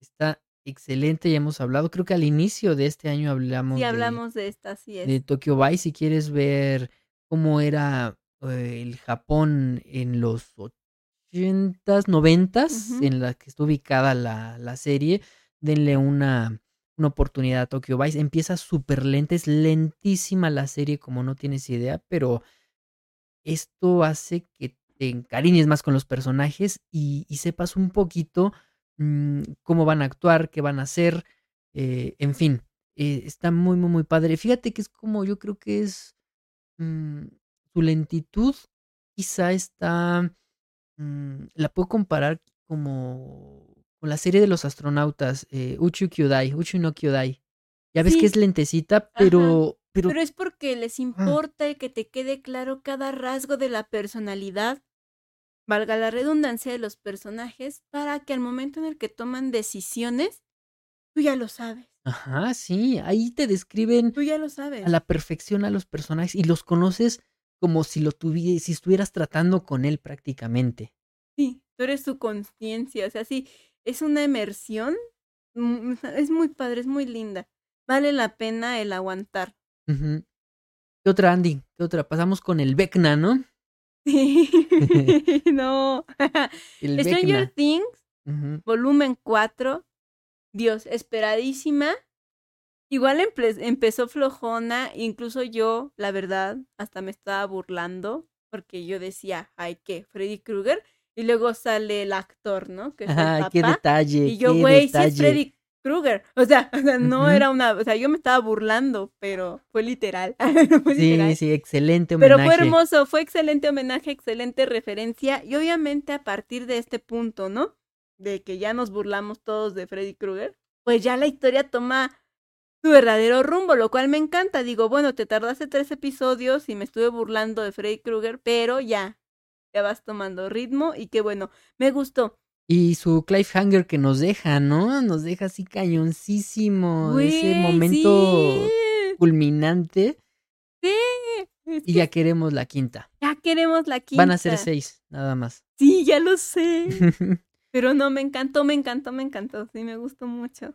está excelente, ya hemos hablado. Creo que al inicio de este año hablamos de- hablamos de esta, así es. de Tokyo Vice si quieres ver cómo era eh, el Japón en los 80s, 90s, Ujú. en la que está ubicada la, la serie, denle una, una oportunidad a Tokyo Vice. Empieza súper lenta, es lentísima la serie como no tienes idea, pero esto hace que te encariñes más con los personajes y, sepas un poquito mm, cómo van a actuar, qué van a hacer, eh, en fin, eh, está muy, muy, muy padre. Fíjate que es como, yo creo que es mm, su lentitud, quizá está, mm, la puedo comparar como con la serie de los astronautas, eh, Uchu Kyodai, Uchu no Kyodai. Ya ves Sí. que es lentecita, pero, pero, Pero es porque les importa que te quede claro cada rasgo de la personalidad, valga la redundancia de los personajes, para que al momento en el que toman decisiones, tú ya lo sabes. ajá, sí, ahí te describen Tú ya lo sabes. a la perfección a los personajes y los conoces como si lo tuvieras, si estuvieras tratando con él prácticamente. Sí, tú eres su conciencia. O sea, sí, es una emersión mm, *laughs* es muy padre, es muy linda. Vale la pena el aguantar. ¿Qué otra, Andy? ¿Qué otra? Pasamos con el Vecna, ¿no? *laughs* Sí. *laughs* no. El Stranger Vecna. Things, volumen 4. Dios, esperadísima. Igual empe- empezó flojona, incluso yo, la verdad, hasta me estaba burlando, porque yo decía, ay, ¿qué? Freddy Krueger. Y luego sale el actor, ¿no? Que qué detalle. Y yo, güey, sí es Freddy Krueger. O sea, *laughs* o sea, no era una, o sea, yo me estaba burlando, pero fue literal. *laughs* fue Sí, literal. sí, excelente Pero homenaje. fue hermoso, fue excelente homenaje, excelente referencia. Y obviamente a partir de este punto, ¿no? De que ya nos burlamos todos de Freddy Krueger, pues ya la historia toma su verdadero rumbo, lo cual me encanta. Digo, bueno, te tardaste tres episodios y me estuve burlando de Freddy Krueger, pero ya, ya vas tomando ritmo y qué bueno, me gustó. Y su cliffhanger que nos deja, ¿no? Nos deja así cañoncísimo. ese momento sí, culminante. sí, es Y que ya queremos la quinta. ya queremos la quinta. Van a ser seis, nada más. Sí, ya lo sé. *laughs* Pero no, me encantó, me encantó, me encantó. Sí, me gustó mucho.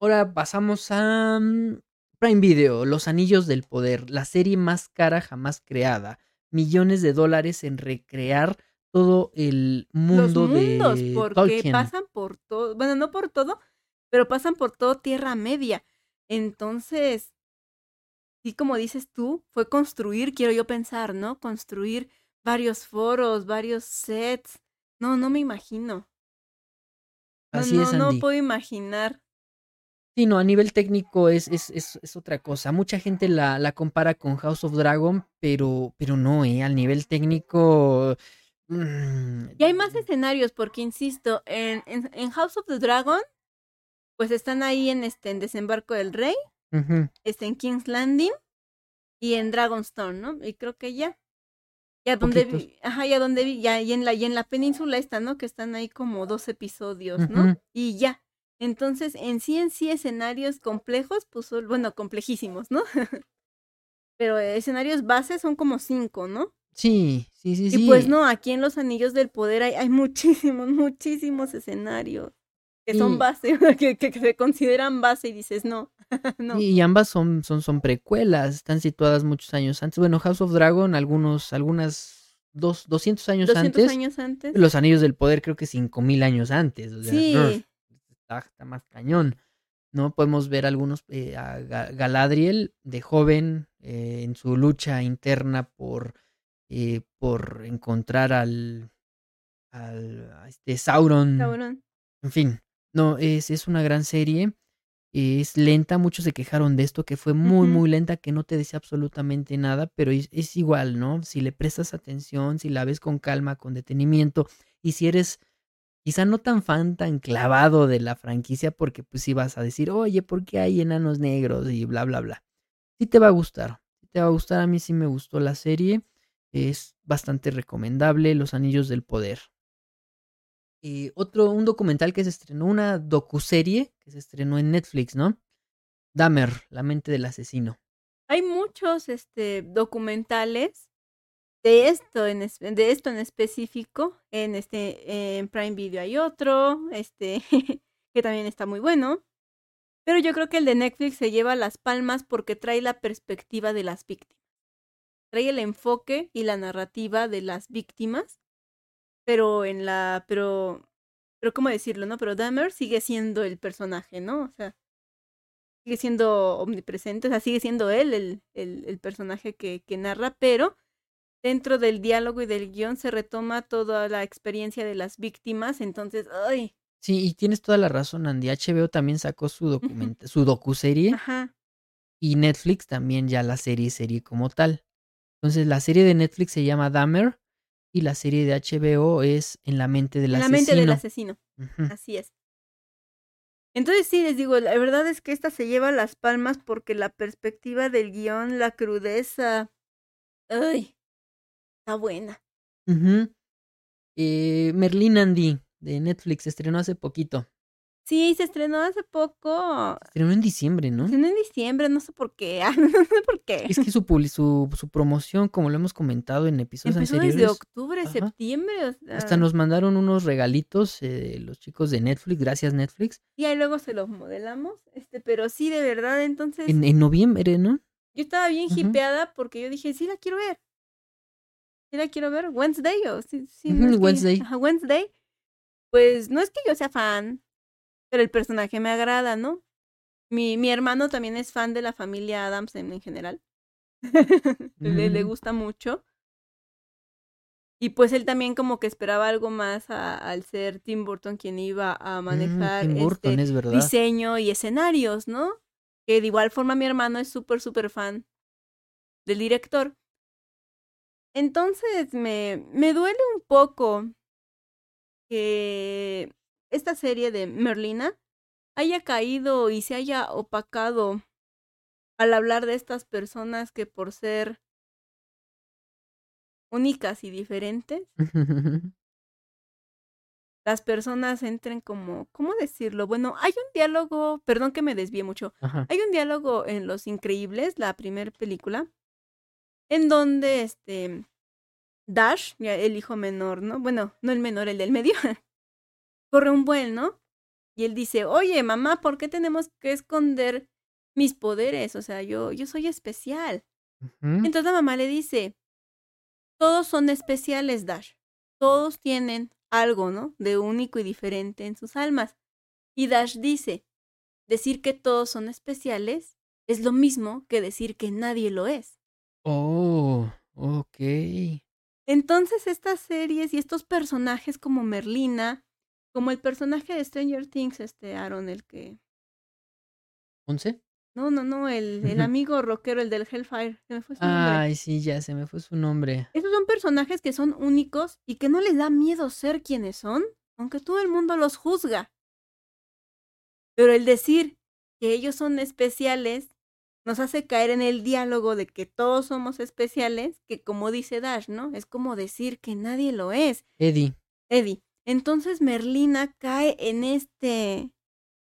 Ahora pasamos a mm, Prime Video, Los Anillos del Poder, la serie más cara jamás creada. Millones de dólares en recrear todo el mundo Los mundos, de porque Tolkien. pasan por todo, bueno, no por todo, pero pasan por todo Tierra Media. Entonces, sí, como dices tú, fue construir, quiero yo pensar, ¿no? Construir varios foros, varios sets. No, no me imagino. No, Así no, es, no puedo imaginar. Sí, no, a nivel técnico es, es, es, es otra cosa. Mucha gente la, la compara con House of Dragon, pero, pero no, ¿eh? Al nivel técnico... mm, Y hay más escenarios, porque insisto, en, en, en House of the Dragon, pues están ahí en este en Desembarco del Rey, este en King's Landing y en Dragonstone, ¿no? Y creo que ya. Y a donde vi, ajá, y a donde vi, ya, y en la, y en la península está, ¿no? Que están ahí como dos episodios, ¿no? Y ya. Entonces, en sí, en sí, escenarios complejos, pues, bueno, complejísimos, ¿no? *laughs* Pero escenarios bases son como cinco, ¿no? Sí, sí, sí, sí. Y pues no, aquí en los Anillos del Poder hay, hay muchísimos, *laughs* muchísimos escenarios que Sí. son base, *laughs* que, que, que se consideran base y dices, no, no. Y ambas son, son, son precuelas, están situadas muchos años antes. Bueno, House of Dragon, algunos, algunas, dos, 200 años 200 antes. años antes. Los Anillos del Poder creo que 5000 años antes. O sea, Sí, está, está más cañón. ¿No? Podemos ver algunos, eh, a Ga- Galadriel de joven eh, en su lucha interna por, eh, por encontrar al, al a este Sauron. cabrón. En fin, no, es, es una gran serie. Es lenta, muchos se quejaron de esto, que fue muy, muy lenta, que no te decía absolutamente nada, pero es, es igual, ¿no? Si le prestas atención, si la ves con calma, con detenimiento, y si eres quizá no tan fan, tan clavado de la franquicia, porque pues sí vas a decir, oye, ¿por qué hay enanos negros? y bla, bla, bla. Sí te va a gustar, te va a gustar, a mí sí me gustó la serie, es bastante recomendable, Los Anillos del Poder. Eh, otro, un documental que se estrenó, una docuserie que se estrenó en Netflix, ¿no? Dahmer, la mente del asesino. Hay muchos este, documentales de esto en, de esto en específico. En este en Prime Video hay otro, este, *laughs* que también está muy bueno. Pero yo creo que el de Netflix se lleva las palmas porque trae la perspectiva de las víctimas. Trae el enfoque y la narrativa de las víctimas. Pero en la. Pero. Pero cómo decirlo, ¿no? Pero Dahmer sigue siendo el personaje, ¿no? O sea. Sigue siendo omnipresente. O sea, sigue siendo él el, el, el personaje que, que narra. Pero dentro del diálogo y del guion se retoma toda la experiencia de las víctimas. Entonces, ¡ay! Sí, y tienes toda la razón, Andy. HBO también sacó su documenta, su docuserie Ajá. y Netflix también ya la serie serie como tal. Entonces la serie de Netflix se llama Dahmer y la serie de HBO es En la mente del En la asesino. mente del asesino. Así es. Entonces sí, les digo, la verdad es que esta se lleva las palmas porque la perspectiva del guion, la crudeza, ay, está buena. Ujú. Eh, Merlin Andy de Netflix estrenó hace poquito. Sí, se estrenó hace poco. Se estrenó en diciembre, ¿no? Se estrenó en diciembre, no sé por qué. *laughs* ah, no sé por qué. Es que su, su, su promoción, como lo hemos comentado en episodios Empezó anteriores, desde octubre, Ajá. septiembre. o sea, hasta nos mandaron unos regalitos eh, los chicos de Netflix, gracias Netflix, Y ahí luego se los modelamos. Este, pero sí, de verdad, entonces. en, en noviembre, ¿no? Yo estaba bien hipeada porque yo dije, sí la quiero ver. Sí la quiero ver. Wednesday o sí, sí, Ujú, no es que- Wednesday. ajá, Wednesday. Pues no es que yo sea fan, pero el personaje me agrada, ¿no? Mi, mi hermano también es fan de la familia Adams en, en general. *laughs* le, gusta mucho. Y pues él también como que esperaba algo más a- al ser Tim Burton quien iba a manejar Mm, Burton, este, es diseño y escenarios, ¿no? Que de igual forma mi hermano es súper, súper fan del director. Entonces me, me duele un poco que esta serie de Merlina haya caído y se haya opacado al hablar de estas personas que por ser únicas y diferentes, *laughs* las personas entren como, ¿cómo decirlo? Bueno, hay un diálogo, perdón que me desvíe mucho, Ajá. hay un diálogo en Los Increíbles, la primera película, en donde este Dash, ya el hijo menor, ¿no? Bueno, no el menor, el del medio, *laughs* corre un buen, ¿no? Y él dice, oye, mamá, ¿por qué tenemos que esconder mis poderes? O sea, yo, yo soy especial. Entonces la mamá le dice, todos son especiales, Dash. Todos tienen algo, ¿no? De único y diferente en sus almas. Y Dash dice, decir que todos son especiales es lo mismo que decir que nadie lo es. Oh, ok. Entonces estas series y estos personajes como Merlina, como el personaje de Stranger Things, este Aaron, el que... ¿Once? No, no, no, el, el amigo rockero, el del Hellfire. Se me fue su nombre. Ay, sí, ya se me fue su nombre. Esos son personajes que son únicos y que no les da miedo ser quienes son, aunque todo el mundo los juzga. Pero el decir que ellos son especiales nos hace caer en el diálogo de que todos somos especiales, que como dice Dash, ¿no? Es como decir que nadie lo es. Eddie. Eddie. Entonces Merlina cae en este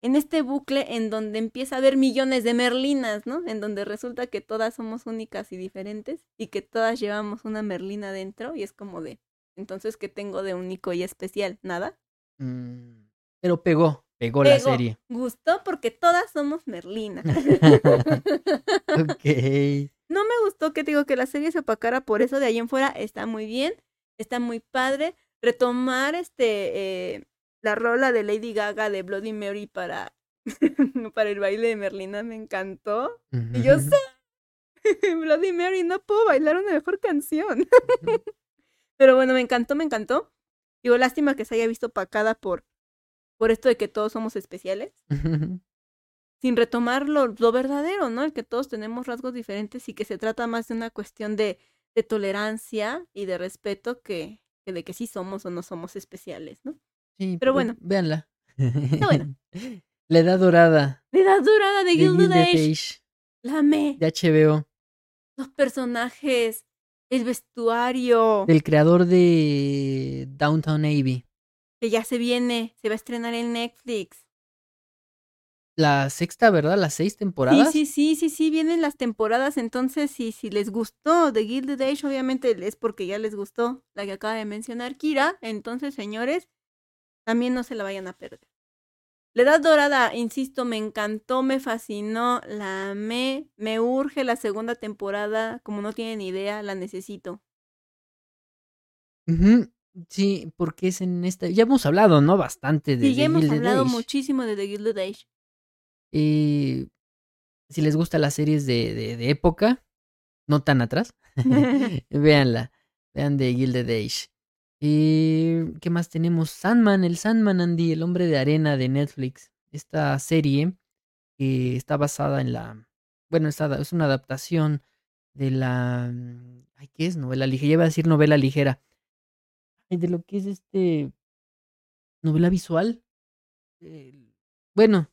en este bucle en donde empieza a haber millones de Merlinas, ¿no? En donde resulta que todas somos únicas y diferentes y que todas llevamos una Merlina dentro y es como de, entonces, ¿qué tengo de único y especial? ¿Nada? Mm, Pero pegó, pegó la serie. Gustó porque todas somos Merlina. *laughs* ok. No me gustó que te digo que la serie se opacara por eso de ahí en fuera está muy bien, está muy padre. Retomar este eh, la rola de Lady Gaga de Bloody Mary para, *laughs* para el baile de Merlina me encantó. Y yo sé, *laughs* Bloody Mary, no puedo bailar una mejor canción. Pero bueno, me encantó, me encantó. Digo, lástima que se haya visto opacada por, por esto de que todos somos especiales sin retomar lo, lo verdadero, ¿no? El que todos tenemos rasgos diferentes y que se trata más de una cuestión de, de tolerancia y de respeto que, que de que sí somos o no somos especiales, ¿no? Sí, Pero bueno. Véanla. buena. *laughs* La edad dorada La edad dorada de de Gilded Gilded Age, Age, la amé. de HBO, Los personajes, el vestuario, del creador de Downtown Abbey. Que ya se viene, se va a estrenar en Netflix. La sexta, ¿verdad? Las seis temporadas. Sí, sí, sí, sí, sí, vienen las temporadas, entonces si, si les gustó The Gilded Age, obviamente es porque ya les gustó la que acaba de mencionar Kira, entonces señores, también no se la vayan a perder. La Edad Dorada, insisto, me encantó, me fascinó, la amé, me urge la segunda temporada, como no tienen idea, la necesito. Ujú, Sí, porque es en esta. Ya hemos hablado, ¿no? Bastante de Sí, ya The hemos Gilded hablado Age. muchísimo de The Gilded Age. Eh, si les gustan las series de, de, de época, no tan atrás, *laughs* *laughs* véanla. Vean The Gilded Age. Eh, ¿Qué más tenemos? Sandman, el Sandman Andy, el hombre de arena de Netflix. Esta serie que está basada en la. Bueno, está- es una adaptación de la. mm, Ay, ¿qué es? Novela ligera. Ya iba a decir novela ligera. De lo que es este. Novela visual. Bueno,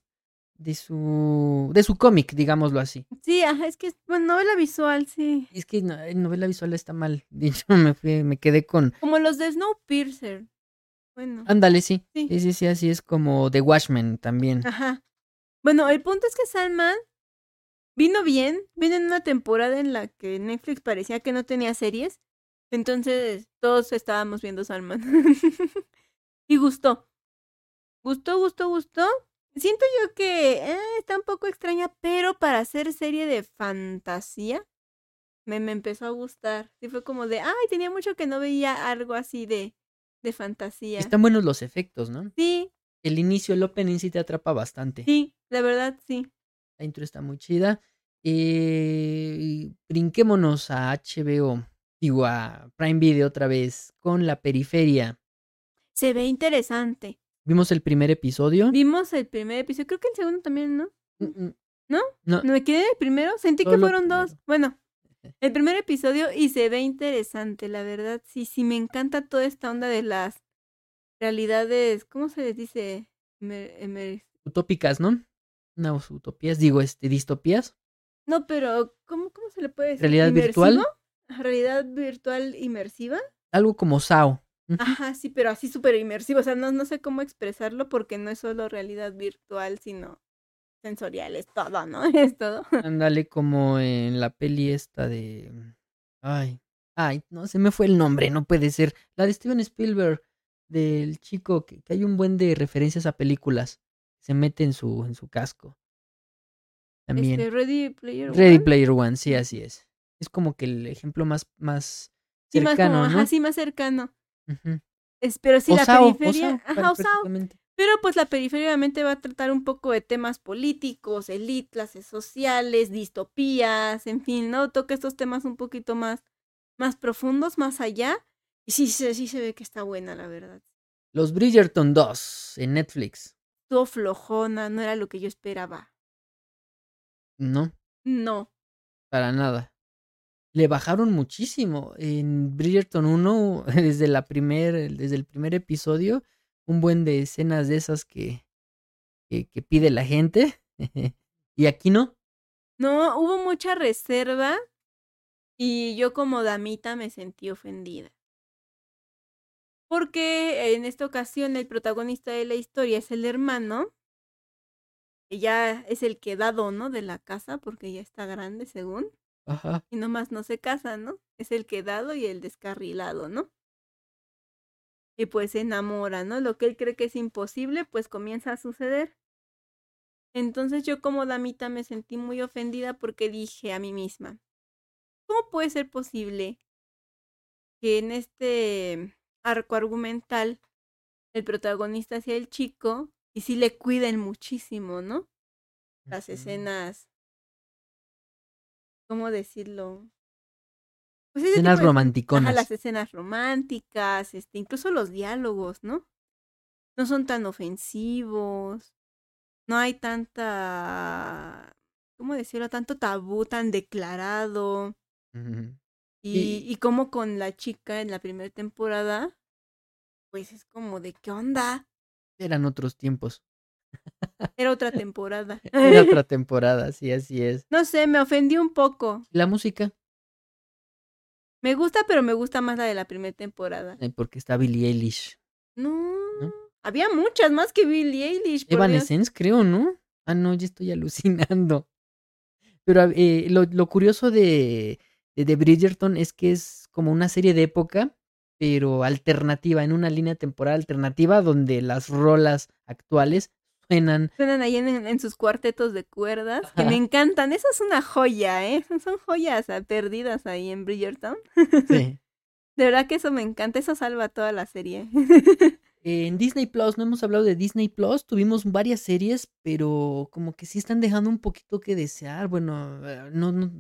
de su. de su cómic, digámoslo así. Sí, ajá, es que es bueno, novela visual, sí. Es que no- en novela visual está mal. Dicho, *laughs* me, fui- me quedé con. Como los de Snowpiercer. Bueno. Ándale, sí. Sí. Sí, sí, sí, así es como The Watchmen también. Ajá. Bueno, el punto es que Sandman vino bien, vino en una temporada en la que Netflix parecía que no tenía series, entonces todos estábamos viendo Sandman. *laughs* y gustó. Gustó, gustó, gustó. Siento yo que eh, está un poco extraña, pero para hacer serie de fantasía me, me empezó a gustar. Sí fue como de, ay, tenía mucho que no veía algo así de, de fantasía. Están buenos los efectos, ¿no? Sí, El inicio, el opening sí te atrapa bastante. sí, la verdad sí. La intro está muy chida. Eh, y brinquémonos a HBO, digo a Prime Video otra vez, con la periferia. Se ve interesante. Vimos el primer episodio. Vimos el primer episodio, creo que el segundo también, ¿no? Mm, mm. ¿No? No, ¿No me quedé en el primero? Sentí que fueron dos. Bueno, *laughs* el primer episodio y se ve interesante, la verdad. Sí, sí, me encanta toda esta onda de las realidades, ¿cómo se les dice? Emer- emer- utópicas, ¿no? No, utopías, digo, este, distopías. No, pero ¿cómo, ¿cómo se le puede decir? ¿Realidad virtual? Realidad virtual inmersiva. Algo como Sao. Ajá, sí, pero así súper inmersivo. O sea, no, no sé cómo expresarlo porque no es solo realidad virtual, sino sensorial, es todo, ¿no? *laughs* Es todo. Ándale como en la peli esta de... Ay, ay, no, se me fue el nombre, no puede ser. La de Steven Spielberg, del chico, que, que hay un buen de referencias a películas. Se mete en su, en su casco. También. Este, Ready Player Ready One. Player One, sí, así es. Es como que el ejemplo más, más Sí, más cercano, como, ¿no? ajá, sí, más cercano. Es, pero sí, la periferia. Ajá. Pero pues la periferia obviamente va a tratar un poco de temas políticos, elite, clases sociales, distopías, en fin, ¿no? Toca estos temas un poquito más, más profundos, más allá. Y sí, se- sí se ve que está buena, la verdad. Los Bridgerton 2 en Netflix. Estuvo flojona, no era lo que yo esperaba. No, No. para nada. Le bajaron muchísimo. En Bridgerton 1, *laughs* desde, la primer, desde el primer episodio, un buen de escenas de esas que, que, que pide la gente. *laughs* y aquí no. No, hubo mucha reserva y yo como damita me sentí ofendida. Porque en esta ocasión el protagonista de la historia es el hermano, que ya es el quedado, ¿no? De la casa, porque ya está grande, según. Ajá. Y nomás no se casa, ¿no? Es el quedado y el descarrilado, ¿no? Y pues se enamora, ¿no? Lo que él cree que es imposible, pues comienza a suceder. Entonces yo como damita me sentí muy ofendida porque dije a mí misma, ¿cómo puede ser posible que en este arco argumental el protagonista sea el chico y sí le cuiden muchísimo, ¿no? Las escenas, ¿cómo decirlo? Pues Escenas de- romanticonas. Ajá, las escenas románticas, este, incluso los diálogos, ¿no? No son tan ofensivos, no hay tanta, ¿cómo decirlo? Tanto tabú tan declarado. Y, Y- y como con la chica en la primera temporada, pues es como de qué onda. Eran otros tiempos. Era otra temporada. *laughs* Era otra *laughs* temporada, sí, así es. No sé, me ofendí un poco. La música, Me gusta, pero me gusta más la de la primera temporada. eh, porque está Billie Eilish. No, ¿No? había muchas más que Billie Eilish. Evanescence, creo, ¿no? Ah, no, ya estoy alucinando. Pero eh, lo, lo curioso de, de, de Bridgerton es que es como una serie de época, pero alternativa, en una línea temporal alternativa donde las rolas actuales suenan. Suenan ahí en, en sus cuartetos de cuerdas, que me encantan. Eso es una joya, ¿eh? Son- joyas ah, perdidas ahí en Bridgerton. Sí. *laughs* De verdad que eso me encanta, eso salva toda la serie. *laughs* En Disney Plus, no hemos hablado de Disney Plus, tuvimos varias series, pero como que sí están dejando un poquito que desear. Bueno, eh, no, no.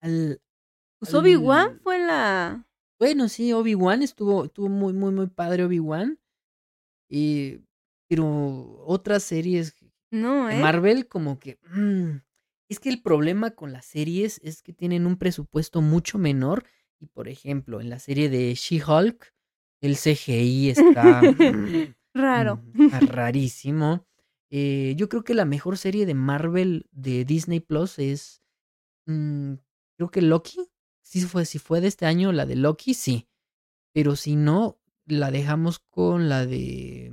al- Pues Obi-Wan fue la... Bueno, sí, Obi-Wan estuvo, estuvo muy, muy, muy padre Obi-Wan. Y, pero otras series No, de ¿eh? Marvel como que... mm, es que el problema con las series es que tienen un presupuesto mucho menor. Y por ejemplo, en la serie de She-Hulk, el CGI está... mm, *laughs* Raro. mm, está rarísimo. Eh, yo creo que la mejor serie de Marvel de Disney Plus es... mm, creo que Loki. Si fue, si fue de este año la de Loki, sí. Pero si no, la dejamos con la de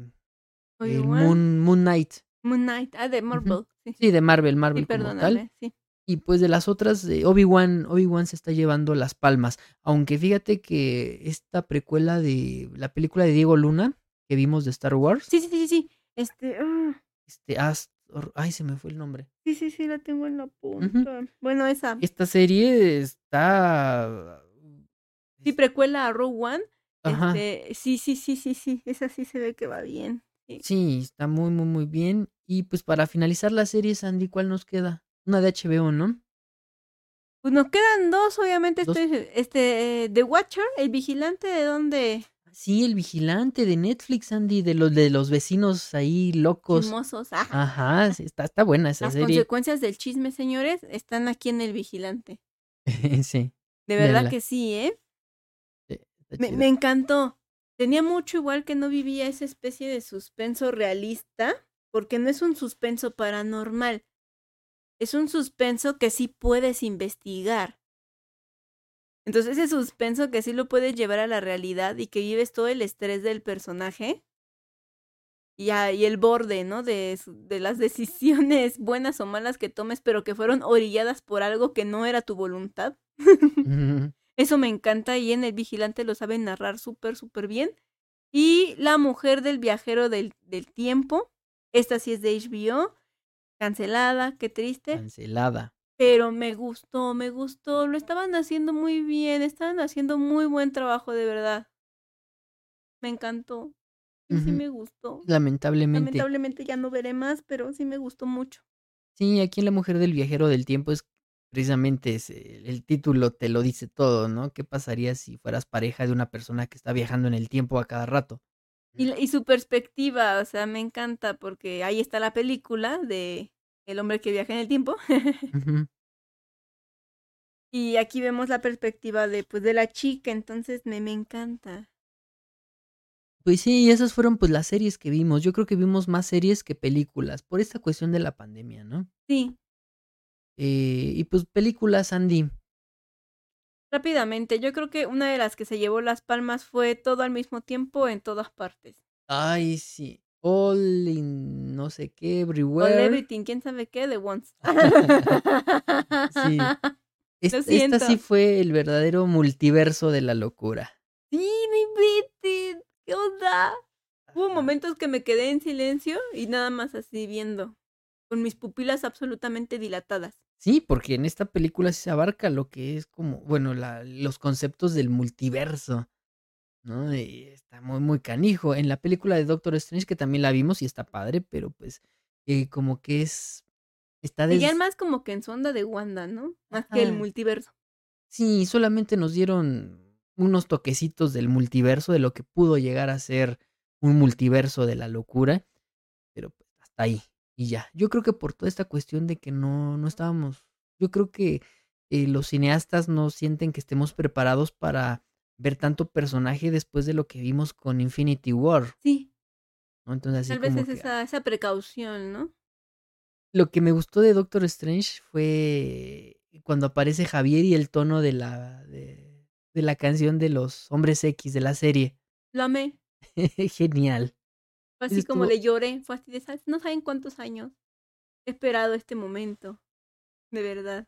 el. Moon, Moon Knight. Moon Knight, ah, de Marvel. Sí, Sí, de Marvel, Marvel sí, como tal. sí. Y pues de las otras, eh, Obi-Wan, Obi-Wan se está llevando las palmas. Aunque fíjate que esta precuela de la película de Diego Luna que vimos de Star Wars, Sí, sí, sí, sí. Este, ah, este, Astor- ay, se me fue el nombre. sí, sí, sí, la tengo en la punta. Bueno, esa. Esta serie está... Sí, precuela a Rogue One. Este, sí, sí, sí, sí, sí. Esa sí se ve que va bien. Sí. Sí, está muy, muy, muy bien. Y pues para finalizar la serie, Sandy, ¿cuál nos queda? Una de HBO, ¿no? Pues nos quedan dos, obviamente. Dos. Este, este, eh, The Watcher, el vigilante, ¿de dónde? Sí, el vigilante de Netflix, Andy, de los de los vecinos ahí locos. Chismosos. Ah, Ajá, sí, está, está buena esa Las serie. consecuencias del chisme, señores, están aquí en el vigilante. *laughs* sí, De verdad Véanla. que sí, ¿eh? Me, chida. me encantó. Tenía mucho igual que no vivía esa especie de suspenso realista, porque no es un suspenso paranormal. Es un suspenso que sí puedes investigar. Entonces ese suspenso que sí lo puedes llevar a la realidad y que vives todo el estrés del personaje y, a- el borde, ¿no? De, de las *laughs* decisiones buenas o malas que tomes, pero que fueron orilladas por algo que no era tu voluntad. Eso me encanta y en El Vigilante lo saben narrar súper, súper bien. Y La Mujer del Viajero del, del Tiempo. Esta sí es de HBO. Cancelada, qué triste. Cancelada. Pero me gustó, me gustó. Lo estaban haciendo muy bien. Estaban haciendo muy buen trabajo, de verdad. Me encantó. Y sí me gustó. Lamentablemente. Lamentablemente ya no veré más, pero sí me gustó mucho. Sí, aquí en La Mujer del Viajero del Tiempo es precisamente es, el título te lo dice todo, ¿no? ¿Qué pasaría si fueras pareja de una persona que está viajando en el tiempo a cada rato? Y, la- y su perspectiva, o sea, me encanta porque ahí está la película de El hombre que viaja en el tiempo. *laughs* Y aquí vemos la perspectiva de, pues, de la chica, entonces me, me encanta. Pues sí, esas fueron pues las series que vimos. Yo creo que vimos más series que películas por esta cuestión de la pandemia, ¿no? Sí, Eh, y pues películas, Andy. rápidamente, yo creo que una de las que se llevó las palmas fue todo al mismo tiempo en todas partes. Ay, sí. All in no sé qué, All everywhere. everything, quién sabe qué, de once. *laughs* Sí. *laughs* Esta sí fue el verdadero multiverso de la locura. Sí, inviten. ¿Qué onda? Hubo momentos que me quedé en silencio y nada más así viendo, con mis pupilas absolutamente dilatadas. Sí, porque en esta película se abarca lo que es como, bueno, la, los conceptos del multiverso, ¿no? Y está muy, muy canijo. En la película de Doctor Strange, que también la vimos y está padre, pero pues eh, como que es... Está des... Seguían más como que en su onda de Wanda, ¿no? Más que el multiverso. Sí, solamente nos dieron unos toquecitos del multiverso, de lo que pudo llegar a ser un multiverso de la locura, pero pues hasta ahí y ya. Yo creo que por toda esta cuestión de que no, no estábamos, yo creo que eh, los cineastas no sienten que estemos preparados para ver tanto personaje después de lo que vimos con Infinity War, Sí, ¿no? Entonces así tal vez como es que, esa, esa precaución, ¿no? Lo que me gustó de Doctor Strange fue cuando aparece Javier y el tono de la de, de la canción de los hombres X de la serie. Lo amé. *laughs* Genial. Fue así como le lloré. Fue así de, "¿Sabes? no saben cuántos años he esperado este momento. De verdad.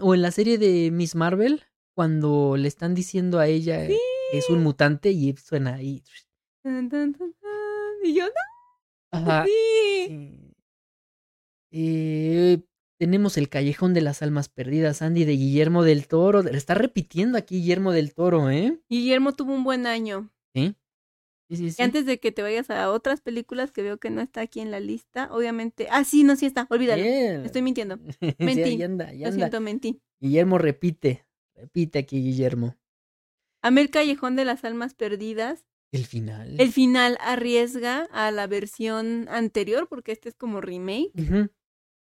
O en la serie de Miss Marvel, cuando le están diciendo a ella Sí. que es un mutante y suena ahí. Y yo, no, Ajá. sí. sí. Eh, tenemos el Callejón de las Almas Perdidas, Andy, de Guillermo del Toro. Está repitiendo aquí Guillermo del Toro, ¿eh? Guillermo tuvo un buen año. Sí. Sí, sí, Y sí. antes de que te vayas a otras películas que veo que no está aquí en la lista, obviamente. Ah, sí, no, sí está. Olvídalo. Estoy mintiendo. *laughs* Mentí. ahí anda, Lo anda. siento, mentí. Guillermo repite, repite aquí Guillermo. Amé el Callejón de las Almas Perdidas. El final. El final arriesga a la versión anterior, porque este es como remake.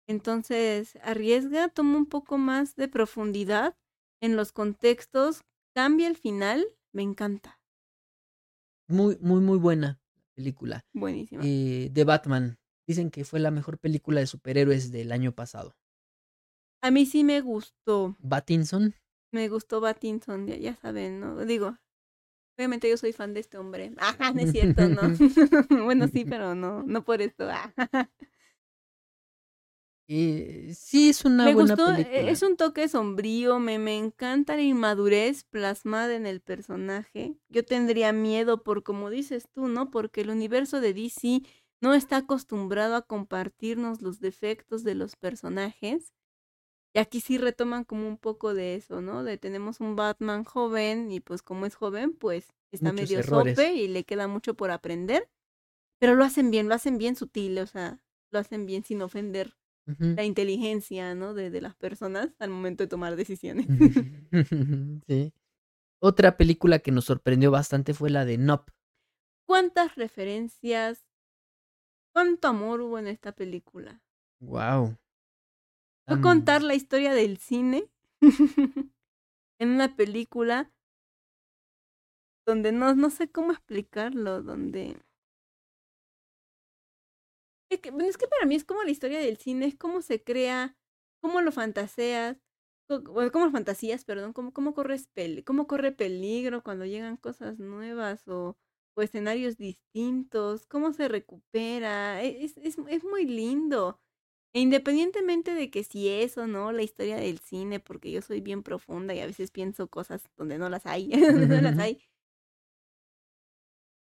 Entonces, arriesga, toma un poco más de profundidad en los contextos, cambia el final. Me encanta. Muy, muy, muy buena película. Buenísima. Eh, de Batman. Dicen que fue la mejor película de superhéroes del año pasado. A mí sí me gustó. Batinson. Me gustó Batinson, ya, ya saben, ¿no? Digo, Obviamente yo soy fan de este hombre. Ajá, *laughs* no es cierto, no. *laughs* *laughs* bueno, sí, pero no, no por esto. Eh, sí, es una me buena gustó, eh, película. es un toque sombrío, me, me encanta la inmadurez plasmada en el personaje. Yo tendría miedo por, como dices tú, ¿no? Porque el universo de DC no está acostumbrado a compartirnos los defectos de los personajes. Y aquí sí retoman como un poco de eso, ¿no? De tenemos un Batman joven y pues como es joven, pues está Muchos medio errores. sope y le queda mucho por aprender. Pero lo hacen bien, lo hacen bien sutil, o sea, lo hacen bien sin ofender La inteligencia, ¿no? De, de las personas al momento de tomar decisiones. *laughs* *laughs* sí. Otra película que nos sorprendió bastante fue la de Nope. ¿Cuántas referencias, cuánto amor hubo en esta película? Wow. Fue contar la historia del cine *laughs* en una película donde no, no sé cómo explicarlo, donde... Es que, bueno, es que para mí es como la historia del cine, es cómo se crea, cómo lo fantaseas, co- bueno, cómo lo fantasías, perdón, cómo, cómo, corres pel- cómo corre peligro cuando llegan cosas nuevas o, o escenarios distintos, cómo se recupera, e- es, es, es muy lindo. E independientemente de que si es o no la historia del cine, porque yo soy bien profunda y a veces pienso cosas donde no las hay, *laughs* donde no las *laughs* hay.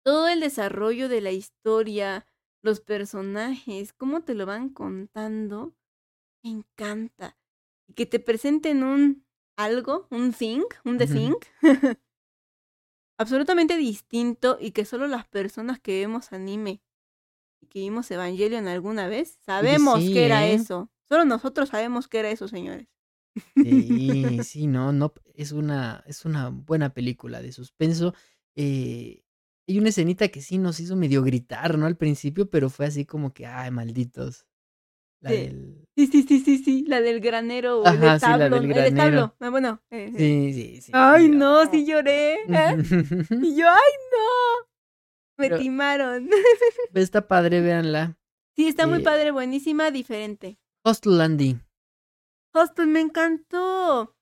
Todo el desarrollo de la historia, los personajes, cómo te lo van contando, me encanta. Y que te presenten un algo, un thing, un the thing, *laughs* absolutamente distinto y que solo las personas que vemos anime y que vimos Evangelion alguna vez sabemos sí, que era ¿eh? eso. Solo nosotros sabemos que era eso, señores. Sí, *laughs* sí, no, no, es una, es una buena película de suspenso. Eh, hay una escenita que sí nos hizo medio gritar, ¿no? Al principio, pero fue así como que, ay, malditos. La Sí. del... Sí, sí, sí, sí, sí, la del granero o Ajá, el sí, la del el establo. granero. Ah, bueno. eh, eh. Sí, sí, sí. Ay, sí, no, sí lloré. ¿eh? *laughs* Y yo, ay, no. Me Pero- timaron. Está padre, *laughs* véanla. Sí, está muy padre, buenísima, diferente. Hostel Andy. Hostel me encantó.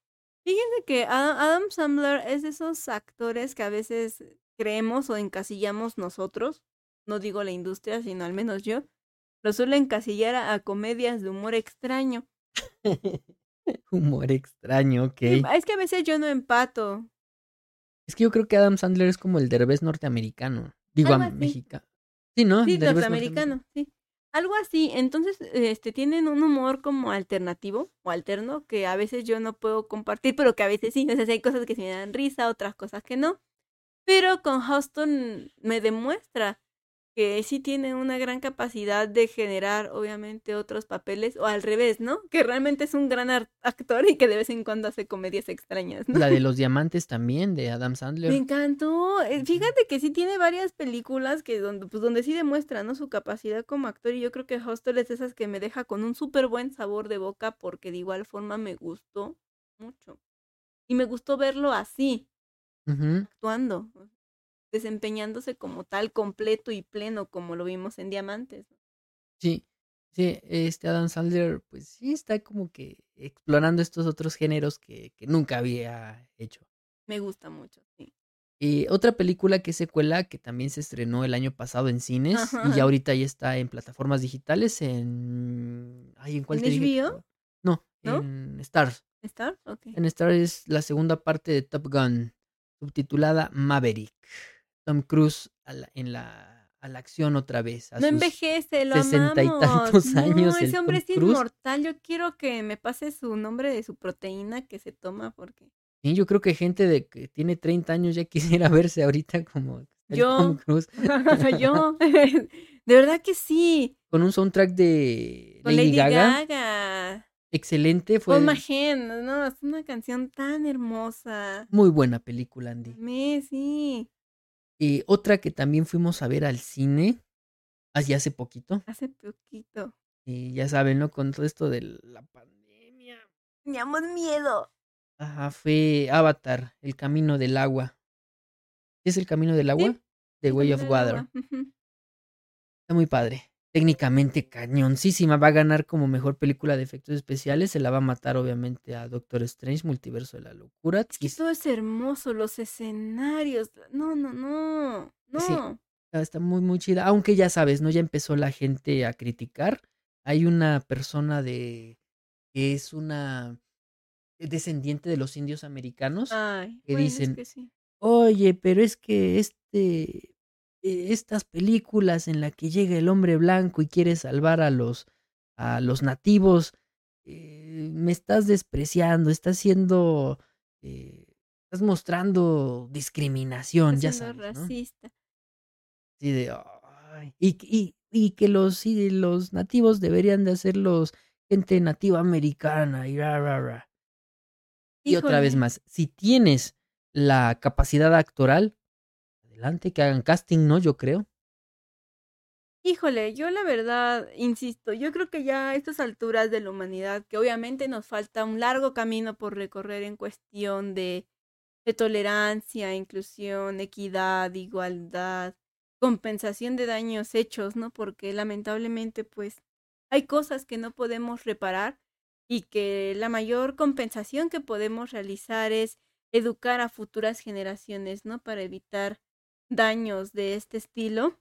Fíjense que Adam, Adam Sandler es de esos actores que a veces creemos o encasillamos nosotros, no digo la industria, sino al menos yo, lo suelo encasillar a, a comedias de humor extraño. *laughs* Humor extraño, ok. Sí, Es que a veces yo no empato. Es que yo creo que Adam Sandler es como el derbez norteamericano. Digo, así. mexicano. Sí, ¿no? Sí, Derbez norteamericano, sí. Algo así. Entonces, este, tienen un humor como alternativo o alterno que a veces yo no puedo compartir, pero que a veces sí. O sea, hay cosas que sí me dan risa, otras cosas que no. Pero con Houston me demuestra que sí tiene una gran capacidad de generar, obviamente, otros papeles, o al revés, ¿no? Que realmente es un gran actor y que de vez en cuando hace comedias extrañas, ¿no? La de los diamantes también, de Adam Sandler. Me encantó. Eh, Fíjate que sí tiene varias películas que donde, pues, donde sí demuestra, ¿no? Su capacidad como actor. Y yo creo que Hostel es de esas que me deja con un súper buen sabor de boca porque de igual forma me gustó mucho. Y me gustó verlo así, Actuando, desempeñándose como tal, completo y pleno, como lo vimos en Diamantes. Sí, sí, este Adam Sandler, pues sí está como que explorando estos otros géneros que, que nunca había hecho. Me gusta mucho, sí. Y otra película que es secuela que también se estrenó el año pasado en cines y ya ahorita ya está en plataformas digitales en... Ay, ¿en cuál ¿En te HBO? No, ¿No? en Stars. ¿Está? Ok. En Stars es la segunda parte de Top Gun, subtitulada Maverick. Tom Cruise a la- en la, a la acción otra vez. a No sus- envejece, lo sesenta y tantos *laughs* años No, ese hombre es Cruise. inmortal. Yo quiero que me pase su nombre de su proteína que se toma porque Sí, yo creo que gente de que tiene 30 años ya *laughs* quisiera verse ahorita como el Yo. Tom Cruise. *laughs* yo de verdad que sí. Con un soundtrack de Con Lady, Gaga, Gaga. Excelente, fue Paul Mahen, no, es una canción tan hermosa. muy buena película, Andy. Me, sí. Y otra que también fuimos a ver al cine, así hace poquito, Hace poquito. y ya saben, ¿no? Con todo esto de la pandemia. Teníamos miedo. Ajá, fue Avatar, El Camino del Agua. ¿Sí ¿Es El Camino del Agua? The Way of Water. Está muy padre. Técnicamente cañoncísima. Va a ganar como mejor película de efectos especiales. Se la va a matar, obviamente, a Doctor Strange, Multiverso de la Locura. Es que todo es hermoso, los escenarios. No, no, no. No. Sí. Está muy, muy chida. Aunque ya sabes, ¿no? Ya empezó la gente a criticar. Hay una persona de. que es una descendiente de los indios americanos. Ay, que bueno, es dicen, que sí. Oye, pero es que este. Eh, Estas películas en la que llega el hombre blanco y quiere salvar a los. a los nativos. eh, me estás despreciando, estás siendo. eh, estás mostrando discriminación, ya sabes, ¿no? racista. Sí, de, y, y, y que los, sí, los nativos deberían de hacerlos gente nativa americana y ra, ra, ra. Y otra vez más, si tienes la capacidad actoral, que hagan casting, ¿no? Yo creo. Híjole, yo la verdad, insisto, yo creo que ya a estas alturas de la humanidad, que obviamente nos falta un largo camino por recorrer en cuestión de, de tolerancia, inclusión, equidad, igualdad, compensación de daños hechos, ¿no? Porque lamentablemente, pues, hay cosas que no podemos reparar y que la mayor compensación que podemos realizar es educar a futuras generaciones, ¿no? Para evitar daños de este estilo.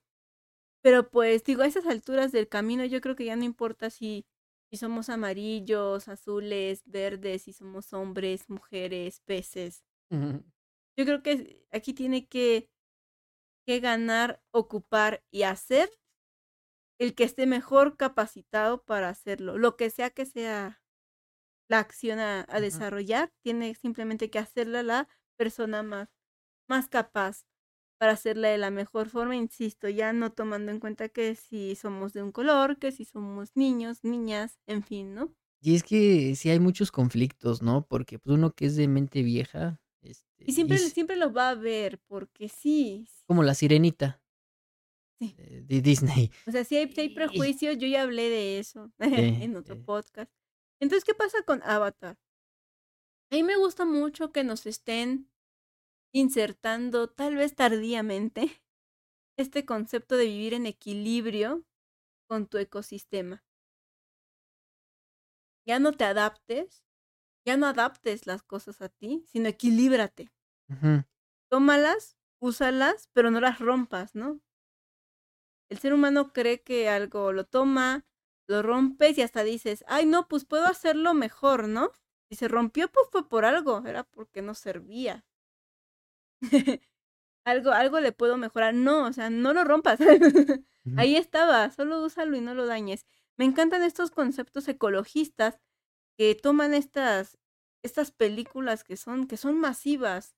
Pero pues digo, a esas alturas del camino yo creo que ya no importa si, si somos amarillos, azules, verdes, si somos hombres, mujeres, peces. Yo creo que aquí tiene que, que ganar, ocupar y hacer el que esté mejor capacitado para hacerlo. Lo que sea que sea la acción a, desarrollar, tiene simplemente que hacerla la persona más, más capaz para hacerla de la mejor forma, insisto, ya no tomando en cuenta que si somos de un color, que si somos niños, niñas, en fin, ¿no? Y es que sí hay muchos conflictos, ¿no? Porque pues, uno que es de mente vieja, este, Y siempre, siempre lo va a ver, porque sí, como la sirenita Sí. de, Disney. O sea, si hay, prejuicios, yo ya hablé de eso *laughs* Sí, en otro sí. podcast. Entonces, ¿qué pasa con Avatar? A mí me gusta mucho que nos estén insertando, tal vez tardíamente, este concepto de vivir en equilibrio con tu ecosistema. Ya no te adaptes, ya no adaptes las cosas a ti, sino equilíbrate. Tómalas, úsalas, pero no las rompas, ¿no? El ser humano cree que algo lo toma, lo rompes y hasta dices, ay, no, pues puedo hacerlo mejor, ¿no? Si se rompió, pues fue por algo, era porque no servía. *laughs* algo, algo le puedo mejorar. No, o sea, no lo rompas. *laughs* Ahí estaba, solo úsalo y no lo dañes. Me encantan estos conceptos ecologistas que toman estas, estas películas que son, que son masivas.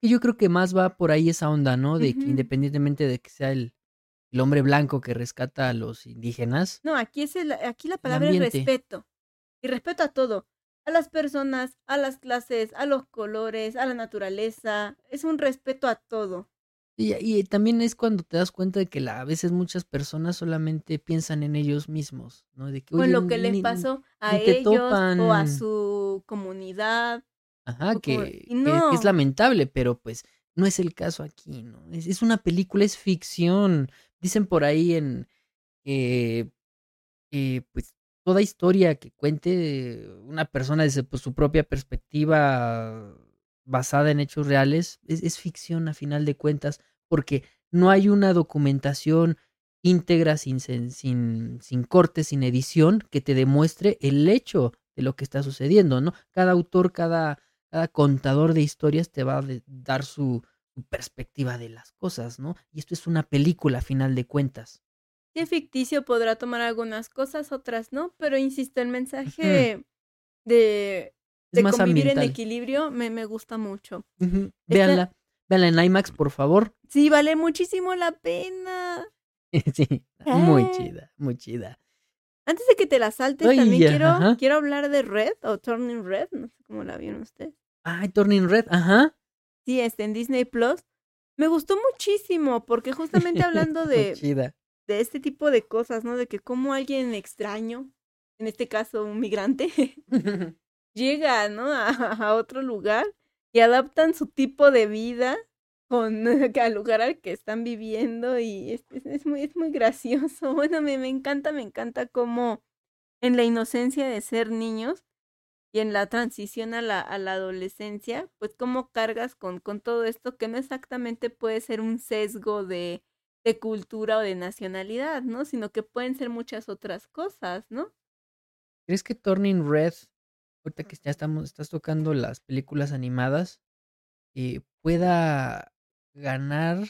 Y yo creo que más va por ahí esa onda, ¿no? De que independientemente de que sea el, el hombre blanco que rescata a los indígenas, No, aquí es el, aquí la palabra es respeto. Y respeto a todo. A las personas, a las clases, a los colores, a la naturaleza. Es un respeto a todo. y, y también es cuando te das cuenta de que la- a veces muchas personas solamente piensan en ellos mismos, ¿no? De que, Con lo que les pasó a ellos o a su comunidad. Ajá, que, como- es lamentable, pero pues no es el caso aquí, ¿no? Es, es una película, es ficción. Dicen por ahí en que eh, pues toda historia que cuente una persona desde pues, su propia perspectiva basada en hechos reales es, ficción a final de cuentas, porque no hay una documentación íntegra, sin, sin, sin, corte, sin edición, que te demuestre el hecho de lo que está sucediendo, ¿no? Cada autor, cada, cada contador de historias te va a dar su perspectiva de las cosas, ¿no? Y esto es una película a final de cuentas. Sí, ficticio podrá tomar algunas cosas, otras no, pero insisto, el mensaje de, Es de más convivir en equilibrio me, me gusta mucho. Ujú. Esta- Véanla, véanla en IMAX, por favor. Sí, vale muchísimo la pena. *laughs* sí, muy Ah. chida, muy chida. Antes de que te la saltes, también quiero, ajá. quiero hablar de Red o Turning Red, no sé cómo la vieron ustedes. Ay, Turning Red, ajá. Sí, este en Disney Plus. Me gustó muchísimo porque justamente *laughs* hablando de. De este tipo de cosas, ¿no? De que como alguien extraño, en este caso un migrante, *laughs* llega, ¿no? A, a otro lugar y adaptan su tipo de vida con *laughs* al lugar al que están viviendo y es, es- es muy, es muy gracioso. *laughs* Bueno, me, me encanta, me encanta cómo en la inocencia de ser niños y en la transición a la, a la adolescencia, pues cómo cargas con, con todo esto que no exactamente puede ser un sesgo de, de cultura o de nacionalidad, ¿no? Sino que pueden ser muchas otras cosas, ¿no? ¿Crees que Turning Red, ahorita que ya estamos, estás tocando las películas animadas, eh, pueda ganar?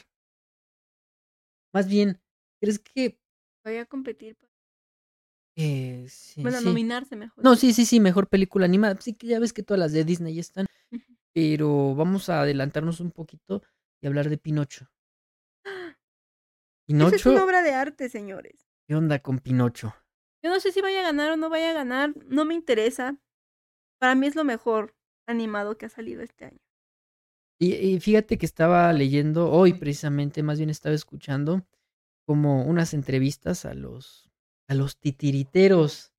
Más bien, ¿crees que Vaya a competir. eh, sí, Bueno, sí. nominarse mejor. No, sí, sí, sí, mejor película animada. Sí que ya ves que todas las de Disney están, pero vamos a adelantarnos un poquito y hablar de Pinocho. Esa es una obra de arte, señores. ¿qué onda con Pinocho? Yo no sé si vaya a ganar o no vaya a ganar, no me interesa. Para mí es lo mejor animado que ha salido este año. Y, y fíjate que estaba leyendo hoy precisamente, más bien estaba escuchando como unas entrevistas a los a los titiriteros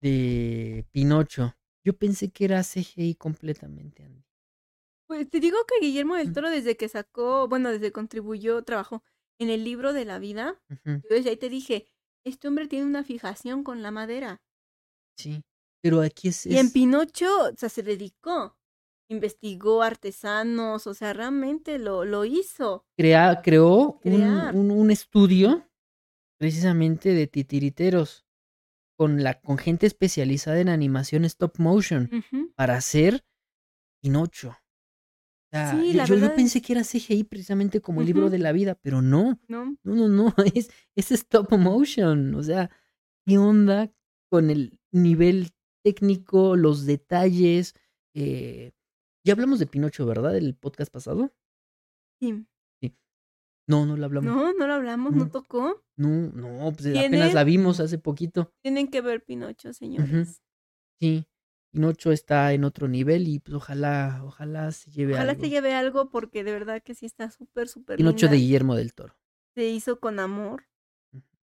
de Pinocho. Yo pensé que era CGI completamente, Andy. Pues te digo que Guillermo del Mm. Toro desde que sacó, bueno, desde que contribuyó, trabajó en el libro de la vida, Ujú, yo desde ahí te dije, este hombre tiene una fijación con la madera. Sí, pero aquí es, Y en Pinocho, o sea, se dedicó, investigó artesanos, o sea, realmente lo, lo hizo. crea- creó un, Crear. un- un estudio precisamente de titiriteros con la con gente especializada en animación stop motion para hacer Pinocho. Sí, yo, la yo- yo pensé que era CGI precisamente como el libro de la vida, pero no, ¿No? no, no, no, *laughs* es, es stop motion. O sea, ¿qué onda con el nivel técnico, los detalles? Eh, ya hablamos de Pinocho, ¿verdad? El podcast pasado. Sí. No, no lo hablamos. No, no lo hablamos, no No. tocó. No, no, pues apenas la vimos hace poquito. Tienen que ver Pinocho, señores. Sí. Pinocho está en otro nivel y pues ojalá, ojalá se lleve Ojalá algo. se lleve algo porque de verdad que sí está súper, súper Pinocho linda. de Guillermo del Toro. Se hizo con amor.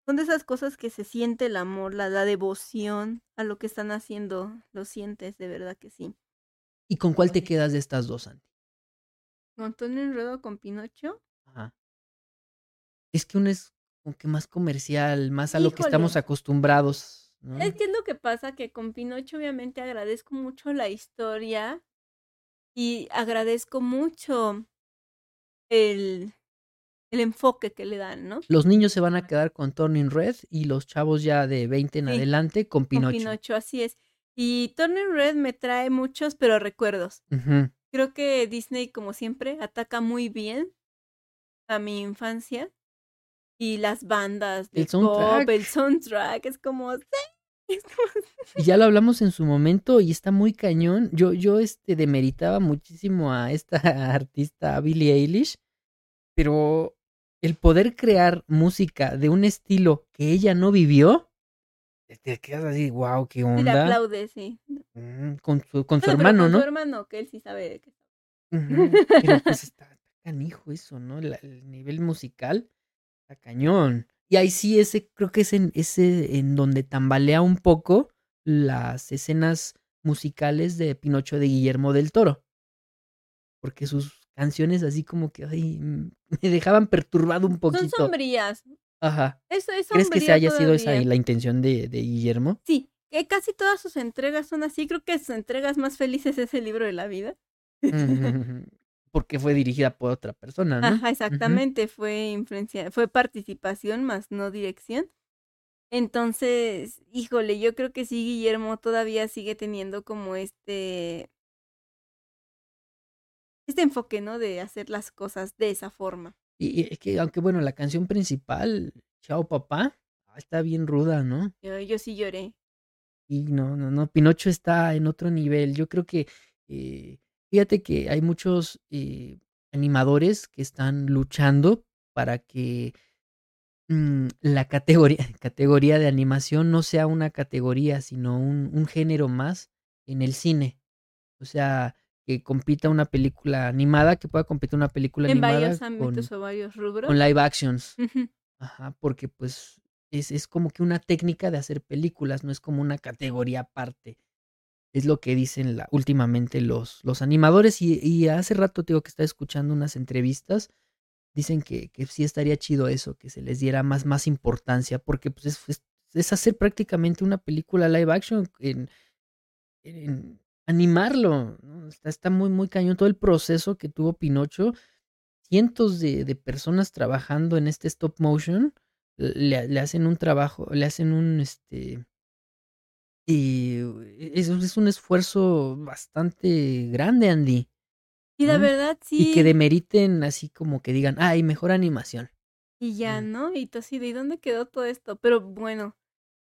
Son de esas cosas que se siente el amor, la, la devoción a lo que están haciendo. Lo sientes, de verdad que sí. ¿Y con cuál te quedas de estas dos, Santi? Con Antonio Enredo con Pinocho. Ajá. Es que uno es como que más comercial, más a lo que estamos acostumbrados, Es que es lo que pasa, que con Pinocho obviamente agradezco mucho la historia y agradezco mucho el, el enfoque que le dan, ¿no? Los niños se van a quedar con Turning Red y los chavos ya de 20 en Sí, adelante con Con Pinocho. Pinocho, así es. Y Turning Red me trae muchos, pero recuerdos. Creo que Disney, como siempre, ataca muy bien a mi infancia. Y las bandas de El soundtrack. pop, el soundtrack, es como... sí, *laughs* Y ya lo hablamos en su momento y está muy cañón. Yo, yo este, demeritaba muchísimo a esta *laughs* artista Billie Eilish, pero el poder crear música de un estilo que ella no vivió, te quedas así, wow, qué sí, le onda. aplaude, sí. Mm, Con su, con su Bueno, hermano, con ¿no? su hermano, que él sí sabe de qué. Ujú, Pero pues está, está canijo eso, ¿no? La- el nivel musical está cañón. Y ahí sí, ese creo que es en, ese en donde tambalea un poco las escenas musicales de Pinocho de Guillermo del Toro. Porque sus canciones así como que ay, mm, *laughs* me dejaban perturbado un Son poquito. sombrías. Ajá. Es ¿Crees que se haya sido esa la intención de, de Guillermo? Sí, que casi todas sus entregas son así. Creo que sus entregas más felices es el libro de la vida. Porque fue dirigida por otra persona, ¿no? Ajá, exactamente. Fue influencia, fue participación más no dirección. Entonces, híjole, yo creo que sí, Guillermo todavía sigue teniendo como este este enfoque, ¿no? De hacer las cosas de esa forma. Y, y es que, aunque bueno, la canción principal, Chao Papá, ah, está bien ruda, ¿no? Yo, yo sí lloré. Y no, no, no, Pinocho está en otro nivel. Yo creo que, eh, fíjate que hay muchos eh, animadores que están luchando para que mm, la categoría, *laughs* categoría de animación no sea una categoría, sino un, un género más en el cine. O sea, que compita una película animada, que pueda competir una película En animada varios con, ámbitos o varios rubros. con live actions. Ajá, porque pues es, es como que una técnica de hacer películas, no es como una categoría aparte. Es lo que dicen últimamente los, los animadores. Y, y hace rato digo que estaba escuchando unas entrevistas. Dicen que, que sí estaría chido eso, que se les diera más, más importancia, porque pues es, hacer prácticamente una película live action en, animarlo. Está, está muy, muy cañón todo el proceso que tuvo Pinocho. Cientos de, de personas trabajando en este stop motion le, le hacen un trabajo, le hacen un este y es, es un esfuerzo bastante grande, Andy. Y la ¿no? verdad, sí. Y que demeriten así como que digan, ay, mejor animación. Y ya, Mm. ¿no? Y tú así, ¿de dónde quedó todo esto? Pero bueno,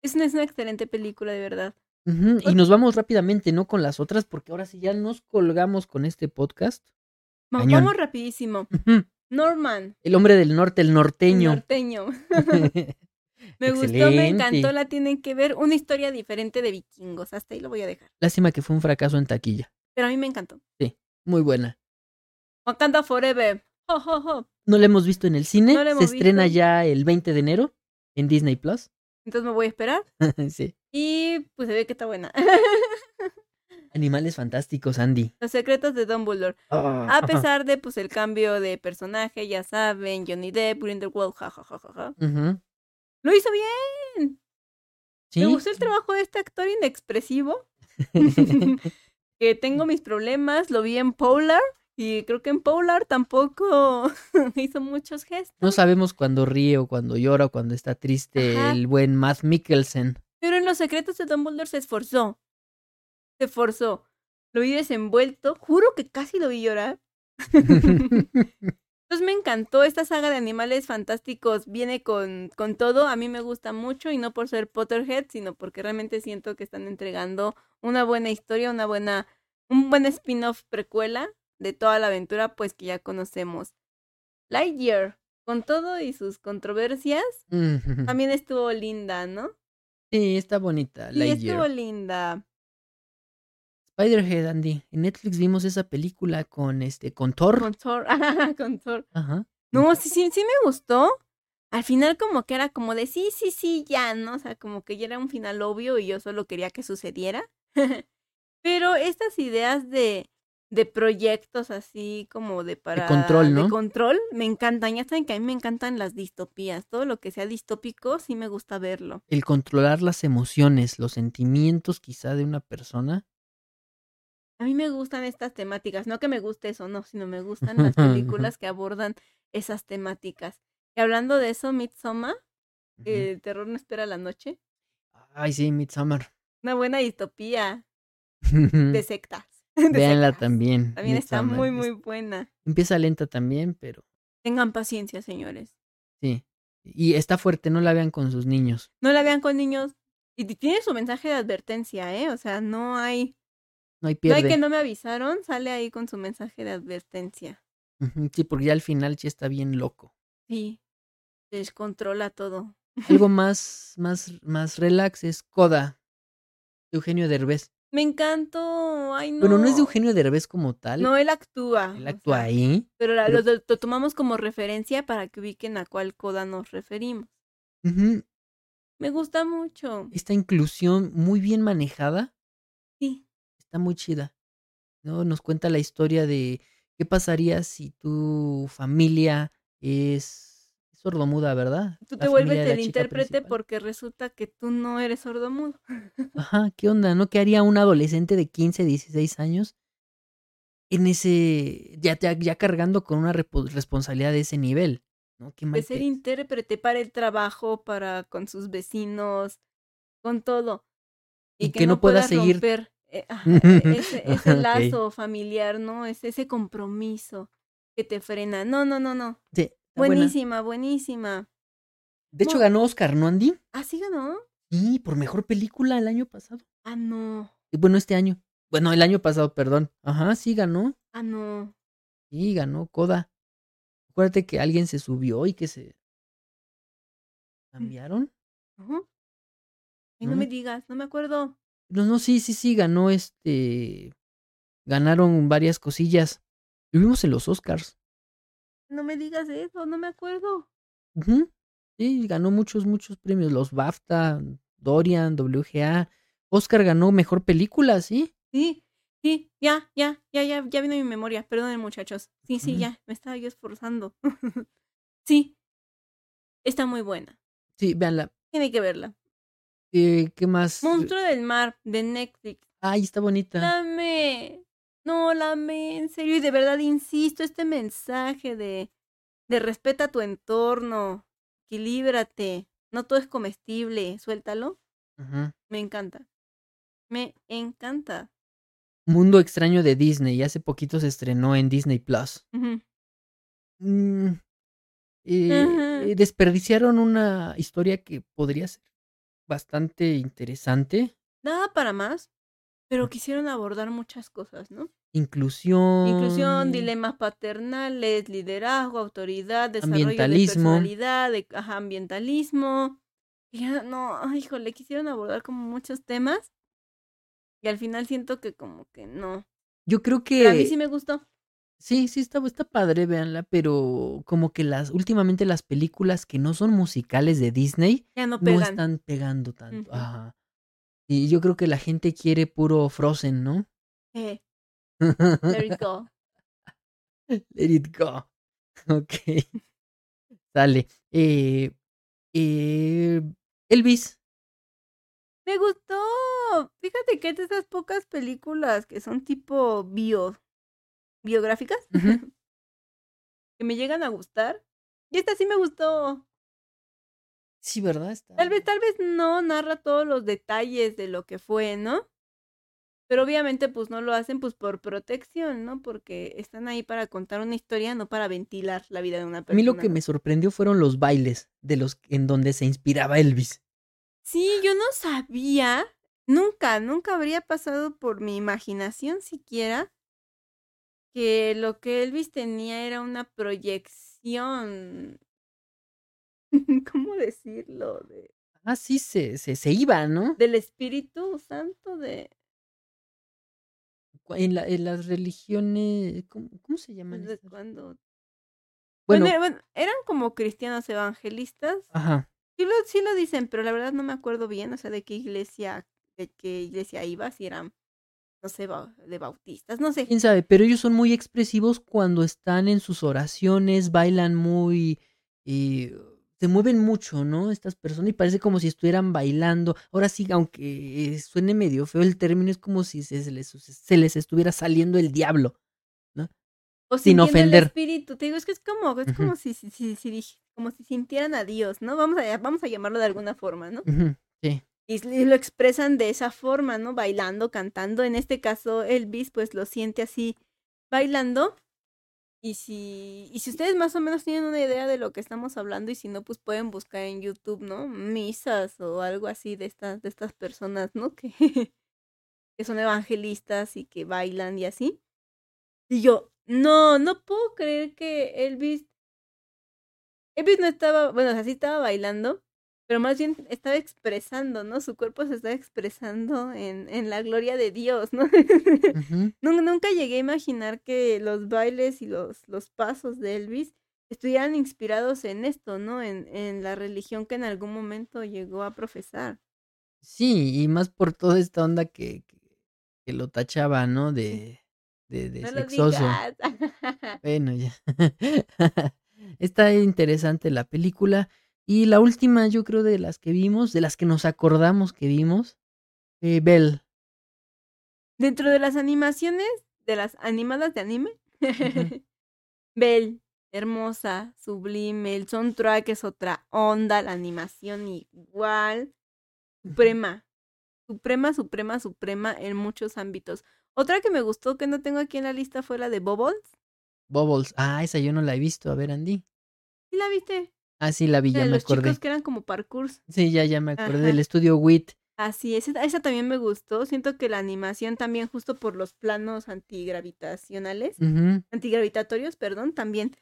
es una, es una excelente película, de verdad. Y nos vamos rápidamente, ¿no? Con las otras, porque ahora sí ya nos colgamos con este podcast. Va- Cañón. Vamos rapidísimo. Norman, El hombre del norte, el el norteño. *laughs* Me gustó, me encantó, la tienen que ver. Una historia diferente de vikingos. Hasta ahí lo voy a dejar. Lástima que fue un fracaso en taquilla. Pero a mí me encantó. Muy buena. Wakanda Forever. Ho, ho, ho. No la hemos visto en el cine. No la Se estrena visto. ya el 20 de enero en Disney Plus. Entonces me voy a esperar. *laughs* sí. Y pues se ve que está buena. *laughs* Animales fantásticos, Andy. Los secretos de Dumbledore. Ah, A pesar de pues el cambio de personaje, ya saben, Johnny Depp, Grindelwald, ja, ja, ja, ja, ja. Ujú. Lo hizo bien. Sí. Me gustó el trabajo de este actor inexpresivo. *laughs* *laughs* que tengo mis problemas, lo vi en Polar y creo que en Polar tampoco *laughs* hizo muchos gestos. no sabemos cuándo ríe o cuando llora o cuando está triste Ajá. el buen Matt Mikkelsen. Pero en los secretos de Dumbledore se esforzó. Se esforzó. Lo vi desenvuelto. Juro que casi lo vi llorar. Entonces me encantó esta saga de animales fantásticos. Viene con, con todo. A mí me gusta mucho y no por ser Potterhead, sino porque realmente siento que están entregando una buena historia, una buena, un buen spin-off precuela de toda la aventura, pues que ya conocemos. Lightyear, con todo y sus controversias, Ujú. *laughs* también estuvo linda, ¿no? sí, está bonita. Sí, estuvo Lightyear. linda. Spiderhead, Andy. En Netflix vimos esa película con este con Thor. Con Thor. *laughs* con Thor. Ajá. No, sí, sí, sí me gustó. Al final como que era como de sí, sí, sí, ya, ¿no? O sea, como que ya era un final obvio y yo solo quería que sucediera. *laughs* Pero estas ideas de, de proyectos así como de para... control, ¿no? De control, me encantan. Ya saben que a mí me encantan las distopías. Todo lo que sea distópico, sí me gusta verlo. El controlar las emociones, los sentimientos quizá de una persona. A mí me gustan estas temáticas. No que me guste eso, no, sino me gustan las *laughs* películas que abordan esas temáticas. Y hablando de eso, Midsommar. El terror no espera la noche. Ay, sí, Midsommar. Una buena distopía de *laughs* sectas. *laughs* de Véanla sectas. también. También está muy, muy buena. Empieza lenta también, pero Tengan paciencia, señores. sí. Y está fuerte, no la vean con sus niños. No la vean con niños. Y tiene su mensaje de advertencia, ¿eh? O sea, no hay. No hay No pierde. hay que no me avisaron. Sale ahí con su mensaje de advertencia. Sí, porque ya al final sí está bien loco. Sí. Descontrola todo. Algo *laughs* más, más, más relax es Coda. de Eugenio Derbez. Me encantó. Ay, no. Bueno, no es de Eugenio Derbez como tal. No, él actúa. él o actúa sea, ahí. Pero, la- pero- lo, tomamos como referencia para que ubiquen a cuál coda nos referimos. Me gusta mucho. Esta inclusión muy bien manejada Sí. Está muy chida. ¿no? Nos cuenta la historia de qué pasaría si tu familia es sordomuda, ¿verdad? Tú te vuelves el intérprete principal. porque resulta que tú no eres sordomudo. *laughs* Ajá, ¿qué onda? ¿No? ¿Qué haría un adolescente de 15, 16 años en ese. ya, ya, ya cargando con una responsabilidad de ese nivel? ¿No? Qué De ser intérprete para el trabajo, para con sus vecinos, con todo. Y que no pueda seguir- romper ese, *laughs* ese Ok. lazo familiar, ¿no? Es ese compromiso que te frena. No, no, no, no. Sí, buena. Buenísima, buenísima. De hecho, No. ganó Oscar, ¿no, Andy? ¿Ah, sí ganó? Sí, por mejor película el año pasado. Ah, no. Y bueno, este año. Bueno, el año pasado, perdón. Ajá, sí ganó. Ah, no. Sí, ganó Coda. Acuérdate que alguien se subió y que se. ¿Cambiaron? Ajá. No ¿No? me digas, no me acuerdo. No, no, sí, sí, sí, ganó este. Ganaron varias cosillas. Lo vimos en los Oscars. No me digas eso, no me acuerdo. Sí, ganó muchos, muchos premios. Los BAFTA, Dorian, WGA, Oscar ganó mejor película, ¿sí? Sí, sí, ya, ya, ya, ya, ya vino mi memoria. Perdonen, muchachos. Sí, sí, ya, me estaba yo esforzando. *laughs* sí, está muy buena. Sí, véanla. Tiene que verla. Eh, ¿Qué más? Monstruo del mar de Netflix. Ay, está bonita. La amé. No, la amé, en serio. Y de verdad insisto, este mensaje de, de respeta tu entorno, equilíbrate, no todo es comestible, suéltalo. Ujú. Me encanta. Me encanta. Mundo extraño de Disney. Hace poquito se estrenó en Disney Plus. Mm, eh, eh, desperdiciaron una historia que podría ser bastante interesante. Nada para más, pero quisieron abordar muchas cosas, ¿no? Inclusión. Inclusión, dilemas paternales, liderazgo, autoridad, desarrollo Ambientalismo. de personalidad, de, ajá, ambientalismo. Y ya, no, híjole, quisieron abordar como muchos temas. Y al final siento que como que no. Yo creo Pero a mí que sí me gustó. Sí, sí está, está padre, véanla, pero como que las últimamente las películas que no son musicales de Disney Ya no están pegando tanto. Ajá. Y yo creo que la gente quiere puro Frozen, ¿no? Eh, let it *laughs* go. Let it go. *laughs* Ok. Sale. Eh, eh, Elvis. Me gustó. Fíjate que es de esas pocas películas que son tipo bio, biográficas *laughs* que me llegan a gustar. Y esta sí me gustó. Sí, ¿verdad? Está... Tal vez, tal vez no narra todos los detalles de lo que fue, ¿no? Pero obviamente pues no lo hacen pues por protección, ¿no? Porque están ahí para contar una historia, no para ventilar la vida de una A persona. mí lo que me sorprendió fueron los bailes de los en donde se inspiraba Elvis. Sí, yo no sabía, nunca, nunca habría pasado por mi imaginación siquiera que lo que Elvis tenía era una proyección, *laughs* ¿cómo decirlo? De, Ah, sí, se, se, se iba, ¿no? del Espíritu Santo de, En, la- en las religiones, ¿cómo, cómo se llaman? de estas? cuando Bueno, Bueno, era- bueno, eran como cristianos evangelistas. ajá. Sí lo, sí lo dicen, pero la verdad no me acuerdo bien, o sea, de qué iglesia, de qué iglesia iba, si eran, no sé, de bautistas, no sé. quién sabe, pero ellos son muy expresivos cuando están en sus oraciones, bailan muy, eh, se mueven mucho, ¿no? Estas personas y parece como si estuvieran bailando. Ahora sí, aunque suene medio feo el término, es como si se, les, se les estuviera saliendo el diablo. O sin ofender. el espíritu, te digo, es que es como, es como si, si, si, como si sintieran a Dios, ¿no? Vamos a, vamos a llamarlo de alguna forma, ¿no? Sí. Y lo expresan de esa forma, ¿no? Bailando, cantando. En este caso, Elvis, pues lo siente así, bailando. Y si, y si ustedes más o menos tienen una idea de lo que estamos hablando, y si no, pues pueden buscar en YouTube, ¿no? Misas o algo así de estas, de estas personas, ¿no? *laughs* Que, que son evangelistas y que bailan y así. Y yo, no, no puedo creer que Elvis. Elvis no estaba, bueno, así estaba bailando, pero más bien estaba expresando, ¿no? Su cuerpo se estaba expresando en, en la gloria de Dios, ¿no? *laughs* Nunca llegué a imaginar que los bailes y los, los pasos de Elvis estuvieran inspirados en esto, ¿no? En, en la religión que en algún momento llegó a profesar. Sí, y más por toda esta onda que, que, que lo tachaba, ¿no? De, de, de No lo sexoso. digas. *laughs* Bueno, ya. *laughs* Está interesante la película. Y la última, yo creo, de las que vimos, de las que nos acordamos que vimos, eh, Belle. Dentro de las animaciones, de las animadas de anime, Ujú. *laughs* Belle, hermosa, sublime, el soundtrack es otra onda, la animación igual, suprema, suprema, suprema, suprema en muchos ámbitos. Otra que me gustó que no tengo aquí en la lista fue la de Bubbles. Bubbles. Ah, esa yo no la he visto. A ver, Andy. ¿Sí la viste? Ah, sí, la vi, ya de me los acordé. chicos que eran como parkours. Sí, ya, ya me acordé Ajá. del estudio WIT. Así, esa, esa también me gustó. Siento que la animación también, justo por los planos antigravitacionales, antigravitatorios, perdón, también,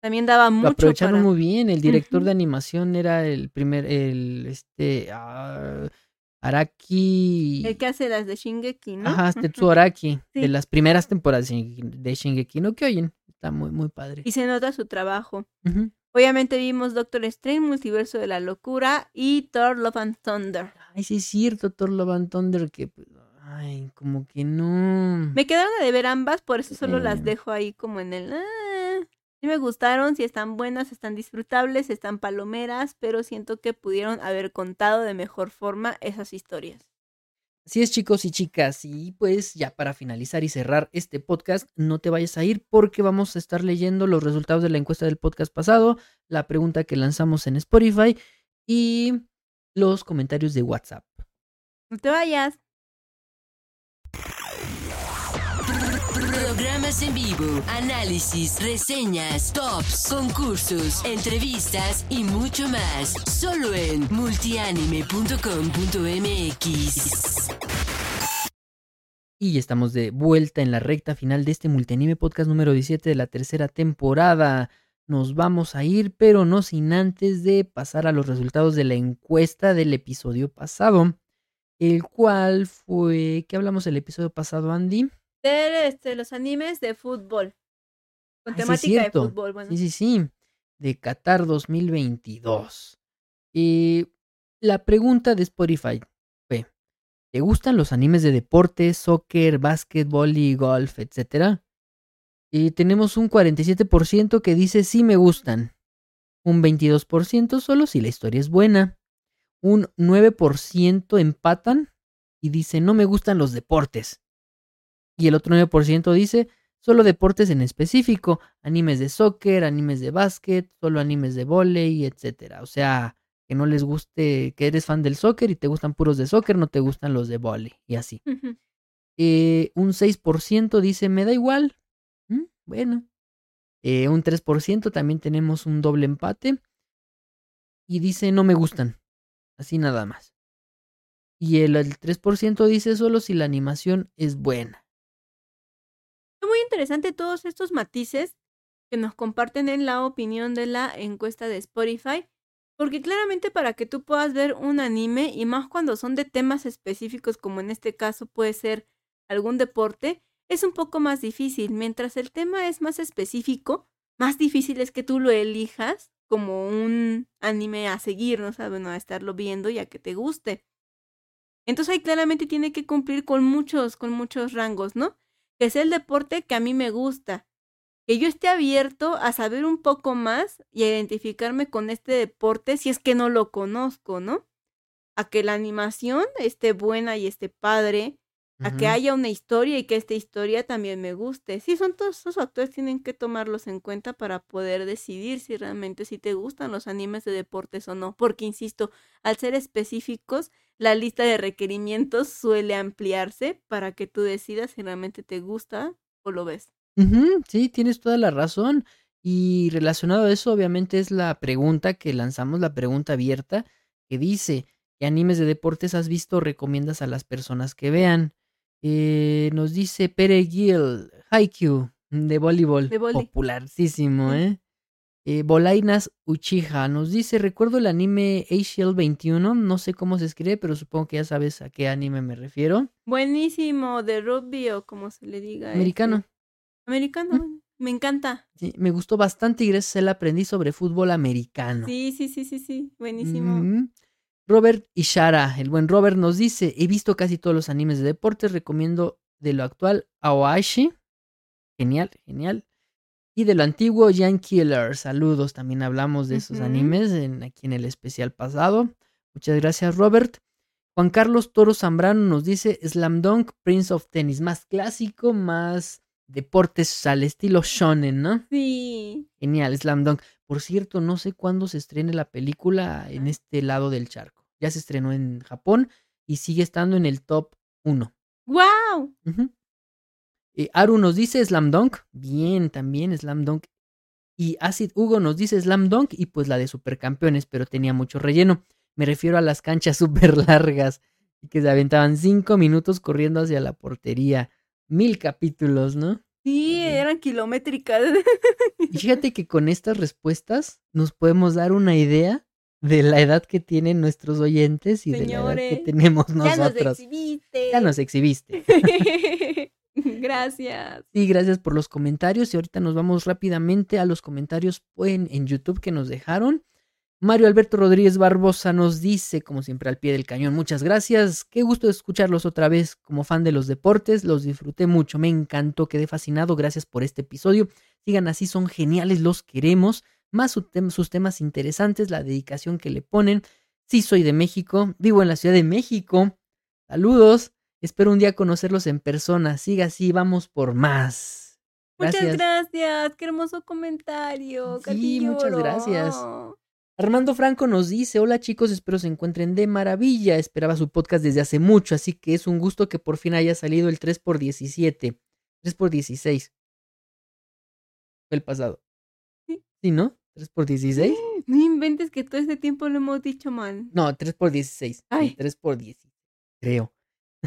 también daba Lo mucho aprovecharon para... muy bien. El director de animación era el primer, el, este, ah, Araki. El que hace las de Shingeki, ¿no? Ajá. Tetsuo Araki, de las primeras temporadas de Shingeki- no Kyojin. Está muy, muy padre. Y se nota su trabajo. Ujú. Obviamente vimos Doctor Strange, Multiverso de la Locura y Thor Love and Thunder. Ay, sí es cierto, Thor Love and Thunder, que... pues, Ay, como que no... Me quedaron a deber ambas, por eso solo las Sí. dejo ahí como en el... ah. Sí me gustaron, sí están buenas, están disfrutables, están palomeras, pero siento que pudieron haber contado de mejor forma esas historias. Así es, chicos y chicas. Y pues ya para finalizar y cerrar este podcast, no te vayas a ir porque vamos a estar leyendo los resultados de la encuesta del podcast pasado, la pregunta que lanzamos en Spotify y los comentarios de WhatsApp. No te vayas. Programas en vivo, análisis, reseñas, tops, concursos, entrevistas y mucho más. Solo en multianime.com.mx. Y estamos de vuelta en la recta final de este Multianime Podcast número 17 de la tercera temporada. Nos vamos a ir, pero no sin antes de pasar a los resultados de la encuesta del episodio pasado. El cual fue... ¿Qué hablamos del episodio pasado, Andy? De este, los animes de fútbol. Con Ay, sí es temática de fútbol, bueno. Sí, sí, sí. De Qatar 2022. Y la pregunta de Spotify fue: ¿Te gustan los animes de deporte, soccer, básquetbol y golf, etcétera? Y tenemos un 47% que dice sí me gustan. Un 22% solo si la historia es buena. Un 9% empatan y dice no me gustan los deportes. Y el otro 9% dice solo deportes en específico, animes de soccer, animes de básquet, solo animes de volei, etcétera. O sea, que no les guste, que eres fan del soccer y te gustan puros de soccer, no te gustan los de volei y así. Ujú. Eh, un 6% dice me da igual. Mm, Bueno. Eh, un 3% también tenemos un doble empate. Y dice no me gustan. Así nada más. Y el, el 3% dice solo si la animación es buena. Interesante todos estos matices que nos comparten en la opinión de la encuesta de Spotify, porque claramente para que tú puedas ver un anime, y más cuando son de temas específicos, como en este caso puede ser algún deporte, es un poco más difícil. Mientras el tema es más específico, más difícil es que tú lo elijas como un anime a seguir, ¿no? Sea, bueno, a estarlo viendo y a que te guste. Entonces ahí claramente tiene que cumplir con muchos, con muchos rangos, ¿no? Que es el deporte que a mí me gusta. Que yo esté abierto a saber un poco más y a identificarme con este deporte si es que no lo conozco, ¿no? A que la animación esté buena y esté padre, a que haya una historia y que esta historia también me guste. Sí, son todos esos factores tienen que tomarlos en cuenta para poder decidir si realmente si te gustan los animes de deportes o no, porque insisto, al ser específicos, la lista de requerimientos suele ampliarse para que tú decidas si realmente te gusta o lo ves. Sí, tienes toda la razón. Y relacionado a eso, obviamente, es la pregunta que lanzamos, la pregunta abierta, que dice, ¿qué animes de deportes has visto o recomiendas a las personas que vean? Eh, nos dice Pere Gil, Haikyuu, de voleibol, De popularísimo. ¿eh? Eh, Bolainas Uchiha nos dice, recuerdo el anime ACL 21, no sé cómo se escribe, pero supongo que ya sabes a qué anime me refiero. Buenísimo, de rugby o como se le diga. este, Americano. Americano, Mm. me encanta. Sí, me gustó bastante y gracias a él aprendí sobre fútbol americano. Sí, sí, sí, sí, sí, buenísimo. Mm. Robert Ishara, el buen Robert, nos dice: He visto casi todos los animes de deportes, recomiendo de lo actual Aoashi. Genial, genial. Y de lo antiguo, Jan Killer. Saludos, también hablamos de esos animes en, aquí en el especial pasado. Muchas gracias, Robert. Juan Carlos Toro Zambrano nos dice Slam Dunk, Prince of Tennis. Más clásico, más deportes al estilo shonen, ¿no? Sí. Genial, Slam Dunk. Por cierto, no sé cuándo se estrene la película en este lado del charco. Ya se estrenó en Japón y sigue estando en el top 1. ¡Wow! Eh, Aru nos dice Slam Dunk. Bien, también Slam Dunk. Y Acid Hugo nos dice Slam Dunk y pues la de Supercampeones, pero tenía mucho relleno. Me refiero a las canchas *laughs* súper largas y que se aventaban cinco minutos corriendo hacia la portería. Mil capítulos, ¿no? Sí, eran kilométricas. Y fíjate que con estas respuestas nos podemos dar una idea de la edad que tienen nuestros oyentes y de la edad que tenemos ya nos nosotros. exhibiste. Ya nos exhibiste. *laughs* Gracias. Sí, gracias por los comentarios y ahorita nos vamos rápidamente a los comentarios en, en YouTube que nos dejaron. Mario Alberto Rodríguez Barbosa nos dice, como siempre al pie del cañón, muchas gracias, qué gusto escucharlos otra vez como fan de los deportes, los disfruté mucho, me encantó, quedé fascinado, gracias por este episodio, sigan así, son geniales, los queremos, más sus temas interesantes, la dedicación que le ponen, sí soy de México, vivo en la Ciudad de México, saludos, espero un día conocerlos en persona, siga así, vamos por más. Gracias. Muchas gracias, qué hermoso comentario. Sí, muchas gracias. Armando Franco nos dice, hola chicos, espero se encuentren de maravilla. Esperaba su podcast desde hace mucho, así que es un gusto que por fin haya salido el 3x17. 3x16. Fue el pasado. Sí. ¿Sí, no? ¿3x16? No inventes que todo este tiempo lo hemos dicho mal. No, 3x16. Ay. 3x10. Creo.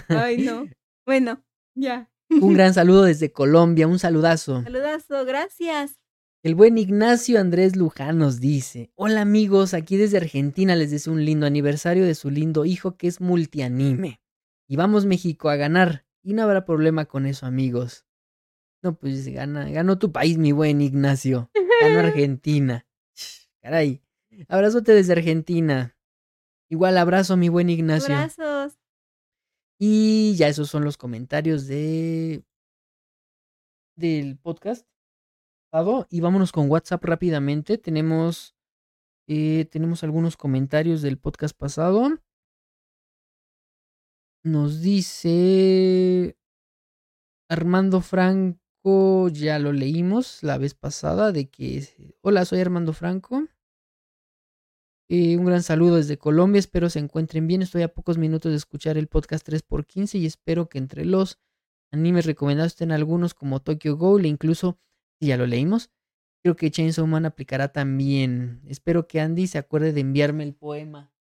Ay, no. *laughs* Bueno, ya. Un *laughs* gran saludo desde Colombia, un saludazo. Saludazo, gracias. El buen Ignacio Andrés Luján nos dice, hola amigos, aquí desde Argentina les deseo un lindo aniversario de su lindo hijo que es multianime. Y vamos México a ganar. Y no habrá problema con eso amigos. No, pues gana, ganó tu país, mi buen Ignacio. *laughs* Ganó Argentina. Caray. Abrazote desde Argentina. Igual abrazo, mi buen Ignacio. Abrazos. Y ya esos son los comentarios de del podcast y vámonos con WhatsApp rápidamente. Tenemos, eh, tenemos algunos comentarios del podcast pasado. Nos dice Armando Franco, ya lo leímos la vez pasada, de que, hola, soy Armando Franco. Eh, un gran saludo desde Colombia, espero se encuentren bien. Estoy a pocos minutos de escuchar el podcast 3x15 y espero que entre los animes recomendados estén algunos como Tokyo Ghoul e incluso ya lo leímos. Creo que Chainsaw Man aplicará también. Espero que Andy se acuerde de enviarme el poema.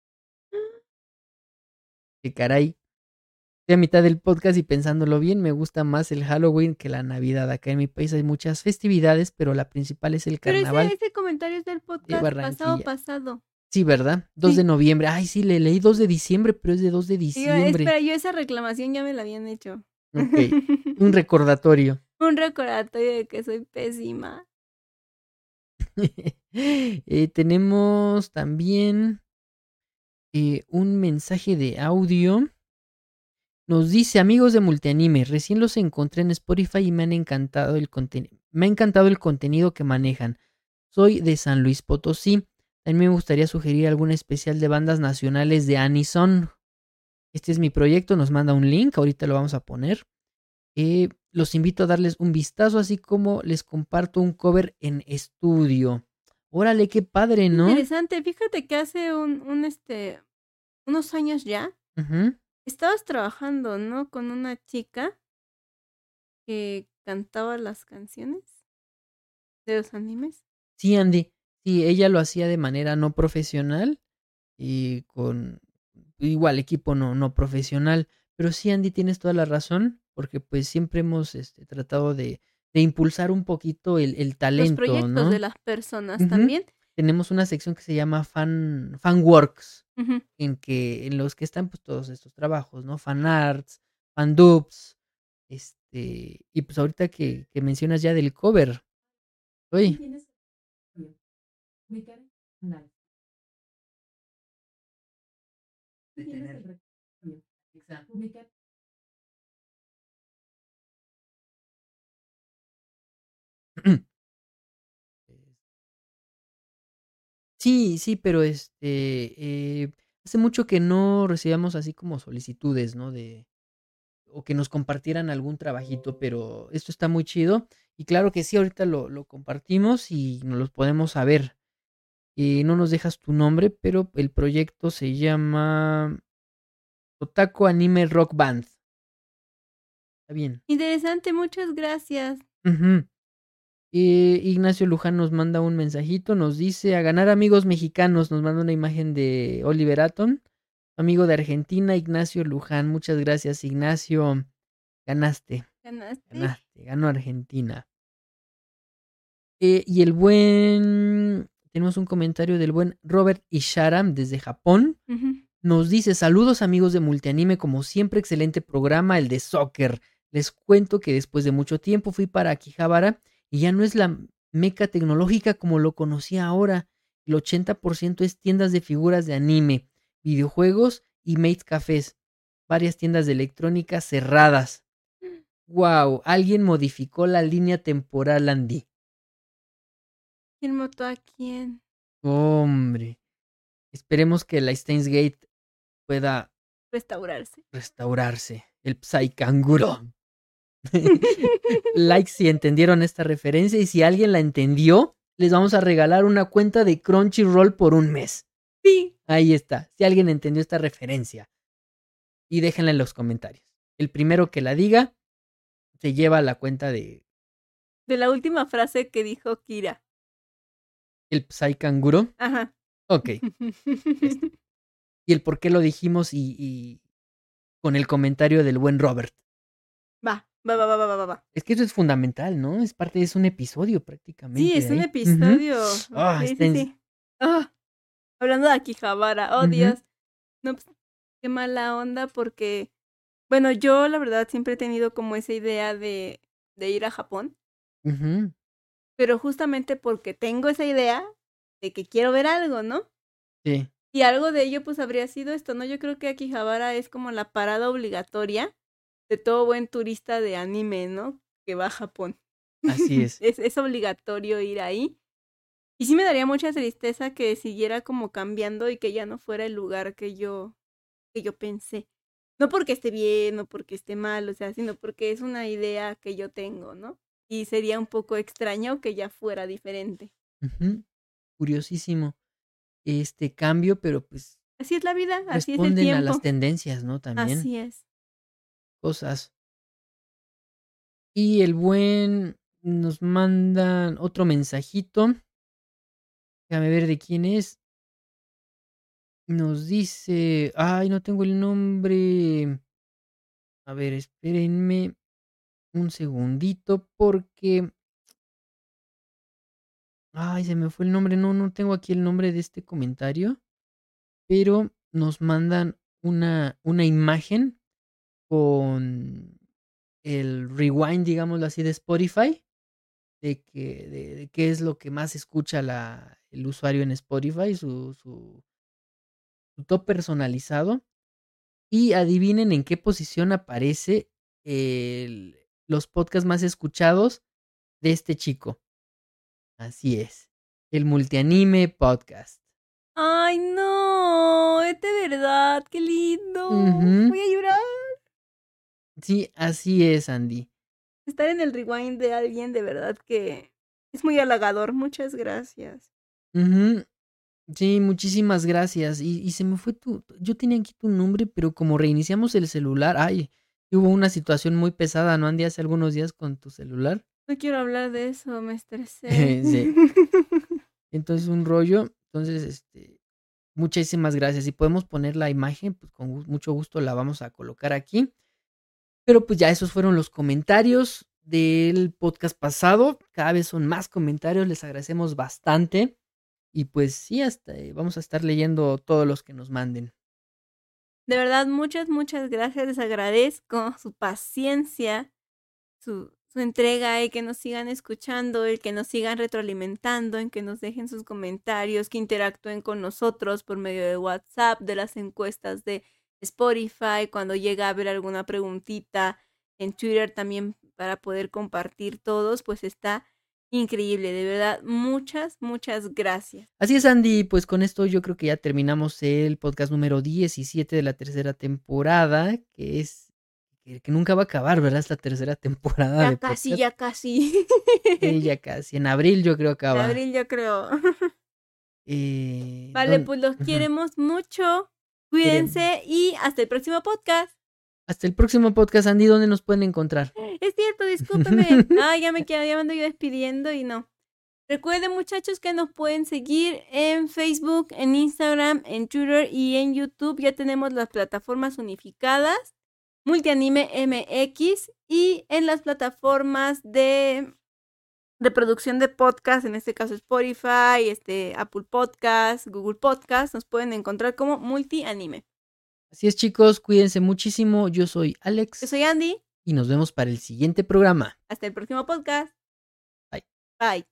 Que caray. Estoy a mitad del podcast y pensándolo bien, me gusta más el Halloween que la Navidad. Acá en mi país hay muchas festividades, pero la principal es el carnaval. Pero ese, comentario es del podcast pasado pasado. Sí, ¿verdad? 2 de noviembre. Ay, sí, le leí 2 de diciembre, pero es de 2 de diciembre. espera, yo esa reclamación ya me la habían hecho. Ok, *laughs* un recordatorio. un recordatorio de que soy pésima. *laughs* Eh, tenemos también eh, un mensaje de audio. Nos dice, amigos de Multianime, recién los encontré en Spotify y me han encantado el contenido. Me ha encantado el contenido que manejan. Soy de San Luis Potosí. También me gustaría sugerir algún especial de bandas nacionales de Anison. Este es mi proyecto, nos manda un link, ahorita lo vamos a poner. Eh, los invito a darles un vistazo, así como les comparto un cover en estudio. Órale, qué padre, ¿no? Interesante. Fíjate que hace un, un este, unos años ya, estabas trabajando, ¿no? Con una chica que cantaba las canciones de los animes. Sí, Andy. Sí, ella lo hacía de manera no profesional y con igual equipo no, no profesional. Pero sí, Andy, tienes toda la razón porque pues siempre hemos este, tratado de, de, impulsar un poquito el, el talento. Los proyectos de las personas también. Tenemos una sección que se llama Fan, Fanworks, en que, en los que están pues todos estos trabajos, ¿no? Fan arts, fan dubs, este, y pues ahorita que, que mencionas ya del cover. Oye. Sí, sí, pero este, eh, hace mucho que no recibíamos así como solicitudes, ¿no? De, o que nos compartieran algún trabajito, pero esto está muy chido. Y claro que sí, ahorita lo, lo compartimos y nos los podemos saber. Eh, no nos dejas tu nombre, pero el proyecto se llama Otaku Anime Rock Band. Está bien. Interesante, muchas gracias. Eh, Ignacio Luján nos manda un mensajito, nos dice a ganar amigos mexicanos, nos manda una imagen de Oliver Atom, amigo de Argentina, Ignacio Luján. Muchas gracias, Ignacio. Ganaste. Ganaste. Ganaste, ganó Argentina. Eh, y el buen, tenemos un comentario del buen Robert Isharam desde Japón. Nos dice, saludos amigos de Multianime, como siempre, excelente programa, el de soccer. Les cuento que después de mucho tiempo fui para Akihabara y ya no es la meca tecnológica como lo conocía ahora. El 80% es tiendas de figuras de anime, videojuegos y maid cafés. Varias tiendas de electrónica cerradas. Wow, alguien modificó la línea temporal, Andy. ¿Quién mató a quién? Hombre. Esperemos que la Steins Gate pueda Restaurarse. restaurarse. El Psycanguro. *laughs* *laughs* like si entendieron esta referencia y si alguien la entendió, les vamos a regalar una cuenta de Crunchyroll por un mes. Sí. Ahí está. Si alguien entendió esta referencia. Y déjenla en los comentarios. El primero que la diga se lleva la cuenta de De la última frase que dijo Kira. el Psycanguro. Ajá. Ok. *laughs* Y el por qué lo dijimos y, y con el comentario del buen Robert. va, va, va, va, va, va, va. Es que eso es fundamental, ¿no? Es parte, es un episodio prácticamente. Sí, es un ahí. episodio. Ah, Sí, está sí, en- sí. Ah, hablando de Akihabara, oh. Dios. No, pues, qué mala onda porque, bueno, yo la verdad siempre he tenido como esa idea de, de ir a Japón, pero justamente porque tengo esa idea de que quiero ver algo, ¿no? Sí. Y algo de ello pues habría sido esto, ¿no? Yo creo que Akihabara es como la parada obligatoria de todo buen turista de anime, ¿no? Que va a Japón. Así *laughs* es. es, es obligatorio ir ahí. Y sí me daría mucha tristeza que siguiera como cambiando y que ya no fuera el lugar que yo, que yo pensé. No porque esté bien o porque esté mal, o sea, sino porque es una idea que yo tengo, ¿no? Y sería un poco extraño que ya fuera diferente. Curiosísimo este cambio, pero pues Así es la vida, así es el responden a tiempo. las tendencias, ¿no? También Así es. Cosas. Y el buen nos mandan otro mensajito. Déjame ver de quién es. Nos dice, ay, no tengo el nombre. A ver, espérenme un segundito porque... Ay, se me fue el nombre. No, no tengo aquí el nombre de este comentario. Pero nos mandan una, una imagen con el rewind, digámoslo así, de Spotify. De, que, de, de qué es lo que más escucha la, el usuario en Spotify, su, su, su top personalizado. Y adivinen en qué posición aparece el- los podcasts más escuchados de este chico. Así es. El multianime podcast. Ay, no, es de verdad, qué lindo. Ujú. Voy a llorar. Sí, así es, Andy. Estar en el rewind de alguien de verdad que es muy halagador. Muchas gracias. Sí, muchísimas gracias. Y, y se me fue tu. Yo tenía aquí tu nombre, pero como reiniciamos el celular. Ay, hubo una situación muy pesada, ¿no, Andy? Hace algunos días con tu celular. No quiero hablar de eso, me estresé. *laughs* Sí. *laughs* Entonces, un rollo. Entonces, este. Muchísimas gracias. Si podemos poner la imagen, pues con mucho gusto la vamos a colocar aquí. Pero pues ya esos fueron los comentarios del podcast pasado. Cada vez son más comentarios, les agradecemos bastante. Y pues sí, hasta eh, vamos a estar leyendo todos los que nos manden. De verdad, muchas, muchas gracias. Les agradezco su paciencia, su, entrega y que nos sigan escuchando, el que nos sigan retroalimentando, en que nos dejen sus comentarios, que interactúen con nosotros por medio de WhatsApp, de las encuestas de Spotify, cuando llega a haber alguna preguntita en Twitter también para poder compartir todos, pues está increíble. De verdad, muchas, muchas gracias. Así es, Andy. Pues con esto yo creo que ya terminamos el podcast número 17 de la tercera temporada, que es que, nunca va a acabar, ¿verdad? Es la tercera *laughs* temporada Ya de casi, podcast. ya casi. Sí, ya casi. En abril yo creo que En acaba. abril yo creo. Eh, Vale, ¿dónde- pues los queremos mucho. Cuídense y hasta el próximo podcast. Hasta el próximo podcast, Andy, ¿dónde nos pueden encontrar? Es cierto, discúlpeme. *laughs* Ah, ya me quedo, ya me ando yo despidiendo y no. Recuerden, muchachos, que nos pueden seguir en Facebook, en Instagram, en Twitter y en YouTube. Ya tenemos las plataformas unificadas, Multianime MX y en las plataformas de reproducción de podcast, en este caso Spotify, este Apple Podcast, Google Podcast, nos pueden encontrar como Multianime. Así es, chicos, cuídense muchísimo. Yo soy Alex. Yo soy Andy. y nos vemos para el siguiente programa. Hasta el próximo podcast. Bye. Bye.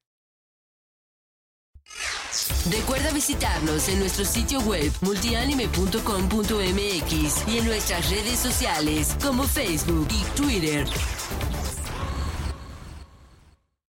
Recuerda visitarnos en nuestro sitio web multianime.com.mx y en nuestras redes sociales como Facebook y Twitter.